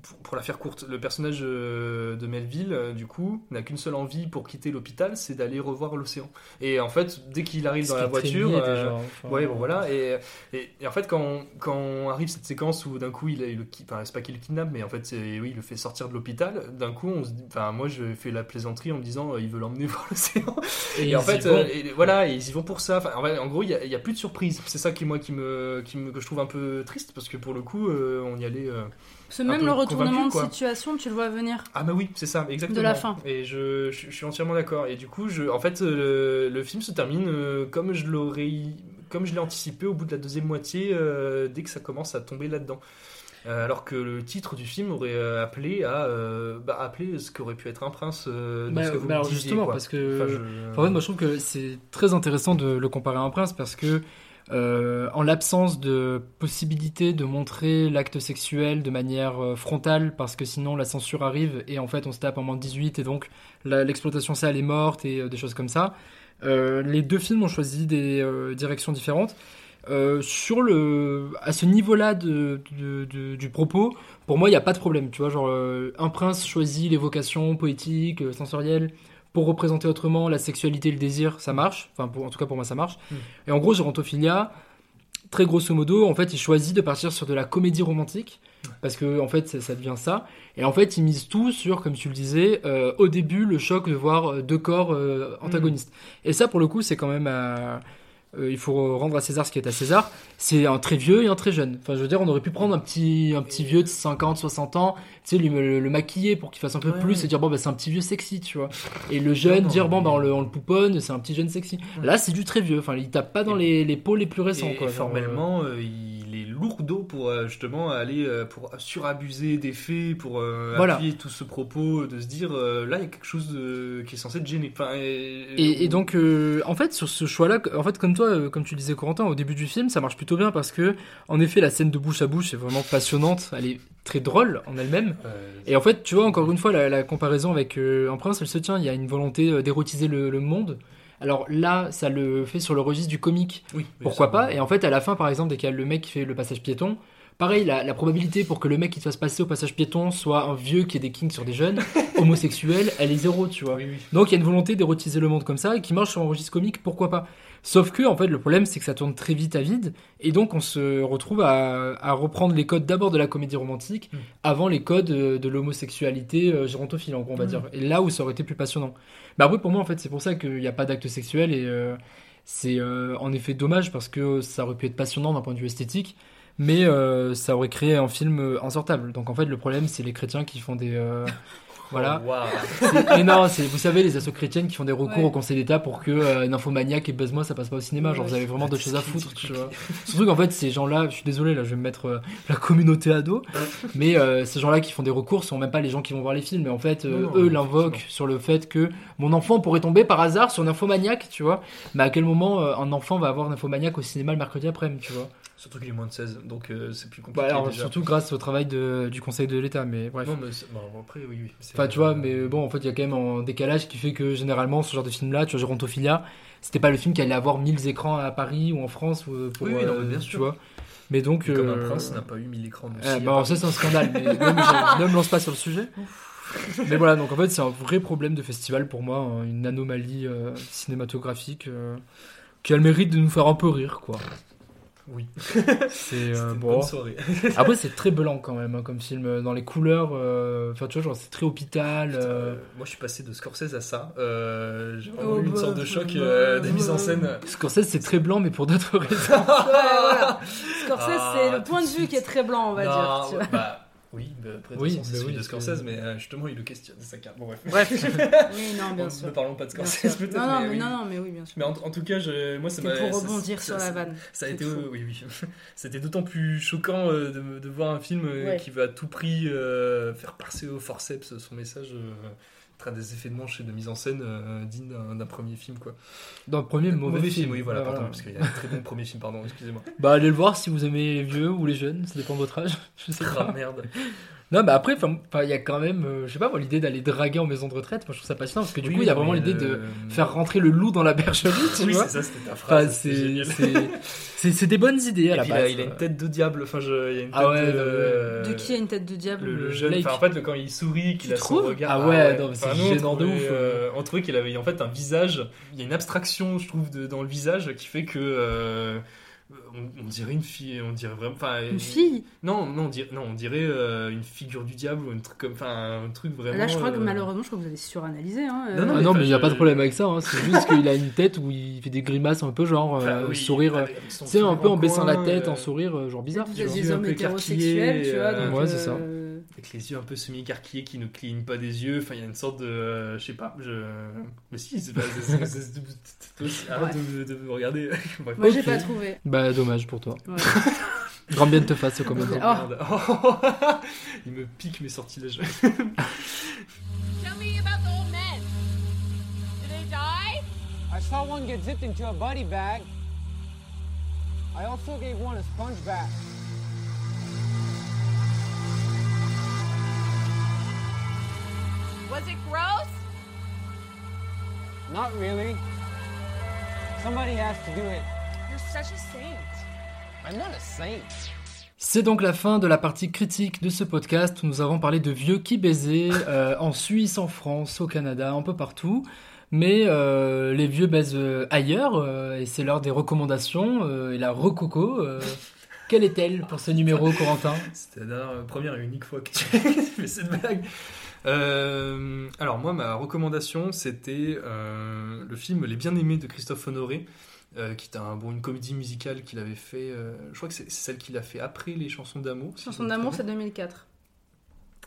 Speaker 10: pour, pour la faire courte, le personnage euh, de Melville, euh, du coup, n'a qu'une seule envie pour quitter l'hôpital, c'est d'aller revoir l'océan. Et en fait, dès qu'il arrive dans la voiture, euh,
Speaker 9: enfin.
Speaker 10: ouais, bon voilà, et, et, et en fait, quand, quand on arrive cette séquence où d'un coup, il, a- il enfin, c'est pas qu'il le kidnappe, mais en fait, oui, il le fait sortir de l'hôpital, d'un coup, on se dit, enfin, moi, je fais la plaisanterie en me disant, euh, il veut l'emmener *laughs* voir l'océan.
Speaker 9: Et
Speaker 10: Et, en fait, euh, et voilà, ils y vont pour ça. Enfin, en, vrai, en gros, il y, a- plus de surprise. C'est ça qui, moi, qui me, qui me, que je trouve un peu triste, parce que pour le coup, euh, on y allait. Euh,
Speaker 2: Ce
Speaker 10: un
Speaker 2: même le retournement de
Speaker 10: quoi.
Speaker 2: situation, tu le vois venir.
Speaker 10: Ah bah oui, c'est ça, exactement.
Speaker 2: De la fin.
Speaker 10: Et je, je, je suis entièrement d'accord. Et du coup, je, en fait, euh, le, le film se termine euh, comme je l'aurais, comme je l'ai anticipé au bout de la deuxième moitié, euh, dès que ça commence à tomber là-dedans. Euh, alors que le titre du film aurait appelé à euh, bah, appeler ce qu'aurait pu être un prince euh,
Speaker 9: Bah,
Speaker 10: ce que vous
Speaker 9: bah
Speaker 10: me
Speaker 9: alors
Speaker 10: disiez,
Speaker 9: justement,
Speaker 10: quoi.
Speaker 9: parce que
Speaker 10: Enfin, je-
Speaker 9: en fait, moi je trouve que c'est très intéressant de le comparer à un prince parce que en l'absence de possibilité de montrer l'acte sexuel de manière euh, frontale, parce que sinon la censure arrive et en fait on se tape en moins de 18 et donc l'exploitation sale est morte et euh, des choses comme ça. Euh, les deux films ont choisi des euh, directions différentes. Euh, sur le, à ce niveau-là de, du propos, pour moi, il n'y a pas de problème. Tu vois, genre, euh, un prince choisit l'évocation poétique, euh, sensorielle, pour représenter autrement la sexualité et le désir, ça marche. Enfin, pour- en tout cas, pour moi, ça marche.
Speaker 10: Mm.
Speaker 9: Et en gros, Gérontophilia, très grosso modo, en fait, il choisit de partir sur de la comédie romantique, parce que, en fait, ça, ça devient ça. Et en fait, il mise tout sur, comme tu le disais, euh, au début, le choc de voir euh, deux corps euh, antagonistes. Et ça, pour le coup, c'est quand même. euh, il faut rendre à César ce qui est à César. C'est un très vieux et un très jeune. Enfin, je veux dire, on aurait pu prendre un petit, un petit vieux de 50, 60 ans, tu sais, lui le, le maquiller pour qu'il fasse un peu
Speaker 10: Ouais,
Speaker 9: plus
Speaker 10: ouais.
Speaker 9: et dire, bon, bah, c'est un petit vieux sexy, tu vois. Et le jeune, dire, bon, bah, on le, on le pouponne, c'est un petit jeune sexy. Là, c'est du très vieux. Enfin, il tape pas dans les, les peaux les plus récents,
Speaker 10: Et
Speaker 9: quoi. Genre,
Speaker 10: formellement, euh, il est lourd d'eau pour euh, justement aller euh, pour surabuser des faits, pour euh,
Speaker 9: Voilà.
Speaker 10: appuyer tout ce propos, de se dire euh, là il y a quelque chose de- qui est censé te gêner. Enfin, et,
Speaker 9: Et, donc, euh, en fait, sur ce choix-là, en fait, comme toi, euh, comme tu disais, Corentin, au début du film, ça marche plutôt bien parce que, en effet, la scène de bouche à bouche est vraiment passionnante. Elle est très drôle en elle-même. Et en fait, tu vois, encore une fois, la, la comparaison avec euh, Un prince, elle se tient. Il y a une volonté euh, d'érotiser le, le monde. Alors là, ça le fait sur le registre du comique.
Speaker 10: Oui,
Speaker 9: Pourquoi pas Et en fait, à la fin, par exemple, dès qu'il y a le mec qui fait le passage piéton, pareil, la, la probabilité pour que le mec qui te fasse passer au passage piéton soit un vieux qui ait des kings sur des jeunes, *laughs* homosexuel, elle est zéro, tu vois. Donc il y a une volonté d'érotiser le monde comme ça et qui marche sur un registre comique, pourquoi pas Sauf que, en fait, le problème, c'est que ça tourne très vite à vide, et donc on se retrouve à, à reprendre les codes d'abord de la comédie romantique,
Speaker 10: Mm.
Speaker 9: avant les codes euh, de l'homosexualité euh, gérontophile, en gros, on va
Speaker 10: Mm.
Speaker 9: dire. Et là où ça aurait été plus passionnant. Mais après, pour moi, en fait, c'est pour ça qu'il n'y a pas d'acte sexuel, et euh, c'est euh, en effet dommage, parce que ça aurait pu être passionnant d'un point de vue esthétique, mais euh, ça aurait créé un film euh, insortable. Donc en fait, le problème, c'est les chrétiens qui font des... euh, *laughs* Voilà.
Speaker 10: Oh,
Speaker 9: non, c'est, vous savez, les assos chrétiennes qui font des recours
Speaker 2: Ouais.
Speaker 9: au Conseil d'État pour que euh, Nymphomaniac et Baise-moi ça passe pas au cinéma. Genre,
Speaker 2: Ouais,
Speaker 9: vous avez vraiment d'autres choses à foutre, tu vois. Surtout qu'en fait, ces gens-là, je suis désolé, là, je vais me mettre euh, la communauté à dos, mais euh, ces gens-là qui font des recours sont même pas les gens qui vont voir les films. Mais en fait, euh,
Speaker 10: Non,
Speaker 9: eux l'invoquent sur le fait que mon enfant pourrait tomber par hasard sur Nymphomaniac, tu vois. Mais à quel moment euh, un enfant va avoir Nymphomaniac au cinéma le mercredi après-midi, tu vois?
Speaker 10: Surtout qu'il est moins de 16, donc euh, c'est plus compliqué.
Speaker 9: Bah, alors,
Speaker 10: déjà.
Speaker 9: surtout grâce au travail de- du Conseil de l'État, mais bref.
Speaker 10: Non, mais bon, après, oui, oui.
Speaker 9: Enfin, tu vois, mais bon, en fait, il y a quand même un décalage qui fait que généralement, ce genre de film-là, tu vois, Gérontophilia, c'était pas le film qui allait avoir 1000 écrans à Paris ou en France ou pour,
Speaker 10: Oui, oui, non,
Speaker 9: euh,
Speaker 10: mais bien
Speaker 9: tu
Speaker 10: sûr.
Speaker 9: vois. Mais donc.
Speaker 10: Et Comme
Speaker 9: euh,
Speaker 10: un prince n'a pas eu 1000 écrans aussi.
Speaker 9: euh,
Speaker 10: à
Speaker 9: bah, alors, ça, c'est un scandale, mais *laughs* ne me, ne me lance pas sur le sujet. mais voilà, donc en fait, c'est un vrai problème de festival pour moi, hein, une anomalie euh, cinématographique euh, qui a le mérite de nous faire un peu rire, quoi.
Speaker 10: Oui. *laughs*
Speaker 9: C'est euh, bon.
Speaker 10: bonne soirée. *laughs*
Speaker 9: Après, c'est très blanc quand même hein, comme film, dans les couleurs. euh, Enfin, tu vois, genre, c'est très hôpital. euh,
Speaker 10: Euh, moi, je suis passé de Scorsese à ça. Euh, J'ai vraiment
Speaker 2: Oh,
Speaker 10: eu une
Speaker 2: bah,
Speaker 10: sorte de
Speaker 2: bah,
Speaker 10: choc
Speaker 2: bah,
Speaker 10: euh, des
Speaker 2: bah,
Speaker 10: mises en
Speaker 2: bah.
Speaker 10: scène.
Speaker 9: Scorsese, c'est très blanc, mais pour d'autres *laughs* raisons.
Speaker 2: Ouais, voilà. Scorsese,
Speaker 10: Ah,
Speaker 2: c'est le
Speaker 10: tout
Speaker 2: point de
Speaker 10: de
Speaker 2: vue
Speaker 10: suite.
Speaker 2: qui est très blanc, on va
Speaker 10: Non,
Speaker 2: dire. tu vois.
Speaker 10: bah, oui, bah, après, de
Speaker 9: Oui,
Speaker 10: c'est
Speaker 9: bah
Speaker 10: celui
Speaker 9: oui,
Speaker 10: de Scorsese, mais euh, justement, il le questionne, c'est ça qui a- Bon, bref.
Speaker 9: Bref. *laughs*
Speaker 2: Oui, non, bien
Speaker 10: Ne
Speaker 2: sûr.
Speaker 10: parlons pas de Scorsese, peut-être.
Speaker 2: Non, non,
Speaker 10: mais
Speaker 2: mais
Speaker 10: oui.
Speaker 2: non, non, mais oui, bien sûr.
Speaker 10: Mais en, en tout cas, je, moi, ça
Speaker 2: C'était
Speaker 10: m'a.
Speaker 2: pour rebondir
Speaker 10: ça-
Speaker 2: sur la vanne.
Speaker 10: Ça a été,
Speaker 2: fou.
Speaker 10: euh, oui, oui. *laughs* C'était d'autant plus choquant euh, de, de voir un film euh,
Speaker 2: Ouais.
Speaker 10: qui veut à tout prix euh, faire passer au forceps son message. Train des effets de manche et de mise en scène euh, digne d'un d'un premier film quoi.
Speaker 9: Dans le premier mauvais, film.
Speaker 10: oui voilà
Speaker 9: Ouais,
Speaker 10: pardon
Speaker 9: voilà.
Speaker 10: parce qu'il y a un très bon premier film pardon excusez-moi.
Speaker 9: Bah, allez le voir si vous aimez les vieux ou les jeunes, ça dépend de votre âge. *laughs* Je sais
Speaker 10: Ah
Speaker 9: pas.
Speaker 10: merde.
Speaker 9: Non, mais après, enfin, enfin, il y a quand même, euh, je sais pas, moi, l'idée d'aller draguer en maison de retraite, moi, je trouve ça passionnant parce que du
Speaker 10: Oui,
Speaker 9: coup, il y a vraiment l'idée de faire rentrer le loup dans la bergerie, tu
Speaker 10: Oui
Speaker 9: vois.
Speaker 10: c'est ça c'était ta
Speaker 9: Enfin,
Speaker 10: phrase.
Speaker 9: c'est,
Speaker 10: c'est
Speaker 9: des bonnes idées à
Speaker 10: Et
Speaker 9: la
Speaker 10: puis,
Speaker 9: base.
Speaker 10: il a, il a une tête de diable. Enfin je, il y a une tête
Speaker 9: Ah ouais,
Speaker 10: de.
Speaker 2: qui a une tête de diable
Speaker 10: le, le jeune, enfin en fait quand il sourit, qu'il a son
Speaker 2: trouves
Speaker 10: regard.
Speaker 9: Ah ouais, non, mais c'est
Speaker 10: Enfin,
Speaker 9: gênant de
Speaker 10: trouvait,
Speaker 9: ouf.
Speaker 10: euh, on trouvait qu'il avait en fait un visage, il y a une abstraction je trouve de- dans le visage qui fait que euh, on, on dirait une fille, on dirait vraiment.
Speaker 2: Une fille
Speaker 10: Non, non, on dirait, non, on dirait euh, une figure du diable ou un truc comme, enfin un truc vraiment.
Speaker 2: Là, je crois que
Speaker 10: euh,
Speaker 2: malheureusement, je crois que vous avez suranalysé. Hein,
Speaker 10: Non, non,
Speaker 9: Ah
Speaker 10: mais
Speaker 9: non, mais il n'y a pas de problème avec ça, hein. c'est juste qu'il a une tête où il fait des grimaces un peu genre
Speaker 10: enfin,
Speaker 9: euh,
Speaker 10: oui,
Speaker 9: sourire, euh, tu sais, un peu en baissant la tête,
Speaker 10: euh,
Speaker 9: en sourire, euh, genre bizarre.
Speaker 2: Des hommes
Speaker 10: peu
Speaker 2: hétérosexuels, tu vois. Donc,
Speaker 9: ouais, c'est ça.
Speaker 10: Avec les yeux un peu semi-écarquillés qui ne clignent pas des yeux. Enfin, il y a une sorte de. euh, je sais pas, je. Mais si, c'est pas. Arrête de, de me regarder. *laughs*
Speaker 2: Moi, j'ai
Speaker 9: Ok.
Speaker 2: pas trouvé.
Speaker 9: Bah, dommage pour toi.
Speaker 2: Ouais. *laughs*
Speaker 9: Grand bien de te fasse ce commentaire.
Speaker 2: Oh. *laughs*
Speaker 10: Il me pique mes sortilèges.
Speaker 6: Tell me about the old men. Did they die?
Speaker 17: I saw one get zipped into a buddy bag. I also gave one a sponge bath.
Speaker 6: Was it gross?
Speaker 17: Not really. Somebody has to do it.
Speaker 6: You're such a saint.
Speaker 17: I'm not a saint.
Speaker 9: C'est donc la fin de la partie critique de ce podcast où nous avons parlé de vieux qui baisaient euh, en Suisse, en France, au Canada, un peu partout. Mais euh, les vieux baisent euh, ailleurs euh, et c'est l'heure des recommandations. euh, et la Rococo, euh, quelle est-elle pour ce numéro, Corentin?
Speaker 10: C'était la dernière- première et unique fois que tu *laughs* fais cette blague. Euh, alors moi, ma recommandation, c'était euh, le film Les Bien-Aimés de Christophe Honoré, euh, qui était un, bon, une comédie musicale qu'il avait fait. je crois que c'est c'est celle qu'il a fait après les chansons d'amour. si je
Speaker 2: Chanson
Speaker 10: me
Speaker 2: d'amour, c'est 2004.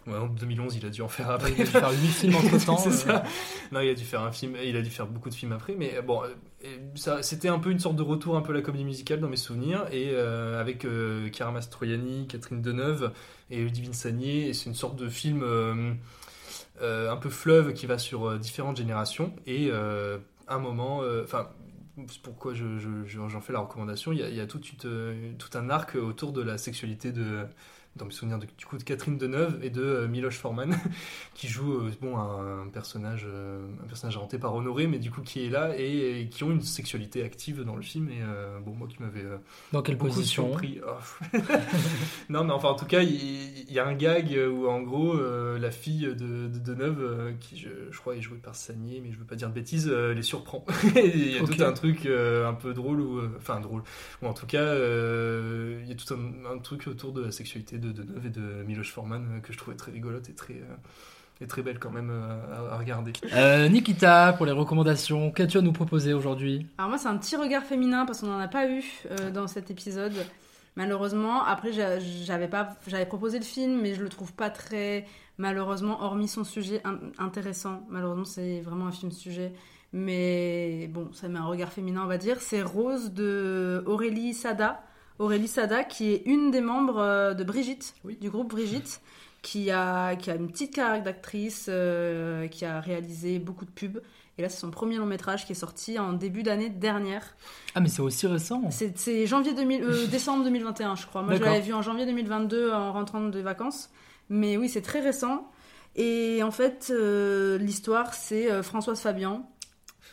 Speaker 10: Ouais, en 2011, il a dû en faire après.
Speaker 9: il a dû faire huit films *laughs* entre-temps,
Speaker 10: C'est
Speaker 9: euh.
Speaker 10: ça. Non, il a dû faire un film, il a dû faire beaucoup de films après, mais bon, c'était un peu une sorte de retour un peu à la comédie musicale dans mes souvenirs, et euh, avec euh, Mastroianni, Catherine Deneuve et Ludivine Sagné, et c'est une sorte de film euh, un peu fleuve qui va sur euh, différentes générations, et euh, un moment, euh, enfin. pourquoi je- je- je- j'en fais la recommandation, il y a, euh, tout un arc autour de la sexualité de, dans mes souvenirs de- du coup de Catherine Deneuve et de euh, Miloš Forman *laughs* qui joue euh, bon un, personnage euh, un personnage inventé par Honoré mais du coup qui est là et, et qui ont une sexualité active dans le film. Et euh, bon moi qui m'avait euh,
Speaker 9: Dans quelle
Speaker 10: beaucoup
Speaker 9: position?
Speaker 10: surpris. Oh. *laughs* non mais enfin en tout cas il, y a un gag où en gros la fille de, de Deneuve qui je, je crois est jouée par Sagné mais je veux pas dire de bêtises les surprend. *laughs* Il y a tout un truc un peu drôle ou enfin drôle. Ou en tout cas il y a tout un, un truc autour de la sexualité de Deneuve et de Miloš Forman euh, que je trouvais très rigolote et très euh, et très belle quand même euh, à, à regarder
Speaker 9: Euh, Nikita, pour les recommandations, qu'as-tu à nous proposer aujourd'hui?
Speaker 2: Alors moi, c'est un petit regard féminin parce qu'on n'en a pas eu euh, dans cet épisode. Malheureusement, après j'a- j'avais pas, j'avais proposé le film, mais je le trouve pas très, malheureusement, hormis son sujet in- intéressant. Malheureusement, c'est vraiment un film sujet, mais bon, ça met un regard féminin, on va dire. C'est Rose de Aurélie Sada, Aurélie Sada, qui est une des membres euh, de Brigitte, du groupe Brigitte, qui a, qui a une petite carrière d'actrice, euh, qui a réalisé beaucoup de pubs. Et là, c'est son premier long métrage qui est sorti en début d'année dernière.
Speaker 9: Ah, mais c'est aussi récent.
Speaker 2: C'est janvier 2000, euh, *laughs* décembre 2021, je crois. Moi, je l'avais vu en janvier 2022 en rentrant de vacances. Mais oui, c'est très récent. Et en fait, euh, l'histoire, c'est Françoise Fabian,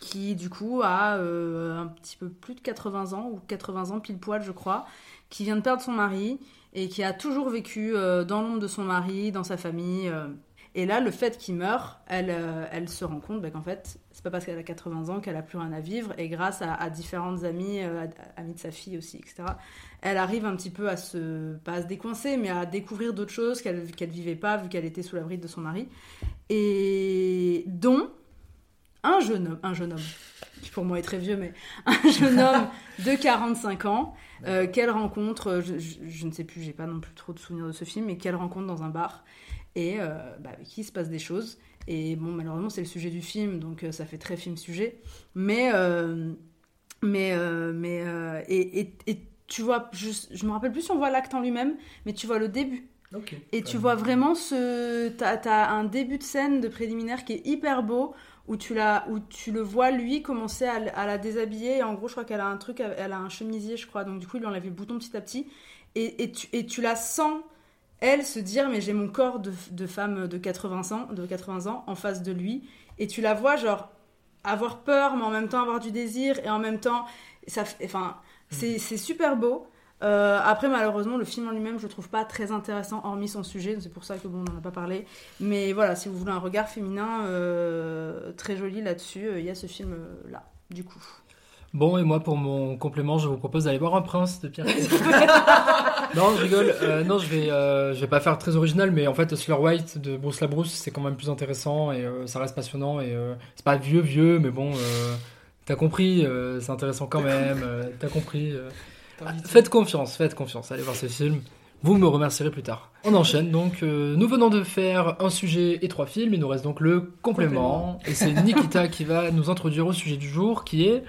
Speaker 2: qui du coup a euh, un petit peu plus de 80 ans, ou 80 ans pile poil, je crois, qui vient de perdre son mari et qui a toujours vécu euh, dans l'ombre de son mari, dans sa famille. euh. Et là, le fait qu'il meure, elle, se rend compte bah, qu'en fait, c'est pas parce qu'elle a 80 ans qu'elle a plus rien à vivre. Et grâce à, différentes amies, amies de sa fille aussi, etc., elle arrive un petit peu à se, pas à se décoincer, mais à découvrir d'autres choses qu'elle qu'elle vivait pas, vu qu'elle était sous l'abri de son mari. Et dont un jeune homme, un jeune homme, qui pour moi est très vieux, mais *laughs* un jeune homme de 45 ans euh, qu'elle rencontre, je, je- je ne sais plus, j'ai pas non plus trop de souvenirs de ce film, mais qu'elle rencontre dans un bar et euh, bah, avec qui il se passe des choses. Et bon, malheureusement, c'est le sujet du film, donc euh, ça fait très film-sujet. Mais, euh, mais, euh, mais, euh, et, et, et tu vois, je, je me rappelle plus si on voit l'acte en lui-même, mais tu vois le début. Et tu vois vraiment ce. T'as as un début de scène de préliminaire qui est hyper beau, où tu, la, où tu le vois lui commencer à, la déshabiller. En gros, je crois qu'elle a un truc, elle a un chemisier, je crois. Donc du coup, il lui enlève le bouton petit à petit. Et, et, tu, et tu la sens, elle, se dire Mais j'ai mon corps de, de femme de 80, ans, de 80 ans en face de lui. Et tu la vois, genre, avoir peur, mais en même temps avoir du désir. Et en même temps, ça, enfin, c'est super beau. Euh, après, malheureusement, le film en lui-même, je le trouve pas très intéressant, hormis son sujet. C'est pour ça que bon, on n'en a pas parlé. Mais voilà, si vous voulez un regard féminin euh, très joli là-dessus, euh, il y a ce film-là, du coup.
Speaker 9: Bon, et moi, pour mon complément, je vous propose d'aller voir Un Prince de Pierre *laughs* Non, je rigole. Euh, non, je vais, euh, je vais pas faire très original, mais en fait, Slur White de Bruce Labrousse, c'est quand même plus intéressant et euh, ça reste passionnant. Et c'est pas vieux, vieux, mais bon, t'as compris, c'est intéressant quand même. t'as compris. Faites confiance, faites confiance. Allez voir ce film. Vous me remercierez plus tard. On enchaîne donc. euh, nous venons de faire un sujet et trois films. Il nous reste donc le complément. Et c'est Nikita qui va nous introduire au sujet du jour qui est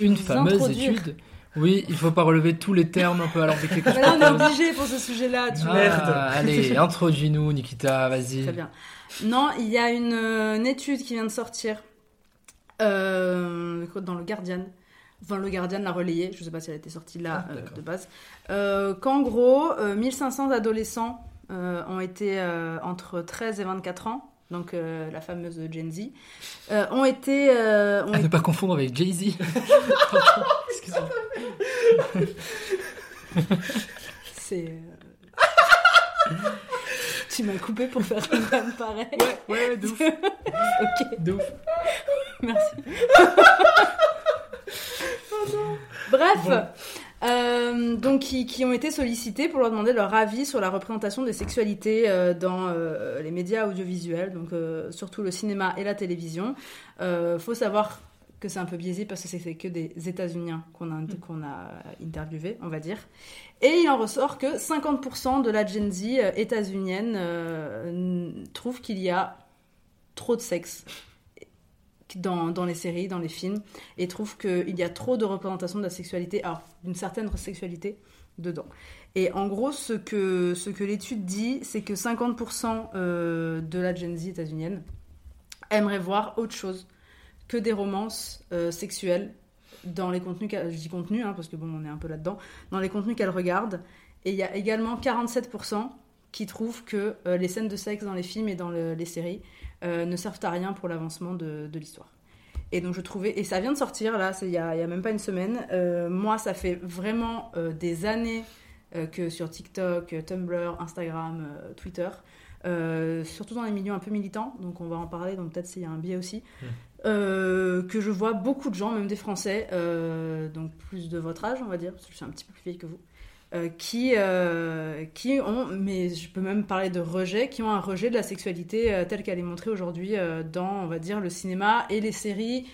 Speaker 9: une fameuse
Speaker 2: introduire.
Speaker 9: étude. Oui, il faut pas relever tous les termes un peu alambiqués que
Speaker 2: on est obligé pour ce sujet-là. Tu
Speaker 9: Ah, allez, introduis-nous, Nikita, vas-y.
Speaker 2: Très bien. Non, il y a une, euh, une étude qui vient de sortir euh, dans le Guardian. Enfin, le Guardian l'a relayé, je sais pas si elle été sortie là
Speaker 9: Ah,
Speaker 2: euh, de base. Euh, Qu'en gros, euh, 1500 adolescents euh, ont été entre 13 et 24 ans, donc la fameuse Gen Z, ont été. ont
Speaker 9: À ne pas confondre avec Jay-Z.
Speaker 2: Excusez-moi. *laughs* C'est. *laughs* tu m'as coupé pour faire une vanne pareille.
Speaker 9: Ouais, ouais, de ouf. *laughs*
Speaker 2: ok.
Speaker 9: De ouf.
Speaker 2: Merci. Bref. euh, donc qui, qui ont été sollicités pour leur demander leur avis sur la représentation des sexualités euh, dans euh, les médias audiovisuels, donc surtout le cinéma et la télévision. Faut savoir que c'est un peu biaisé parce que c'est que des États-Uniens qu'on a, qu'on a interviewés, on va dire. Et il en ressort que 50% de la Gen Z états-unienne trouve qu'il y a trop de sexe dans, les séries, dans les films, et trouve qu'il y a trop de représentation de la sexualité, alors d'une certaine sexualité dedans. Et en gros, ce que, l'étude dit, c'est que 50% euh, de la Gen Z états-unienne aimerait voir autre chose que des romances euh, sexuelles dans les contenus, je dis contenus, hein, parce que bon, on est un peu là-dedans, dans les contenus qu'elle regarde. Et il y a également 47% qui trouvent que euh, les scènes de sexe dans les films et dans le- les séries euh, ne servent à rien pour l'avancement de, de l'histoire. Et donc je trouvais, et ça vient de sortir là, il y a, il y a même pas une semaine. Euh, moi, ça fait vraiment euh, des années que sur TikTok, Tumblr, Instagram, Twitter, surtout dans les milieux un peu militants, donc on va en parler, donc peut-être s'il y a un biais aussi, euh, que je vois beaucoup de gens, même des Français, euh, donc plus de votre âge, on va dire, parce que je suis un petit peu plus vieille que vous, euh, qui, euh, qui ont, mais je peux même parler de rejet, qui ont un rejet de la sexualité euh, telle qu'elle est montrée aujourd'hui euh, dans, on va dire, le cinéma et les séries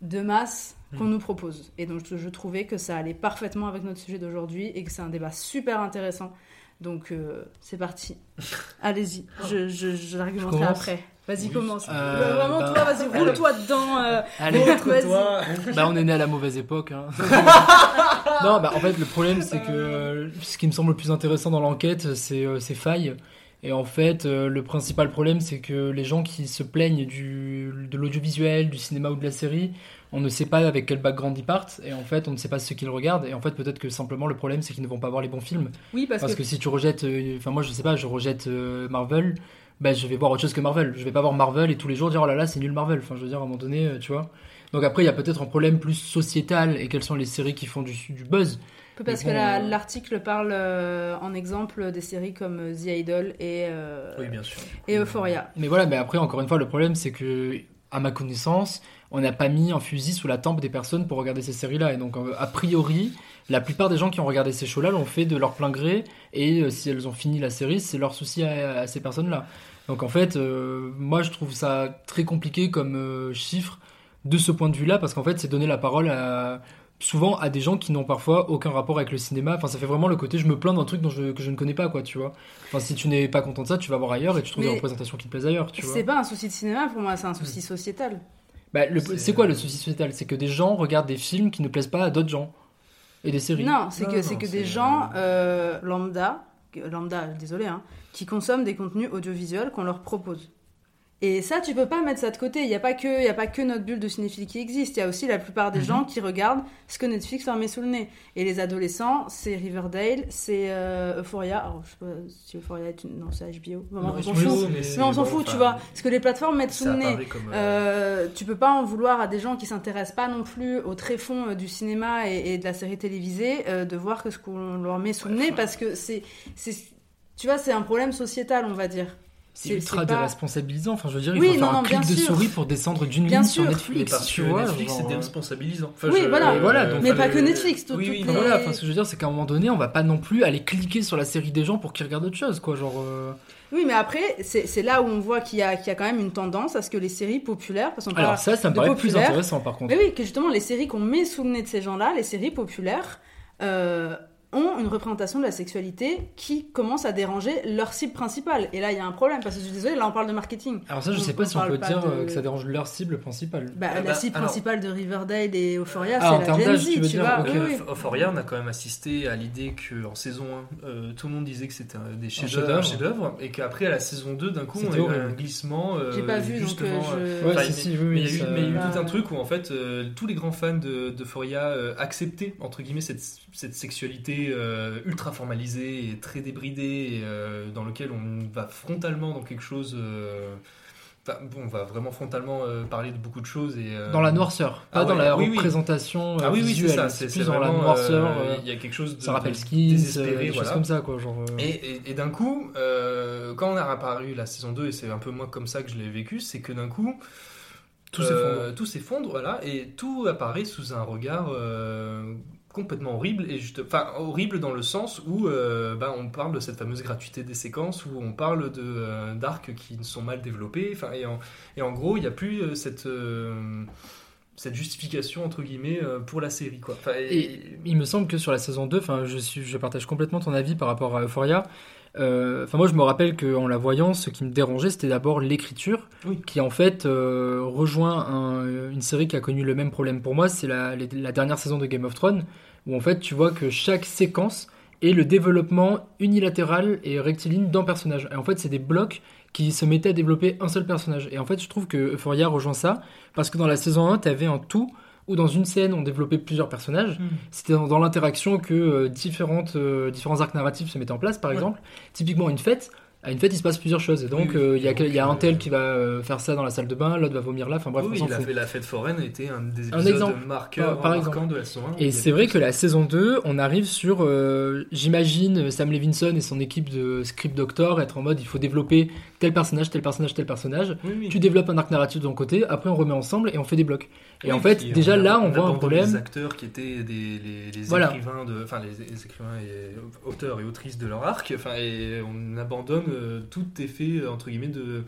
Speaker 2: de masse qu'on
Speaker 9: Mm.
Speaker 2: nous propose. Et donc je, je trouvais que ça allait parfaitement avec notre sujet d'aujourd'hui et que c'est un débat super intéressant. Donc c'est parti. *laughs* Allez-y, je, je, je l'argumenterai après. Vas-y,
Speaker 9: Oui.
Speaker 2: commence.
Speaker 9: Euh,
Speaker 2: Vraiment,
Speaker 9: bah-
Speaker 2: toi, vas-y, roule-toi dedans. euh,
Speaker 9: Allez,
Speaker 2: vas-y.
Speaker 9: bah on est né à la mauvaise époque. hein. *laughs* non, bah en fait le problème c'est que euh, ce qui me semble le plus intéressant dans l'enquête c'est euh, ces failles. Et en fait le principal problème c'est que les gens qui se plaignent du, de l'audiovisuel, du cinéma ou de la série, on ne sait pas avec quel background ils partent et en fait on ne sait pas ce qu'ils regardent et en fait peut-être que simplement le problème c'est qu'ils ne vont pas voir les bons films.
Speaker 2: Oui, parce que-
Speaker 9: que si tu rejettes, enfin moi je sais pas, je rejette Marvel, bah je vais voir autre chose que Marvel. Je vais pas voir Marvel et tous les jours dire oh là là c'est nul Marvel. Enfin je veux dire à un moment donné, euh, tu vois. Donc après il y a peut-être un problème plus sociétal et quelles sont les séries qui font du, du buzz.
Speaker 2: Parce que la-
Speaker 9: euh,
Speaker 2: l'article parle euh, en exemple des séries comme The Idol et, euh,
Speaker 10: Oui, bien sûr.
Speaker 2: et Euphoria.
Speaker 9: Mais voilà, mais après encore une fois le problème c'est que à ma connaissance on n'a pas mis un fusil sous la tempe des personnes pour regarder ces séries-là et donc a priori la plupart des gens qui ont regardé ces shows-là l'ont fait de leur plein gré et euh, si elles ont fini la série c'est leur souci à, à ces personnes-là. Donc en fait euh, moi je trouve ça très compliqué comme euh, chiffre de ce point de vue-là parce qu'en fait c'est donner la parole à souvent à des gens qui n'ont parfois aucun rapport avec le cinéma. Enfin, ça fait vraiment le côté je me plains d'un truc dont je, que je ne connais pas, quoi, tu vois. Enfin, si tu n'es pas content de ça, tu vas voir ailleurs et tu trouves
Speaker 2: Mais
Speaker 9: des représentations qui te plaisent ailleurs, tu vois.
Speaker 2: C'est pas un souci de cinéma pour moi, c'est un souci sociétal.
Speaker 9: Bah, c'est quoi le souci sociétal? C'est que des gens regardent des films qui ne plaisent pas à d'autres gens et des séries.
Speaker 2: Non, c'est que, c'est que des gens euh, lambda, lambda, désolé, hein, qui consomment des contenus audiovisuels qu'on leur propose. Et ça, tu peux pas mettre ça de côté. Il n'y a, pas que- il y a pas que notre bulle de cinéphilie qui existe. Il y a aussi la plupart des
Speaker 9: Mhm.
Speaker 2: gens qui regardent ce que Netflix leur met sous le nez. Et les adolescents, c'est Riverdale, c'est euh, Euphoria. Alors, je sais pas si Euphoria est une. Non, c'est HBO. Bon,
Speaker 10: Non,
Speaker 2: on s'en fout.
Speaker 10: mais
Speaker 2: on s'en fout, tu vois. Ce que les plateformes mettent sous le nez.
Speaker 10: comme,
Speaker 2: Euh, tu peux pas en vouloir à des gens qui s'intéressent pas non plus au tréfonds euh, du cinéma et, et de la série télévisée euh, de voir que ce qu'on leur met sous le nez parce que c'est. c'est- Tu vois, c'est un problème sociétal, on va dire.
Speaker 9: C'est ultra
Speaker 2: pas-
Speaker 9: déresponsabilisant. Enfin, je veux dire, il
Speaker 2: Oui,
Speaker 9: faut faire
Speaker 2: non,
Speaker 9: un
Speaker 2: non,
Speaker 9: clic de
Speaker 2: sûr.
Speaker 9: souris pour descendre d'une
Speaker 2: Bien
Speaker 9: ligne sur
Speaker 2: sûr.
Speaker 9: Netflix.
Speaker 10: Mais parce
Speaker 9: tu
Speaker 10: que
Speaker 9: vois,
Speaker 10: Netflix,
Speaker 9: genre,
Speaker 10: c'est
Speaker 9: euh,
Speaker 10: déresponsabilisant. Enfin,
Speaker 2: Oui,
Speaker 10: je-
Speaker 2: voilà.
Speaker 9: Et voilà, donc
Speaker 2: Mais pas que Netflix, tout-
Speaker 10: Oui, oui,
Speaker 2: les-
Speaker 9: voilà, enfin, ce que je veux dire, c'est qu'à un moment donné, on va pas non plus aller cliquer sur la série des gens pour qu'ils regardent autre chose, quoi. Genre. euh,
Speaker 2: Oui, mais après, c'est là où on voit qu'il y, a- qu'il y a quand même une tendance à ce que les séries populaires. Parce qu'on
Speaker 9: Alors
Speaker 2: parle
Speaker 9: ça, ça me
Speaker 2: de
Speaker 9: paraît plus intéressant, par contre.
Speaker 2: Mais oui, que justement, les séries qu'on met sous le nez de ces gens-là, les séries populaires, euh, ont une représentation de la sexualité qui commence à déranger leur cible principale. Et là, il y a un problème, parce que je suis désolée, là, on parle de marketing.
Speaker 9: Alors ça, je sais pas si on peut dire
Speaker 2: de-
Speaker 9: que ça dérange leur cible principale.
Speaker 2: Bah,
Speaker 10: Ah
Speaker 2: la
Speaker 10: bah,
Speaker 2: cible
Speaker 10: alors-
Speaker 2: principale de Riverdale et Euphoria,
Speaker 9: Ah,
Speaker 2: c'est la Gen Z,
Speaker 9: tu
Speaker 2: tu,
Speaker 9: veux dire,
Speaker 2: vois.
Speaker 9: ok.
Speaker 2: Oui, oui.
Speaker 10: Euphoria, on a quand même assisté à l'idée qu'en saison 1, euh, tout le monde disait que c'était un- des chefs-d'œuvre, et qu'après, à la saison 2, d'un coup, on a eu un glissement. euh,
Speaker 2: J'ai pas vu, donc,
Speaker 10: justement,
Speaker 2: je-
Speaker 9: Ouais,
Speaker 10: enfin,
Speaker 9: si,
Speaker 10: mais-
Speaker 9: si, oui,
Speaker 10: mais il y a eu, tout un truc où, en fait, euh, tous les grands fans de- d'Euphoria euh, acceptaient, entre guillemets, cette, cette sexualité euh, ultra formalisée et très débridée, et, euh, dans lequel on va frontalement dans quelque chose. euh, enfin, bon, on va vraiment frontalement euh, parler de beaucoup de choses. Et, euh,
Speaker 9: Dans la noirceur, pas
Speaker 10: ah
Speaker 9: dans
Speaker 10: ouais,
Speaker 9: la
Speaker 10: oui, oui.
Speaker 9: représentation euh,
Speaker 10: Ah oui, oui, c'est
Speaker 9: visuelle.
Speaker 10: ça.
Speaker 9: C'est dans la noirceur.
Speaker 10: euh,
Speaker 9: euh,
Speaker 10: Il y a quelque chose de
Speaker 9: ça rappelle
Speaker 10: désespéré,
Speaker 9: euh, des choses
Speaker 10: voilà.
Speaker 9: comme ça, quoi. Genre. euh,
Speaker 10: Et, et- et d'un coup, euh, quand on a apparu la saison 2, et c'est un peu moi comme ça que je l'ai vécu, c'est que d'un coup,
Speaker 9: Tout
Speaker 10: euh,
Speaker 9: s'effondre.
Speaker 10: tout s'effondre, voilà, et tout apparaît sous un regard euh, complètement horrible, et juste, enfin horrible dans le sens où euh, bah, on parle de cette fameuse gratuité des séquences, où on parle de euh, d'arcs qui sont mal développés, enfin, et en, et en gros, il n'y a plus euh, cette... euh, cette justification entre guillemets euh, pour la série quoi. Et
Speaker 9: il me semble que sur la saison 2, enfin, je, suis, je partage complètement ton avis par rapport à Euphoria. Euh, Enfin, moi, je me rappelle qu'en la voyant, ce qui me dérangeait, c'était d'abord l'écriture,
Speaker 10: Oui.
Speaker 9: qui en fait euh, rejoint un- une série qui a connu le même problème pour moi. C'est la, dernière saison de Game of Thrones, où en fait, tu vois que chaque séquence est le développement unilatéral et rectiligne d'un personnage. Et en fait, c'est des blocs qui se mettaient à développer un seul personnage. Et en fait, je trouve que Euphoria rejoint ça, parce que dans la saison 1, tu avais un tout où dans une scène on développait plusieurs personnages.
Speaker 10: Mm.
Speaker 9: C'était dans, dans l'interaction que euh, différentes, euh, différents arcs narratifs se mettaient en place, par
Speaker 10: Ouais.
Speaker 9: exemple. Typiquement, une fête. À une fête, il se passe plusieurs choses. Et donc,
Speaker 10: Oui, oui.
Speaker 9: euh, il y, a, il y a un tel qui va euh, faire ça dans la salle de bain, l'autre va vomir là. Enfin bref,
Speaker 10: oui,
Speaker 9: on s'en
Speaker 10: la,
Speaker 9: fout.
Speaker 10: la fête foraine était un des
Speaker 9: Un exemple.
Speaker 10: marqueurs,
Speaker 9: Par-
Speaker 10: marquants
Speaker 9: exemple.
Speaker 10: de la saison 1.
Speaker 9: Et c'est vrai que la saison 2, on arrive sur, euh, j'imagine, Sam Levinson et son équipe de script doctor être en mode il faut développer tel personnage, tel personnage, tel personnage. Tu développes un arc narratif de ton côté, après on remet ensemble et on fait des blocs. Et
Speaker 10: Oui,
Speaker 9: en fait, déjà
Speaker 10: a-
Speaker 9: là, on, voit un problème.
Speaker 10: Les acteurs qui étaient des, les, les
Speaker 9: Voilà.
Speaker 10: écrivains de, enfin les, les écrivains et auteurs et autrices de leur arc. Enfin, et on abandonne euh, tout effet euh, entre guillemets de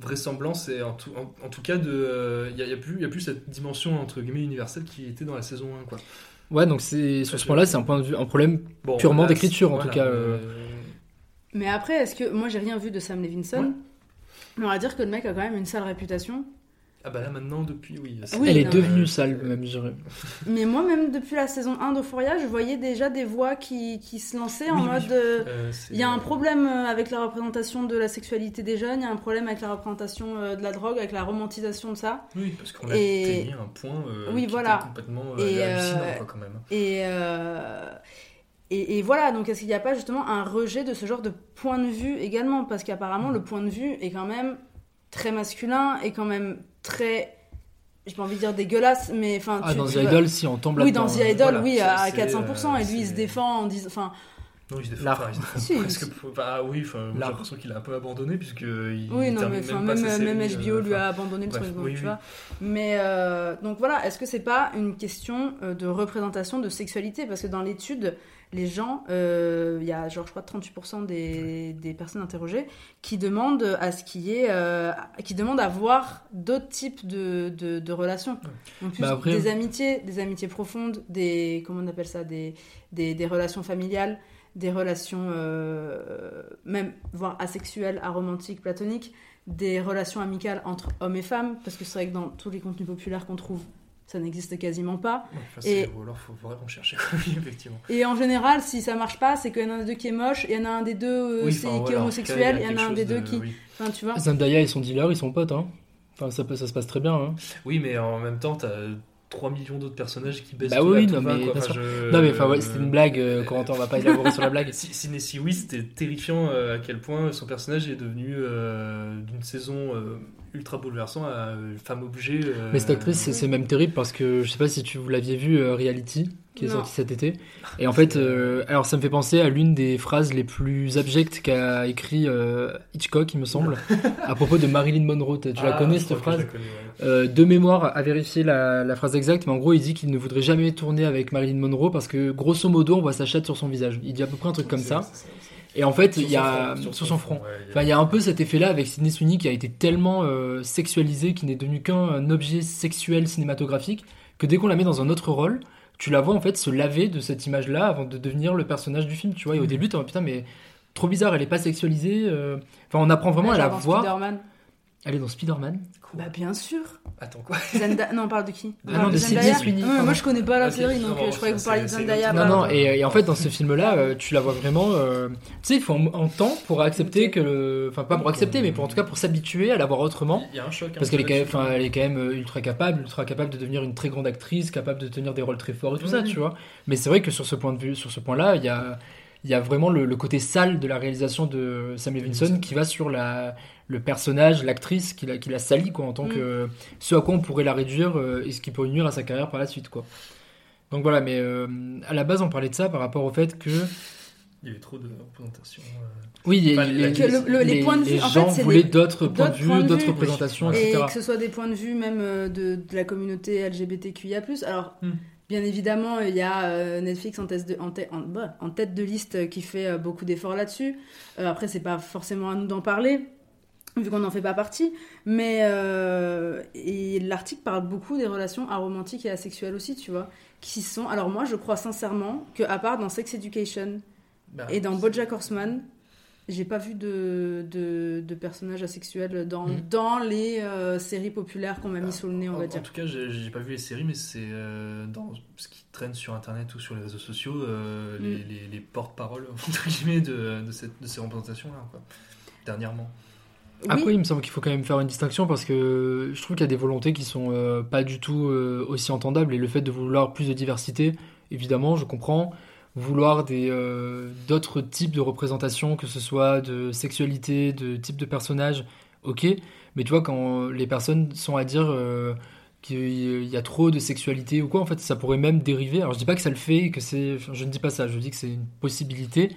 Speaker 10: vraisemblance et en tout, en, en tout cas de, il y, a- y a plus, il y a plus cette dimension entre guillemets universelle qui était dans la saison 1 quoi.
Speaker 9: Ouais, donc c'est sur ce point-là, c'est un, point de vue, un problème
Speaker 10: Bon,
Speaker 9: purement d'écriture en
Speaker 10: voilà,
Speaker 9: tout cas. euh.
Speaker 10: euh,
Speaker 2: Mais après, est-ce que. Moi, j'ai rien vu de Sam Levinson. Mais on va dire que le mec a quand même une sale réputation.
Speaker 10: Ah bah là maintenant depuis oui.
Speaker 2: Oui,
Speaker 9: Elle est
Speaker 2: non,
Speaker 9: devenue
Speaker 10: mais-
Speaker 9: sale, même, je dirais.
Speaker 2: Mais moi, même depuis la saison 1 d'Euphoria, je voyais déjà des voix qui, qui se lançaient en
Speaker 10: Oui,
Speaker 2: mode. euh,
Speaker 10: Euh,
Speaker 2: Il y a un problème euh, avec la représentation de la sexualité des jeunes, il y a un problème avec la représentation de la drogue, avec la romantisation de ça.
Speaker 10: Oui, parce qu'on a
Speaker 2: Et-
Speaker 10: atteigné un point euh,
Speaker 2: Oui,
Speaker 10: qui
Speaker 2: voilà.
Speaker 10: était complètement euh,
Speaker 2: Et,
Speaker 10: hallucinant
Speaker 2: euh,
Speaker 10: quoi, quand même.
Speaker 2: Et, euh, et, et voilà, donc est-ce qu'il n'y a pas justement un rejet de ce genre de point de vue également? Parce qu'apparemment, le point de vue est quand même très masculin et quand même très. J'ai pas envie de dire dégueulasse, mais enfin.
Speaker 9: Ah,
Speaker 2: tu-
Speaker 9: dans
Speaker 2: tu
Speaker 9: The
Speaker 2: vois-
Speaker 9: Idol, si, on tombe
Speaker 2: Oui,
Speaker 9: là-dedans,
Speaker 2: dans The. Idol,
Speaker 9: Voilà,
Speaker 2: oui, à
Speaker 9: c'est,
Speaker 2: 400%, et lui, il se défend en disant. Enfin,
Speaker 10: Non, il se défend, enfin, il se défend
Speaker 2: Si,
Speaker 10: presque.
Speaker 2: il-
Speaker 10: pour- enfin, ah oui, j'ai l'impression qu'il a un peu abandonné puisque il
Speaker 2: Oui, non, mais enfin,
Speaker 10: même,
Speaker 2: même, même HBO
Speaker 10: euh,
Speaker 2: lui a abandonné le
Speaker 10: bref,
Speaker 2: truc, donc,
Speaker 10: oui,
Speaker 2: tu
Speaker 10: oui.
Speaker 2: vois. Mais euh, donc voilà, est-ce que c'est pas une question euh, de représentation de sexualité? Parce que dans l'étude, les gens, euh, il y a genre je crois 38% des, des personnes interrogées qui demandent à ce qu'il y ait, euh, qui demandent à voir d'autres types de, de, de relations. Donc plus
Speaker 9: Bah après-
Speaker 2: des amitiés, des amitiés profondes, des comment on appelle ça, des, des, des relations familiales, des relations euh, même voire asexuelles, aromantiques, platoniques, des relations amicales entre hommes et femmes, parce que c'est vrai que dans tous les contenus populaires qu'on trouve, ça n'existe quasiment pas.
Speaker 10: Ouais, enfin, c'est-
Speaker 2: et,
Speaker 10: Ou alors, faut vraiment chercher, *laughs* effectivement.
Speaker 2: et en général, si ça marche pas, c'est qu'il y en a un des deux qui est moche, il y en a un des deux euh,
Speaker 10: Oui,
Speaker 2: c'est-
Speaker 10: enfin,
Speaker 2: qui est homosexuel,
Speaker 10: tout
Speaker 2: il
Speaker 10: cas,
Speaker 2: y en
Speaker 10: a
Speaker 2: un des deux qui...
Speaker 10: oui.
Speaker 2: Enfin, tu vois
Speaker 9: Zendaya et son dealer, ils sont potes. Hein. Enfin, ça, peut- ça se passe très bien. Hein.
Speaker 10: Oui, mais en même temps, t'as 3 millions d'autres personnages qui baissent
Speaker 9: Bah oui, oui,
Speaker 10: tout
Speaker 9: non,
Speaker 10: va,
Speaker 9: mais
Speaker 10: quoi. Enfin, je-
Speaker 9: Non, mais enfin, ouais, c'était une blague, euh, Corentin, on va pas élaborer sur la blague. *laughs*
Speaker 10: Si- Sidney Seaweed, c'était terrifiant euh, à quel point son personnage est devenu euh, d'une saison euh, ultra bouleversant à une femme objet. euh,
Speaker 9: Mais cette actrice, c'est- même terrible parce que je sais pas si tu vous l'aviez vu, euh, Reality, qui est
Speaker 10: Non.
Speaker 9: sorti cet été. Et en fait, euh, alors ça me fait penser à l'une des phrases les plus abjectes qu'a écrit euh, Hitchcock, il me semble, *laughs* à propos de Marilyn Monroe. Tu la
Speaker 10: Ah,
Speaker 9: connais cette phrase
Speaker 10: la connais, ouais.
Speaker 9: Euh, De mémoire, à vérifier la, la phrase exacte, mais en gros, il dit qu'il ne voudrait jamais tourner avec Marilyn Monroe parce que grosso modo, on voit sa chatte sur son visage. Il dit à peu près un truc comme ça. Et en fait, il y a
Speaker 10: front,
Speaker 9: sur son front.
Speaker 10: ouais, il y a-
Speaker 9: Enfin, il y a un peu cet effet-là avec Sidney Sweeney qui a été tellement sexualisé, qui n'est devenu qu'un objet sexuel cinématographique, que dès qu'on la met dans un autre rôle, tu la vois en fait se laver de cette image-là avant de devenir le personnage du film. Tu vois, et au
Speaker 2: Mhm.
Speaker 9: début, t'es en putain, mais trop bizarre, elle est pas sexualisée. euh. Enfin, on apprend vraiment
Speaker 2: Ouais,
Speaker 9: à la voir.
Speaker 2: Spider-Man.
Speaker 9: Elle est dans Spider-Man.
Speaker 2: Bah bien sûr.
Speaker 10: Attends quoi *laughs*
Speaker 2: Zenda... Non, on parle de qui
Speaker 9: Ah
Speaker 2: parle
Speaker 9: non, de
Speaker 2: Zendaya
Speaker 9: Sweeney,
Speaker 2: mais
Speaker 9: pardon.
Speaker 2: Moi je connais pas la
Speaker 10: Ah,
Speaker 2: série, donc
Speaker 10: non,
Speaker 2: euh, je croyais que vous
Speaker 10: ça,
Speaker 2: parliez de
Speaker 10: c'est-
Speaker 2: Zendaya.
Speaker 9: Non, non, et, et en fait, dans ce film-là, euh, tu la vois vraiment. euh, tu sais, il faut un, un temps pour accepter que. le- Enfin, pas pour accepter, mais pour en tout cas pour s'habituer à la voir autrement.
Speaker 10: Il y a un choc. un
Speaker 9: Parce
Speaker 10: peu
Speaker 9: qu'elle est, quand même-
Speaker 10: là-dessus.
Speaker 9: enfin, elle est quand même euh, ultra capable, ultra capable de devenir une très grande actrice, capable de tenir des rôles très forts et tout ça,
Speaker 10: Oui.
Speaker 9: tu vois. Mais c'est vrai que sur ce point de vue, sur ce point-là, il y a, il y a vraiment le, le côté sale de la réalisation de Sam Levinson qui va sur la, le personnage, l'actrice qui la, qui la salit, quoi, en tant
Speaker 2: Mm.
Speaker 9: que ce à quoi on pourrait la réduire euh, et ce qui pourrait nuire à sa carrière par la suite, quoi. Donc voilà, mais euh, à la base, on parlait de ça par rapport au fait que.
Speaker 10: Il y avait trop de représentation. euh.
Speaker 9: Oui,
Speaker 10: Enfin,
Speaker 9: les,
Speaker 2: Que le- le- les
Speaker 9: les-
Speaker 2: points de
Speaker 9: les
Speaker 2: vue, en
Speaker 9: gens
Speaker 2: fait,
Speaker 9: voulaient
Speaker 2: les-
Speaker 9: d'autres points de vue, d'autres représentations,
Speaker 2: Et
Speaker 9: etc.
Speaker 2: que ce soit des points de vue même euh, de, de la communauté LGBTQIA+. Alors,
Speaker 10: Hmm.
Speaker 2: bien évidemment, il y a euh, Netflix en, tête de, en, tête- en- bah, en tête de liste euh, qui fait euh, beaucoup d'efforts là-dessus. Euh, après, c'est pas forcément à nous d'en parler. Vu qu'on n'en fait pas partie. Mais euh, et l'article parle beaucoup des relations aromantiques et asexuelles aussi, tu vois, qui sont. Alors moi, je crois sincèrement que à part dans Sex Education
Speaker 10: Bah,
Speaker 2: et dans BoJack Horseman, j'ai pas vu de, de, de personnages asexuels dans,
Speaker 10: Mhm.
Speaker 2: dans les euh, séries populaires qu'on m'a mis sous le nez, on
Speaker 10: En,
Speaker 2: va
Speaker 10: en
Speaker 2: dire.
Speaker 10: tout cas, j'ai pas vu les séries, mais c'est euh, dans ce qui traîne sur internet ou sur les réseaux sociaux, euh, les, les- les porte-paroles *laughs* entre guillemets de, de, cette- de ces représentations-là. Dernièrement.
Speaker 9: Après, il me semble qu'il faut quand même faire une distinction parce que je trouve qu'il y a des volontés qui sont euh, pas du tout euh, aussi entendables. Et le fait de vouloir plus de diversité, évidemment, je comprends. Vouloir des euh, d'autres types de représentations, que ce soit de sexualité, de type de personnage, ok. Mais tu vois, quand les personnes sont à dire qu'il y a trop de sexualité ou quoi, en fait, ça pourrait même dériver. Alors, je dis pas que ça le fait, que c'est. je ne dis pas ça. Je dis que c'est une possibilité.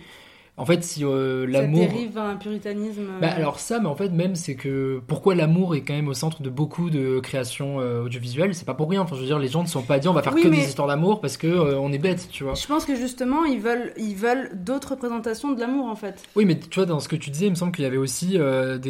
Speaker 9: En fait, si euh,
Speaker 2: Ça
Speaker 9: l'amour.
Speaker 2: dérive à un puritanisme. euh,
Speaker 9: Bah, alors ça, mais en fait même c'est que pourquoi l'amour est quand même au centre de beaucoup de créations euh, audiovisuelles, c'est pas pour rien. Enfin, je veux dire, les gens ne sont pas dit on va faire
Speaker 2: Oui,
Speaker 9: que
Speaker 2: mais-
Speaker 9: des histoires d'amour parce que on est bête, tu vois.
Speaker 2: Je pense que justement, ils veulent, ils veulent d'autres représentations de l'amour, en fait.
Speaker 9: Oui, mais tu vois, dans ce que tu disais, il me semble qu'il y avait aussi des,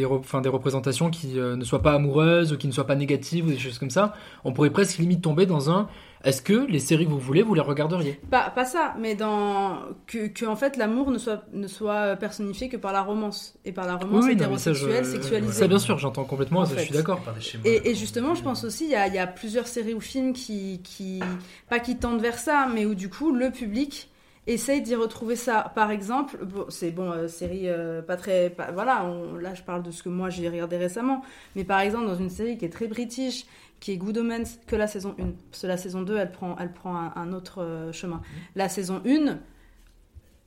Speaker 9: re- enfin, des représentations qui ne soient pas amoureuses ou qui ne soient pas négatives ou des choses comme ça. On pourrait presque limite tomber dans un est-ce que les séries que vous voulez, vous les regarderiez?
Speaker 2: Pas, pas ça, mais dans que, que en fait l'amour ne soit ne soit personnifié que par la romance et par la romance
Speaker 9: Oui,
Speaker 2: hétérosexuelle, sexualisée.
Speaker 9: Ça, bien sûr, j'entends complètement,
Speaker 2: En
Speaker 9: ça, je suis d'accord.
Speaker 2: Et, et justement, je pense aussi, il y a, il y a plusieurs séries ou films qui, qui, pas qui tendent vers ça, mais où du coup, le public essaye d'y retrouver ça. Par exemple, bon, c'est bon, euh, série euh, pas très, pas- voilà, on- là je parle de ce que moi j'ai regardé récemment, mais par exemple dans une série qui est très british, qui est Good Omens, que la saison 1, parce que la saison 2, elle prend, elle prend un, un autre euh, chemin. La saison 1,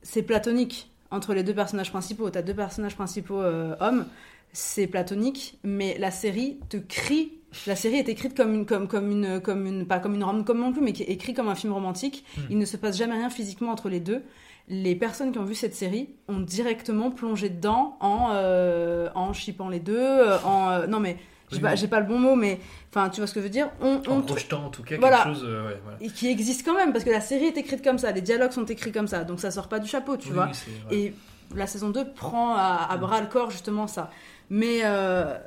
Speaker 2: c'est platonique entre les deux personnages principaux. T'as deux personnages principaux euh, hommes, c'est platonique, mais la série te crie. La série est écrite comme une, comme, comme une, comme une, pas comme une rom-com non plus, mais qui est écrite comme un film romantique.
Speaker 10: Hmm.
Speaker 2: Il ne se passe jamais rien physiquement entre les deux. Les personnes qui ont vu cette série ont directement plongé dedans en, euh, en shippant les deux, en, euh, non mais j'ai
Speaker 10: Oui,
Speaker 2: pas,
Speaker 10: oui.
Speaker 2: j'ai pas le bon mot, mais enfin tu vois ce que je veux dire? On,
Speaker 10: En
Speaker 2: on-
Speaker 10: projetant en tout cas
Speaker 2: Voilà.
Speaker 10: quelque chose. euh, ouais, voilà.
Speaker 2: et qui existe quand même parce que la série est écrite comme ça, les dialogues sont écrits comme ça, donc ça sort pas du chapeau, tu
Speaker 10: Oui,
Speaker 2: vois. et la saison 2 prend à, à bras le corps justement ça. Mais euh,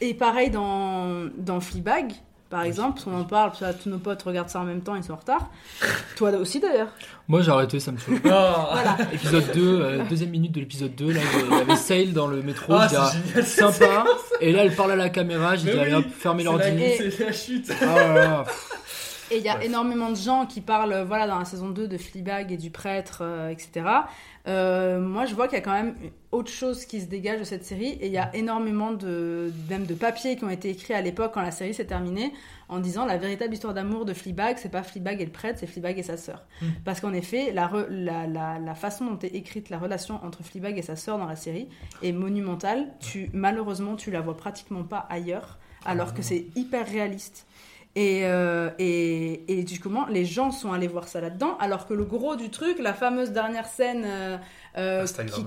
Speaker 2: et pareil dans dans Fleabag par exemple, parce qu'on en parle, tous nos potes regardent ça en même temps, ils sont en retard. *laughs* Toi aussi d'ailleurs.
Speaker 9: Moi j'ai arrêté, ça me saoule. *laughs*
Speaker 2: Voilà.
Speaker 9: Épisode 2, euh, deuxième minute de l'épisode 2, là il y avait Sale dans le métro,
Speaker 10: Ah,
Speaker 9: je dis,
Speaker 10: c'est
Speaker 9: ah, sympa. *laughs* Et là elle parle à la caméra, j'ai
Speaker 10: Mais
Speaker 9: dit allez hop, fermez l'ordi.
Speaker 10: C'est la chute.
Speaker 9: Ah là là.
Speaker 2: Et il y a énormément de gens qui parlent, voilà, dans la saison 2 de Fleabag et du prêtre, euh, etc. Euh, moi, je vois qu'il y a quand même autre chose qui se dégage de cette série. Et il y a énormément de, même de papiers qui ont été écrits à l'époque quand la série s'est terminée en disant la véritable histoire d'amour de Fleabag, c'est pas Fleabag et le prêtre, c'est Fleabag et sa sœur.
Speaker 10: Mm.
Speaker 2: Parce qu'en effet, la, re- la, la, la façon dont est écrite la relation entre Fleabag et sa sœur dans la série est monumentale. Tu, malheureusement, tu la vois pratiquement pas ailleurs, alors que c'est hyper réaliste. Et, euh, et, et du coup, les gens sont allés voir ça là-dedans, alors que le gros du truc, la fameuse dernière scène euh, euh,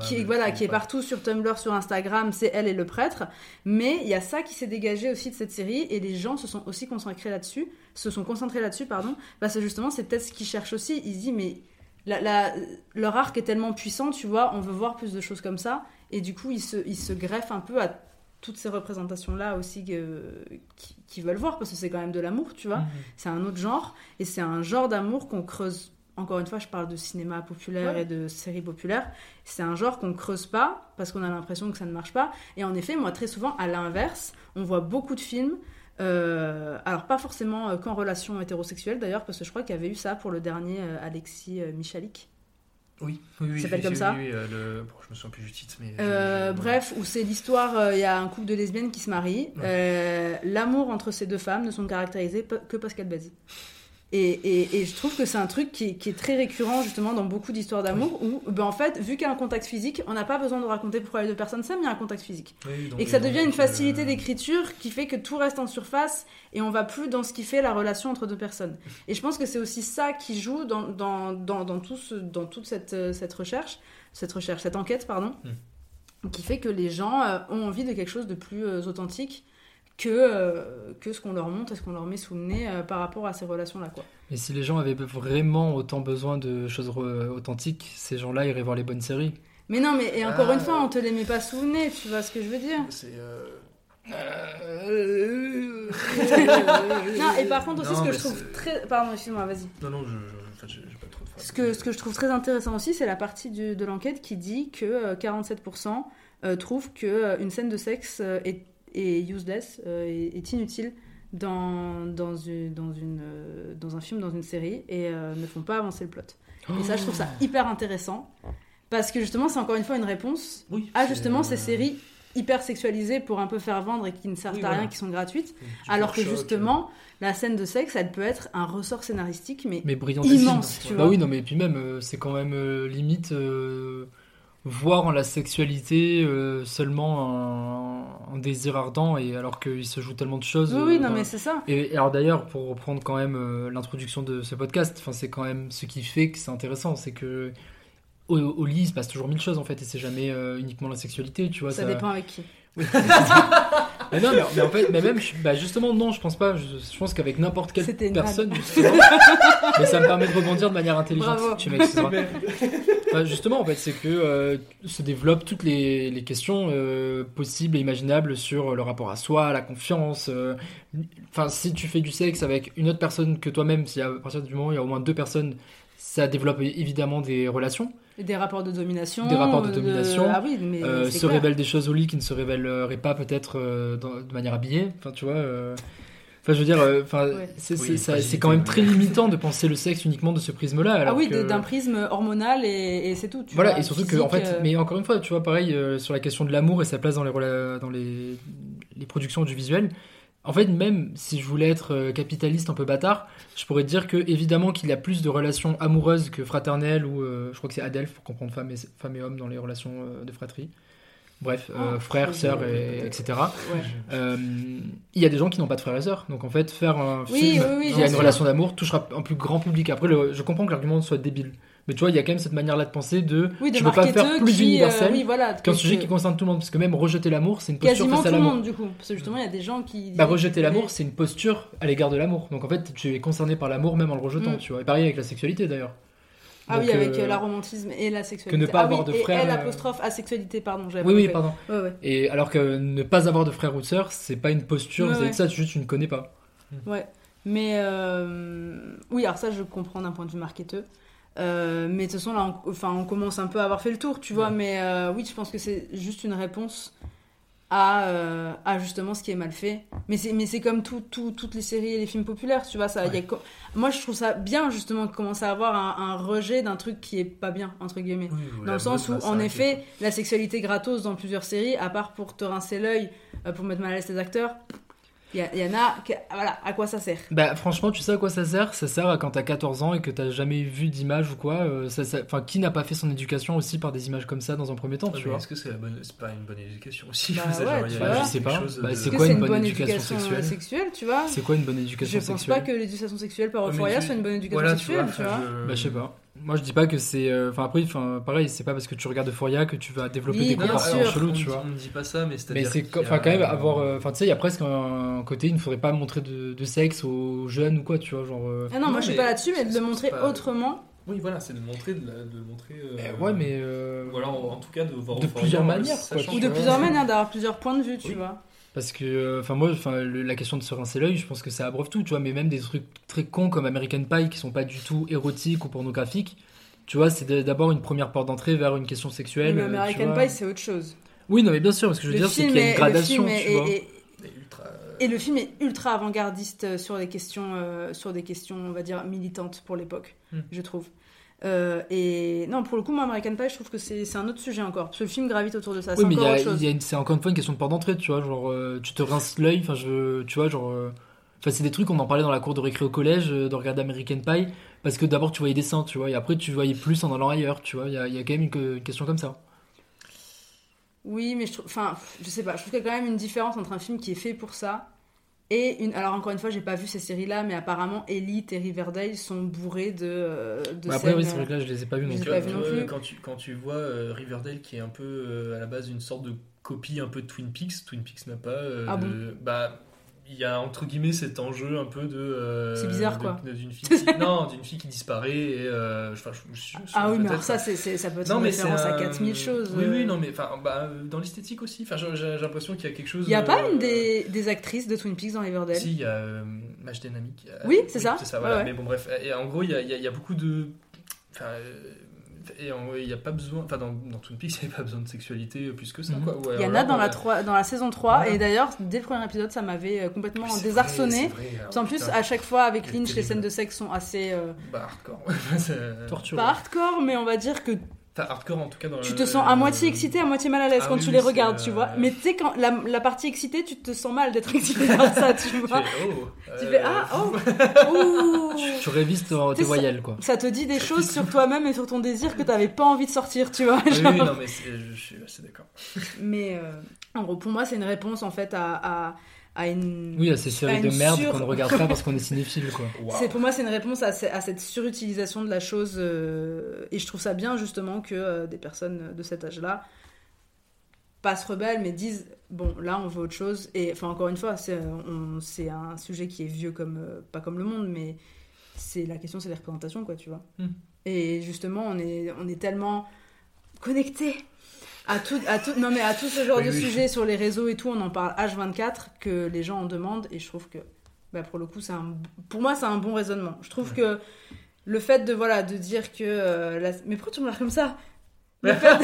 Speaker 2: qui, voilà, qui est partout sur Tumblr, sur Instagram, c'est elle et le prêtre. Mais il y a ça qui s'est dégagé aussi de cette série, et les gens se sont aussi concentrés là-dessus, se sont concentrés là-dessus, pardon, parce que justement, c'est peut-être ce qu'ils cherchent aussi. Ils se disent, mais la, la- leur arc est tellement puissant, tu vois, on veut voir plus de choses comme ça, et du coup, ils se, ils se greffent un peu à toutes ces représentations-là aussi que- qui- qu'ils veulent voir, parce que c'est quand même de l'amour, tu vois.
Speaker 10: Mhm.
Speaker 2: C'est un autre genre, et c'est un genre d'amour qu'on creuse. Encore une fois, je parle de cinéma populaire
Speaker 10: Ouais.
Speaker 2: et de séries populaires. C'est un genre qu'on creuse pas parce qu'on a l'impression que ça ne marche pas. Et en effet, moi, très souvent, à l'inverse, on voit beaucoup de films. euh, alors, pas forcément euh, qu'en relation hétérosexuelle d'ailleurs, parce que je crois qu'il y avait eu ça pour le dernier euh, Alexis Michalik.
Speaker 10: Oui, oui, oui.
Speaker 2: Il s'appelle comme ça
Speaker 10: oui, euh, le... bon, je me souviens plus du titre, mais.
Speaker 2: Euh, bref, où c'est l'histoire, euh, il y a un couple de lesbiennes qui se marient.
Speaker 10: Ouais.
Speaker 2: L'amour entre ces deux femmes ne sont caractérisés que parce qu'elles baisent. Et, et- et je trouve que c'est un truc qui est, qui est très récurrent justement dans beaucoup d'histoires d'amour où, ben, en fait, vu qu'il y a un contact physique, on n'a pas besoin de raconter pourquoi les deux personnes s'aiment, il y a un contact physique.
Speaker 10: Oui,
Speaker 2: et que ça devient une
Speaker 10: euh,
Speaker 2: facilité d'écriture qui fait que tout reste en surface et on va plus dans ce qui fait la relation entre deux personnes. Et je pense que c'est aussi ça qui joue dans, dans, dans, dans, tout ce- dans toute cette, euh, cette recherche, cette recherche, cette enquête, pardon, qui fait que les gens euh, ont envie de quelque chose de plus authentique que, euh, que ce qu'on leur montre et ce qu'on leur met sous le nez euh, par rapport à ces relations-là. quoi.
Speaker 9: Et si les gens avaient vraiment autant besoin de choses authentiques, ces gens-là iraient voir les bonnes séries.
Speaker 2: Mais non, mais et encore
Speaker 10: Ah.
Speaker 2: une fois, on te les met pas sous le nez, tu vois ce que je veux dire?
Speaker 10: C'est. euh, *laughs*
Speaker 2: Non, et par contre aussi,
Speaker 10: Non,
Speaker 2: ce que
Speaker 10: mais
Speaker 2: je trouve très. Pardon, excuse-moi, vas-y.
Speaker 10: Non, non, je, je, en fait, j'ai j'ai pas trop de
Speaker 2: Ce que, ce que je trouve très intéressant aussi, c'est la partie du- de l'enquête qui dit que euh, 47% euh, trouvent qu'une scène de sexe est, est useless, euh, est, est inutile dans, dans, une, dans, une, euh, dans un film, dans une série, et euh, ne font pas avancer le plot. Et ça, je trouve ça hyper intéressant, parce que justement, c'est encore une fois une réponse à justement ces séries hyper sexualisées pour un peu faire vendre et qui ne servent
Speaker 10: Oui,
Speaker 2: à
Speaker 10: voilà.
Speaker 2: rien, qui sont gratuites,
Speaker 10: du
Speaker 2: alors que
Speaker 10: choc,
Speaker 2: justement, la scène de sexe, elle peut être un ressort scénaristique, mais,
Speaker 9: mais brillant
Speaker 2: immense, tu
Speaker 9: bah
Speaker 2: vois.
Speaker 9: oui non mais puis même c'est quand même euh, limite euh, voir en la sexualité euh, seulement un, un désir ardent et alors qu'il se joue tellement de choses
Speaker 2: Oui, oui,
Speaker 9: euh,
Speaker 2: non,
Speaker 9: dans-
Speaker 2: mais c'est ça.
Speaker 9: et alors d'ailleurs pour reprendre quand même euh, l'introduction de ce podcast enfin c'est quand même ce qui fait que c'est intéressant c'est que au, au lit il se passe toujours mille choses en fait et c'est jamais euh, uniquement la sexualité tu vois
Speaker 2: Ça dépend avec qui.
Speaker 9: Oui. *laughs* mais non, mais, mais en fait, mais même, je- bah justement, non, je pense pas. Je, je pense qu'avec n'importe quelle personne, *laughs* mais ça me permet de rebondir de manière intelligente.
Speaker 2: Bravo.
Speaker 9: Tu m'excuseras. *laughs* Enfin, justement, en fait, c'est que euh, se développent toutes les, les questions euh, possibles et imaginables sur le rapport à soi, la confiance. euh, Enfin, si tu fais du sexe avec une autre personne que toi-même, si à partir du moment où il y a au moins deux personnes, ça développe évidemment des relations.
Speaker 2: Et Des rapports de domination.
Speaker 9: Des rapports de domination.
Speaker 2: Ah oui, mais
Speaker 9: euh, se
Speaker 2: clair.
Speaker 9: révèlent des choses au lit qui ne se révéleraient pas peut-être euh, de manière habillée. Enfin, tu vois. euh, Enfin, je veux dire, euh, enfin,
Speaker 2: Ouais.
Speaker 9: c'est
Speaker 10: Oui,
Speaker 9: quand même
Speaker 10: ouais.
Speaker 9: très limitant de penser le sexe uniquement de ce prisme-là.
Speaker 2: Ah oui,
Speaker 9: que-
Speaker 2: d'un prisme hormonal et, et c'est tout. Tu
Speaker 9: voilà,
Speaker 2: vois,
Speaker 9: et surtout que, en fait,
Speaker 2: euh,
Speaker 9: mais encore une fois, tu vois, pareil, euh, sur la question de l'amour et sa place dans les, dans les, les productions audiovisuelles, en fait, même si je voulais être euh, capitaliste un peu bâtard, je pourrais dire que, évidemment, qu'il y a plus de relations amoureuses que fraternelles, ou euh, je crois que c'est Adelph pour comprendre femme et, femme et homme dans les relations euh, de fratrie. Bref, euh,
Speaker 2: Oh,
Speaker 9: frères, sœurs, et, etc.
Speaker 2: Ouais.
Speaker 9: Euh, il y a des gens qui n'ont pas de frères et sœurs. Donc en fait, faire un
Speaker 2: Oui,
Speaker 9: film
Speaker 2: oui, oui,
Speaker 9: qui a une
Speaker 2: sûr.
Speaker 9: relation d'amour touchera un plus grand public. Après, le- je comprends que l'argument soit débile. Mais tu vois, il y a quand même cette manière-là de penser de
Speaker 2: Oui, de
Speaker 9: je veux pas faire plus
Speaker 2: qui, euh,
Speaker 9: universel
Speaker 2: oui, voilà,
Speaker 9: qu'un sujet qui concerne tout le monde. Parce que même rejeter l'amour, c'est une posture
Speaker 2: Quasiment
Speaker 9: face
Speaker 2: tout
Speaker 9: à
Speaker 2: le
Speaker 9: l'amour.
Speaker 2: monde, du coup. Parce que justement, il y a des gens qui.
Speaker 9: Bah, rejeter l'amour, c'est une posture à l'égard de l'amour. Donc en fait, tu es concerné par l'amour même en le rejetant,
Speaker 2: Mm.
Speaker 9: tu vois. Et pareil avec la sexualité d'ailleurs.
Speaker 2: Ah oui, avec
Speaker 9: euh,
Speaker 2: euh, l'aromantisme et la sexualité.
Speaker 9: que ne pas
Speaker 2: Ah
Speaker 9: avoir
Speaker 2: oui,
Speaker 9: de
Speaker 2: et
Speaker 9: frères,
Speaker 2: elle,
Speaker 9: euh,
Speaker 2: apostrophe asexualité, pardon. j'avais
Speaker 9: Oui, oui, pardon.
Speaker 2: Ouais, ouais.
Speaker 9: Et alors que ne pas avoir de frère ou de sœur, c'est pas une posture,
Speaker 2: Ouais, ouais.
Speaker 9: ça, juste tu ne connais pas.
Speaker 2: Ouais, mais euh, oui, alors ça je comprends d'un point de vue marketeur. Euh, mais de toute façon là, on, enfin, on commence un peu à avoir fait le tour, tu vois. Mais euh, oui, je pense que c'est juste une réponse à, euh, à justement ce qui est mal fait. Mais c'est mais c'est comme tout, tout- toutes les séries et les films populaires, tu vois. Ça, y a moi je trouve ça bien justement de commencer à avoir un, un rejet d'un truc qui est pas bien entre guillemets. dans le sens où en effet la sexualité gratos dans plusieurs séries, à part pour te rincer l'œil, euh, pour mettre mal à l'aise les acteurs. Il y, en a, que- voilà, à quoi ça sert
Speaker 9: Bah franchement, tu sais à quoi ça sert? Ça sert à quand t'as 14 ans et que t'as jamais vu d'image ou quoi. euh, ça, ça- Enfin, qui n'a pas fait son éducation aussi par des images comme ça dans un premier temps,
Speaker 10: Ouais,
Speaker 9: tu vois?
Speaker 10: Est-ce que c'est bonne... pas une bonne éducation aussi?
Speaker 2: Bah *laughs*
Speaker 10: Ça,
Speaker 2: ouais,
Speaker 10: genre,
Speaker 2: tu vois.
Speaker 9: Je sais pas. Bah,
Speaker 10: de-
Speaker 9: c'est quoi une bonne éducation
Speaker 2: euh,
Speaker 9: sexuelle?
Speaker 2: sexuelle, tu vois?
Speaker 9: C'est quoi une bonne éducation
Speaker 2: Je pense
Speaker 9: sexuelle?
Speaker 2: pas que l'éducation sexuelle par
Speaker 10: Ouais,
Speaker 2: Euphoria
Speaker 10: tu-
Speaker 2: soit une bonne éducation
Speaker 10: voilà, tu
Speaker 2: sexuelle,
Speaker 10: vois,
Speaker 2: tu vois?
Speaker 9: Bah je sais pas. Moi je dis pas que c'est. euh, Enfin après, enfin pareil, c'est pas parce que tu regardes Euphoria que tu vas développer
Speaker 2: Oui,
Speaker 9: des comportements chelous, tu vois.
Speaker 10: on ne dit pas ça, mais
Speaker 9: Mais
Speaker 10: c'est-à-dire.
Speaker 9: c'est
Speaker 10: y a-
Speaker 9: enfin quand même avoir. euh, Enfin tu sais, il y a presque un côté, il ne faudrait pas montrer de, de sexe aux jeunes ou quoi, tu vois, genre. euh,
Speaker 2: Ah non, moi je suis
Speaker 10: mais
Speaker 2: pas là-dessus, mais de
Speaker 10: c'est-
Speaker 2: le
Speaker 10: c'est
Speaker 2: montrer
Speaker 10: pas-
Speaker 2: autrement.
Speaker 10: Oui, voilà, c'est de montrer, de, la- de montrer. euh,
Speaker 9: eh, ouais, mais. euh,
Speaker 10: Ou alors, en tout cas, de voir
Speaker 9: de plusieurs manières, quoi,
Speaker 2: Ou de plusieurs manières, d'avoir plusieurs points de vue, tu
Speaker 10: Oui.
Speaker 2: vois.
Speaker 9: Parce que, euh, enfin, moi, enfin, le- la question de se rincer l'œil, je pense que ça abreuve tout, tu vois, mais même des trucs très cons comme American Pie qui sont pas du tout érotiques ou pornographiques, tu vois, c'est d'abord une première porte d'entrée vers une question sexuelle.
Speaker 2: Mais
Speaker 9: euh,
Speaker 2: American. Pie, c'est autre chose.
Speaker 9: Oui, non, mais bien sûr, ce que je veux
Speaker 2: Le
Speaker 9: dire, c'est
Speaker 2: film
Speaker 9: qu'il y a une gradation,
Speaker 2: film est-
Speaker 9: tu vois.
Speaker 2: est-
Speaker 10: Et ultra-
Speaker 2: Et le film est ultra avant-gardiste euh, sur des questions, euh, sur des questions, on va dire, militantes pour l'époque,
Speaker 9: Hmm.
Speaker 2: je trouve. Euh, et non, pour le coup, moi, American Pie, je trouve que c'est un autre sujet encore. Parce que le film gravite autour de ça.
Speaker 9: Oui, mais c'est encore une fois une question de porte d'entrée, tu vois, genre, euh, tu te rinces l'œil, enfin, je, tu vois, genre. euh, Enfin, c'est des trucs, on en parlait dans la cour de récré au collège, de regarder American Pie, parce que d'abord tu voyais des seins, tu vois, et après tu voyais plus en allant ailleurs, tu vois, il y a, il y a quand même une, une question comme ça.
Speaker 2: Oui, mais je trouve, enfin, je sais pas, je trouve qu'il y a quand même une différence entre un film qui est fait pour ça et une. Alors encore une fois, j'ai pas vu ces séries-là, mais apparemment Elite et Riverdale sont bourrés de. euh, de
Speaker 9: Bah, après,
Speaker 2: scènes,
Speaker 9: oui, c'est vrai que là, je les ai pas vus
Speaker 2: je
Speaker 9: non
Speaker 2: les ai
Speaker 9: plus.
Speaker 2: pas non plus.
Speaker 10: Quand tu, quand tu vois euh, Riverdale qui est un peu euh, à la base une sorte de copie un peu de Twin Peaks, Twin Peaks n'a pas. euh,
Speaker 2: Ah bon?
Speaker 10: de- bah, il y a entre guillemets cet enjeu un peu de. euh,
Speaker 2: C'est bizarre,
Speaker 10: de-
Speaker 2: quoi.
Speaker 10: D'une fille, *laughs* qui- non, d'une fille qui disparaît et. euh, enfin, je- je- je-
Speaker 2: Ah oui, mais alors ça, c'est- ça peut être
Speaker 10: Non,
Speaker 2: une référence
Speaker 10: c'est
Speaker 2: à
Speaker 10: un-
Speaker 2: 4000 choses,
Speaker 10: Oui,
Speaker 2: euh.
Speaker 10: oui, non, mais enfin, bah, dans l'esthétique aussi. Enfin, j'ai l'impression qu'il y a quelque chose.
Speaker 2: Il y a pas
Speaker 10: euh,
Speaker 2: une des, des actrices de Twin Peaks dans Riverdale?
Speaker 10: Si, il y a euh, Match Dynamique.
Speaker 2: Oui, c'est ça.
Speaker 10: C'est ça, voilà.
Speaker 2: Ouais, ouais.
Speaker 10: Mais bon, bref. Et en gros, il y a, y a beaucoup de. Enfin. Et en vrai, il n'y a pas besoin. Enfin, dans, dans Twin Peaks, *laughs* il n'y a pas besoin de sexualité plus que ça,
Speaker 9: Mhm.
Speaker 10: quoi. Ouais,
Speaker 2: Il y en a dans la, 3, dans la saison 3,
Speaker 10: Voilà.
Speaker 2: et d'ailleurs, dès le premier épisode, ça m'avait euh, complètement désarçonné. en
Speaker 10: ah,
Speaker 2: plus,
Speaker 10: putain.
Speaker 2: à chaque fois, avec Lynch, les scènes de sexe sont assez. euh,
Speaker 10: Bah, hardcore. *laughs*
Speaker 9: Torture.
Speaker 2: pas hardcore, mais on va dire que
Speaker 10: hardcore en tout cas dans
Speaker 2: tu
Speaker 10: le-
Speaker 2: te sens à moitié excité, à moitié mal à l'aise
Speaker 10: Ah
Speaker 2: quand
Speaker 10: oui,
Speaker 2: tu les regardes, tu
Speaker 10: euh,
Speaker 2: vois. Mais tu sais, quand la, la partie excitée, tu te sens mal d'être *laughs* excité par ça, tu vois.
Speaker 10: fais, oh,
Speaker 2: tu
Speaker 10: euh,
Speaker 2: fais ah, oh, *laughs* ouh.
Speaker 9: Tu révises ton- tes
Speaker 2: Tu
Speaker 9: voyelles, quoi.
Speaker 2: Ça te dit des choses sur toi-même et sur ton désir que t'avais pas envie de sortir, tu vois.
Speaker 10: Ah Oui,
Speaker 2: genre.
Speaker 10: oui, non, mais je suis assez d'accord.
Speaker 2: Mais euh, en gros, pour moi, c'est une réponse en fait à, à, à une.
Speaker 9: Oui, à ces séries
Speaker 2: à
Speaker 9: de merde
Speaker 2: sur-
Speaker 9: qu'on ne regarde pas *laughs* parce qu'on est cinéphile, quoi.
Speaker 2: C'est pour moi c'est une réponse à, ce- à cette surutilisation de la chose euh, et je trouve ça bien justement que euh, des personnes de cet âge-là pas se rebellent mais disent bon là on veut autre chose et enfin encore une fois c'est un sujet qui est vieux comme euh, pas comme le monde mais c'est la question c'est les représentations quoi tu vois
Speaker 10: Hmm.
Speaker 2: et justement on est on est tellement connectés à tout, à tout, non mais à tout ce genre
Speaker 10: Oui,
Speaker 2: de
Speaker 10: oui.
Speaker 2: sujets sur les réseaux et tout, on en parle H24 que les gens en demandent et je trouve que bah, pour le coup c'est un, pour moi c'est un bon raisonnement. Je trouve que le fait de voilà de dire que euh, la- mais pourquoi tu me regardes comme ça? Le fait de-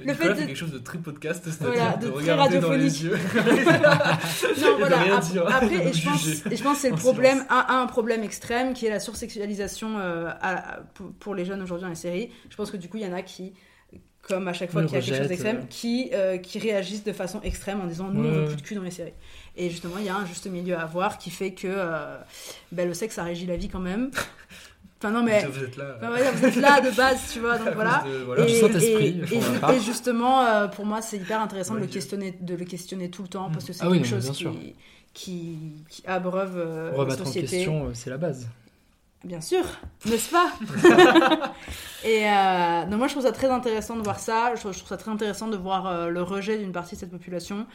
Speaker 2: *laughs* le fait de-
Speaker 10: quelque chose de très podcast, c'est-à-dire
Speaker 2: Voilà,
Speaker 10: de,
Speaker 2: de très
Speaker 10: regarder dans les
Speaker 2: radiophonique.
Speaker 10: yeux. *laughs*
Speaker 2: non,
Speaker 10: et
Speaker 2: voilà.
Speaker 10: de rien
Speaker 2: ap-
Speaker 10: dire.
Speaker 2: Après, et *laughs* je, pense, et je pense que c'est le problème,
Speaker 10: silence.
Speaker 2: un, un problème extrême qui est la sursexualisation euh, à- à- pour, pour les jeunes aujourd'hui dans les séries. Je pense que du coup, il y en a qui, comme à chaque fois qu'il y a quelque chose d'extrême,
Speaker 9: euh.
Speaker 2: qui, euh, qui réagissent de façon extrême en disant nous, on veut plus de cul dans les séries. Et justement, il y a un juste milieu à avoir qui fait que euh, ben, le sexe, ça régit la vie quand même. *laughs* Enfin, non, mais.
Speaker 10: Vous êtes là.
Speaker 2: Enfin, vous êtes là de base, tu vois, donc voilà.
Speaker 10: de- voilà.
Speaker 2: Et,
Speaker 9: pour
Speaker 2: et- justement, euh, pour moi, c'est hyper intéressant de le questionner, de le questionner tout le temps parce que c'est
Speaker 9: Ah
Speaker 2: quelque chose qui, qui, qui abreuve euh, la
Speaker 9: Remettre en
Speaker 2: société.
Speaker 9: question, c'est la base.
Speaker 2: Bien sûr, n'est-ce pas *laughs* Et euh, donc moi, je trouve ça très intéressant de voir ça. Je trouve, je trouve ça très intéressant de voir euh, le rejet d'une partie de cette population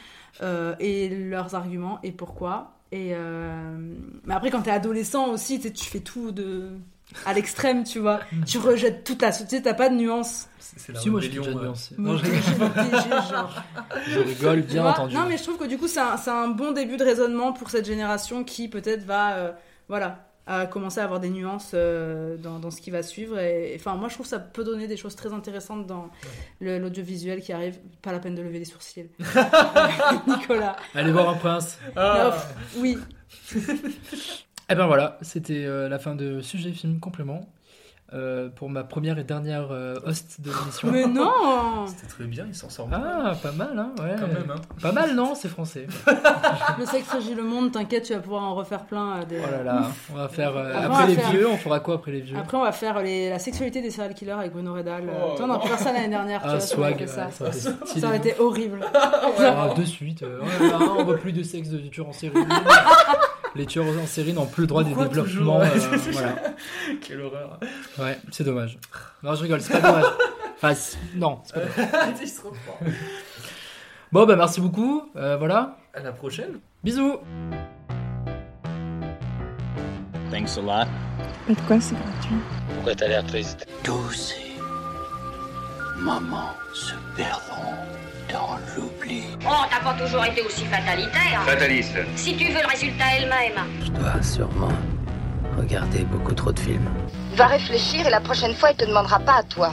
Speaker 2: euh, et leurs arguments et pourquoi. Et euh, mais après, quand t'es adolescent aussi, tu fais tout de à l'extrême, tu vois. tu rejettes toute la société, t'as pas de nuance.
Speaker 10: C'est la
Speaker 9: Si, moi, je
Speaker 10: rébellion. euh.
Speaker 9: Non, je
Speaker 2: je genre.
Speaker 9: Rigole,
Speaker 2: Tu
Speaker 9: bien
Speaker 2: vois
Speaker 9: entendu.
Speaker 2: Non, mais je trouve que du coup, c'est un, bon début de raisonnement pour cette génération qui peut-être va, euh, voilà, à commencer à avoir des nuances euh, dans, dans ce qui va suivre. Et enfin, moi, je trouve que ça peut donner des choses très intéressantes dans l'audiovisuel qui arrive. Pas la peine de lever les sourcils. *laughs* Nicolas.
Speaker 9: Allez voir un prince.
Speaker 10: Ah.
Speaker 2: Non, pff, oui. *laughs*
Speaker 9: Eh ben voilà, c'était euh, la fin de Sujet Film Complément. Euh, pour ma première et dernière euh, host de l'émission.
Speaker 2: Mais non *laughs*
Speaker 10: C'était très bien, il s'en sort bien.
Speaker 9: Ah, pas mal, hein ouais.
Speaker 10: Quand même, hein.
Speaker 9: Pas mal, non C'est français.
Speaker 2: Le sexe régit le monde, t'inquiète, tu vas pouvoir en refaire plein. euh, des...
Speaker 9: Oh là là, on va faire... euh,
Speaker 2: Après,
Speaker 9: après
Speaker 2: on va
Speaker 9: les
Speaker 2: faire-
Speaker 9: vieux, on fera quoi après les vieux?
Speaker 2: Après, on va faire les- la sexualité des serial killers avec Bruno Redal.
Speaker 10: Oh.
Speaker 2: Toi, on a pu faire ça l'année dernière. tu
Speaker 9: Ah,
Speaker 2: vois,
Speaker 9: swag,
Speaker 2: ça.
Speaker 9: ouais, ça aurait été stylé,
Speaker 2: Ça aurait
Speaker 9: de
Speaker 2: été horrible. *laughs*
Speaker 9: Ah, de suite. euh, ouais, là, on veut plus de sexe de tueurs en série. *laughs* les tueurs en série n'ont plus le droit
Speaker 10: Pourquoi
Speaker 9: des développements.
Speaker 10: toujours
Speaker 9: euh, *laughs* voilà.
Speaker 10: Quelle horreur.
Speaker 9: Ouais, c'est dommage. Non, je rigole, c'est pas dommage. Enfin, c'est- non, c'est pas *laughs* dommage.
Speaker 10: Se reprend.
Speaker 9: Bon, bah merci beaucoup. euh, voilà.
Speaker 10: À la prochaine.
Speaker 9: Bisous.
Speaker 18: Thanks a lot.
Speaker 19: Mais de quoi c'est gratuit?
Speaker 18: Pourquoi t'as l'air triste
Speaker 5: Tous ces moments se perdront dans l'oubli.
Speaker 20: Oh, t'as pas toujours été aussi fatalitaire.
Speaker 18: Fataliste.
Speaker 20: Si tu veux le résultat elle-même.
Speaker 5: Je dois sûrement regarder beaucoup trop de films.
Speaker 21: Va réfléchir et la prochaine fois, il te demandera pas à toi.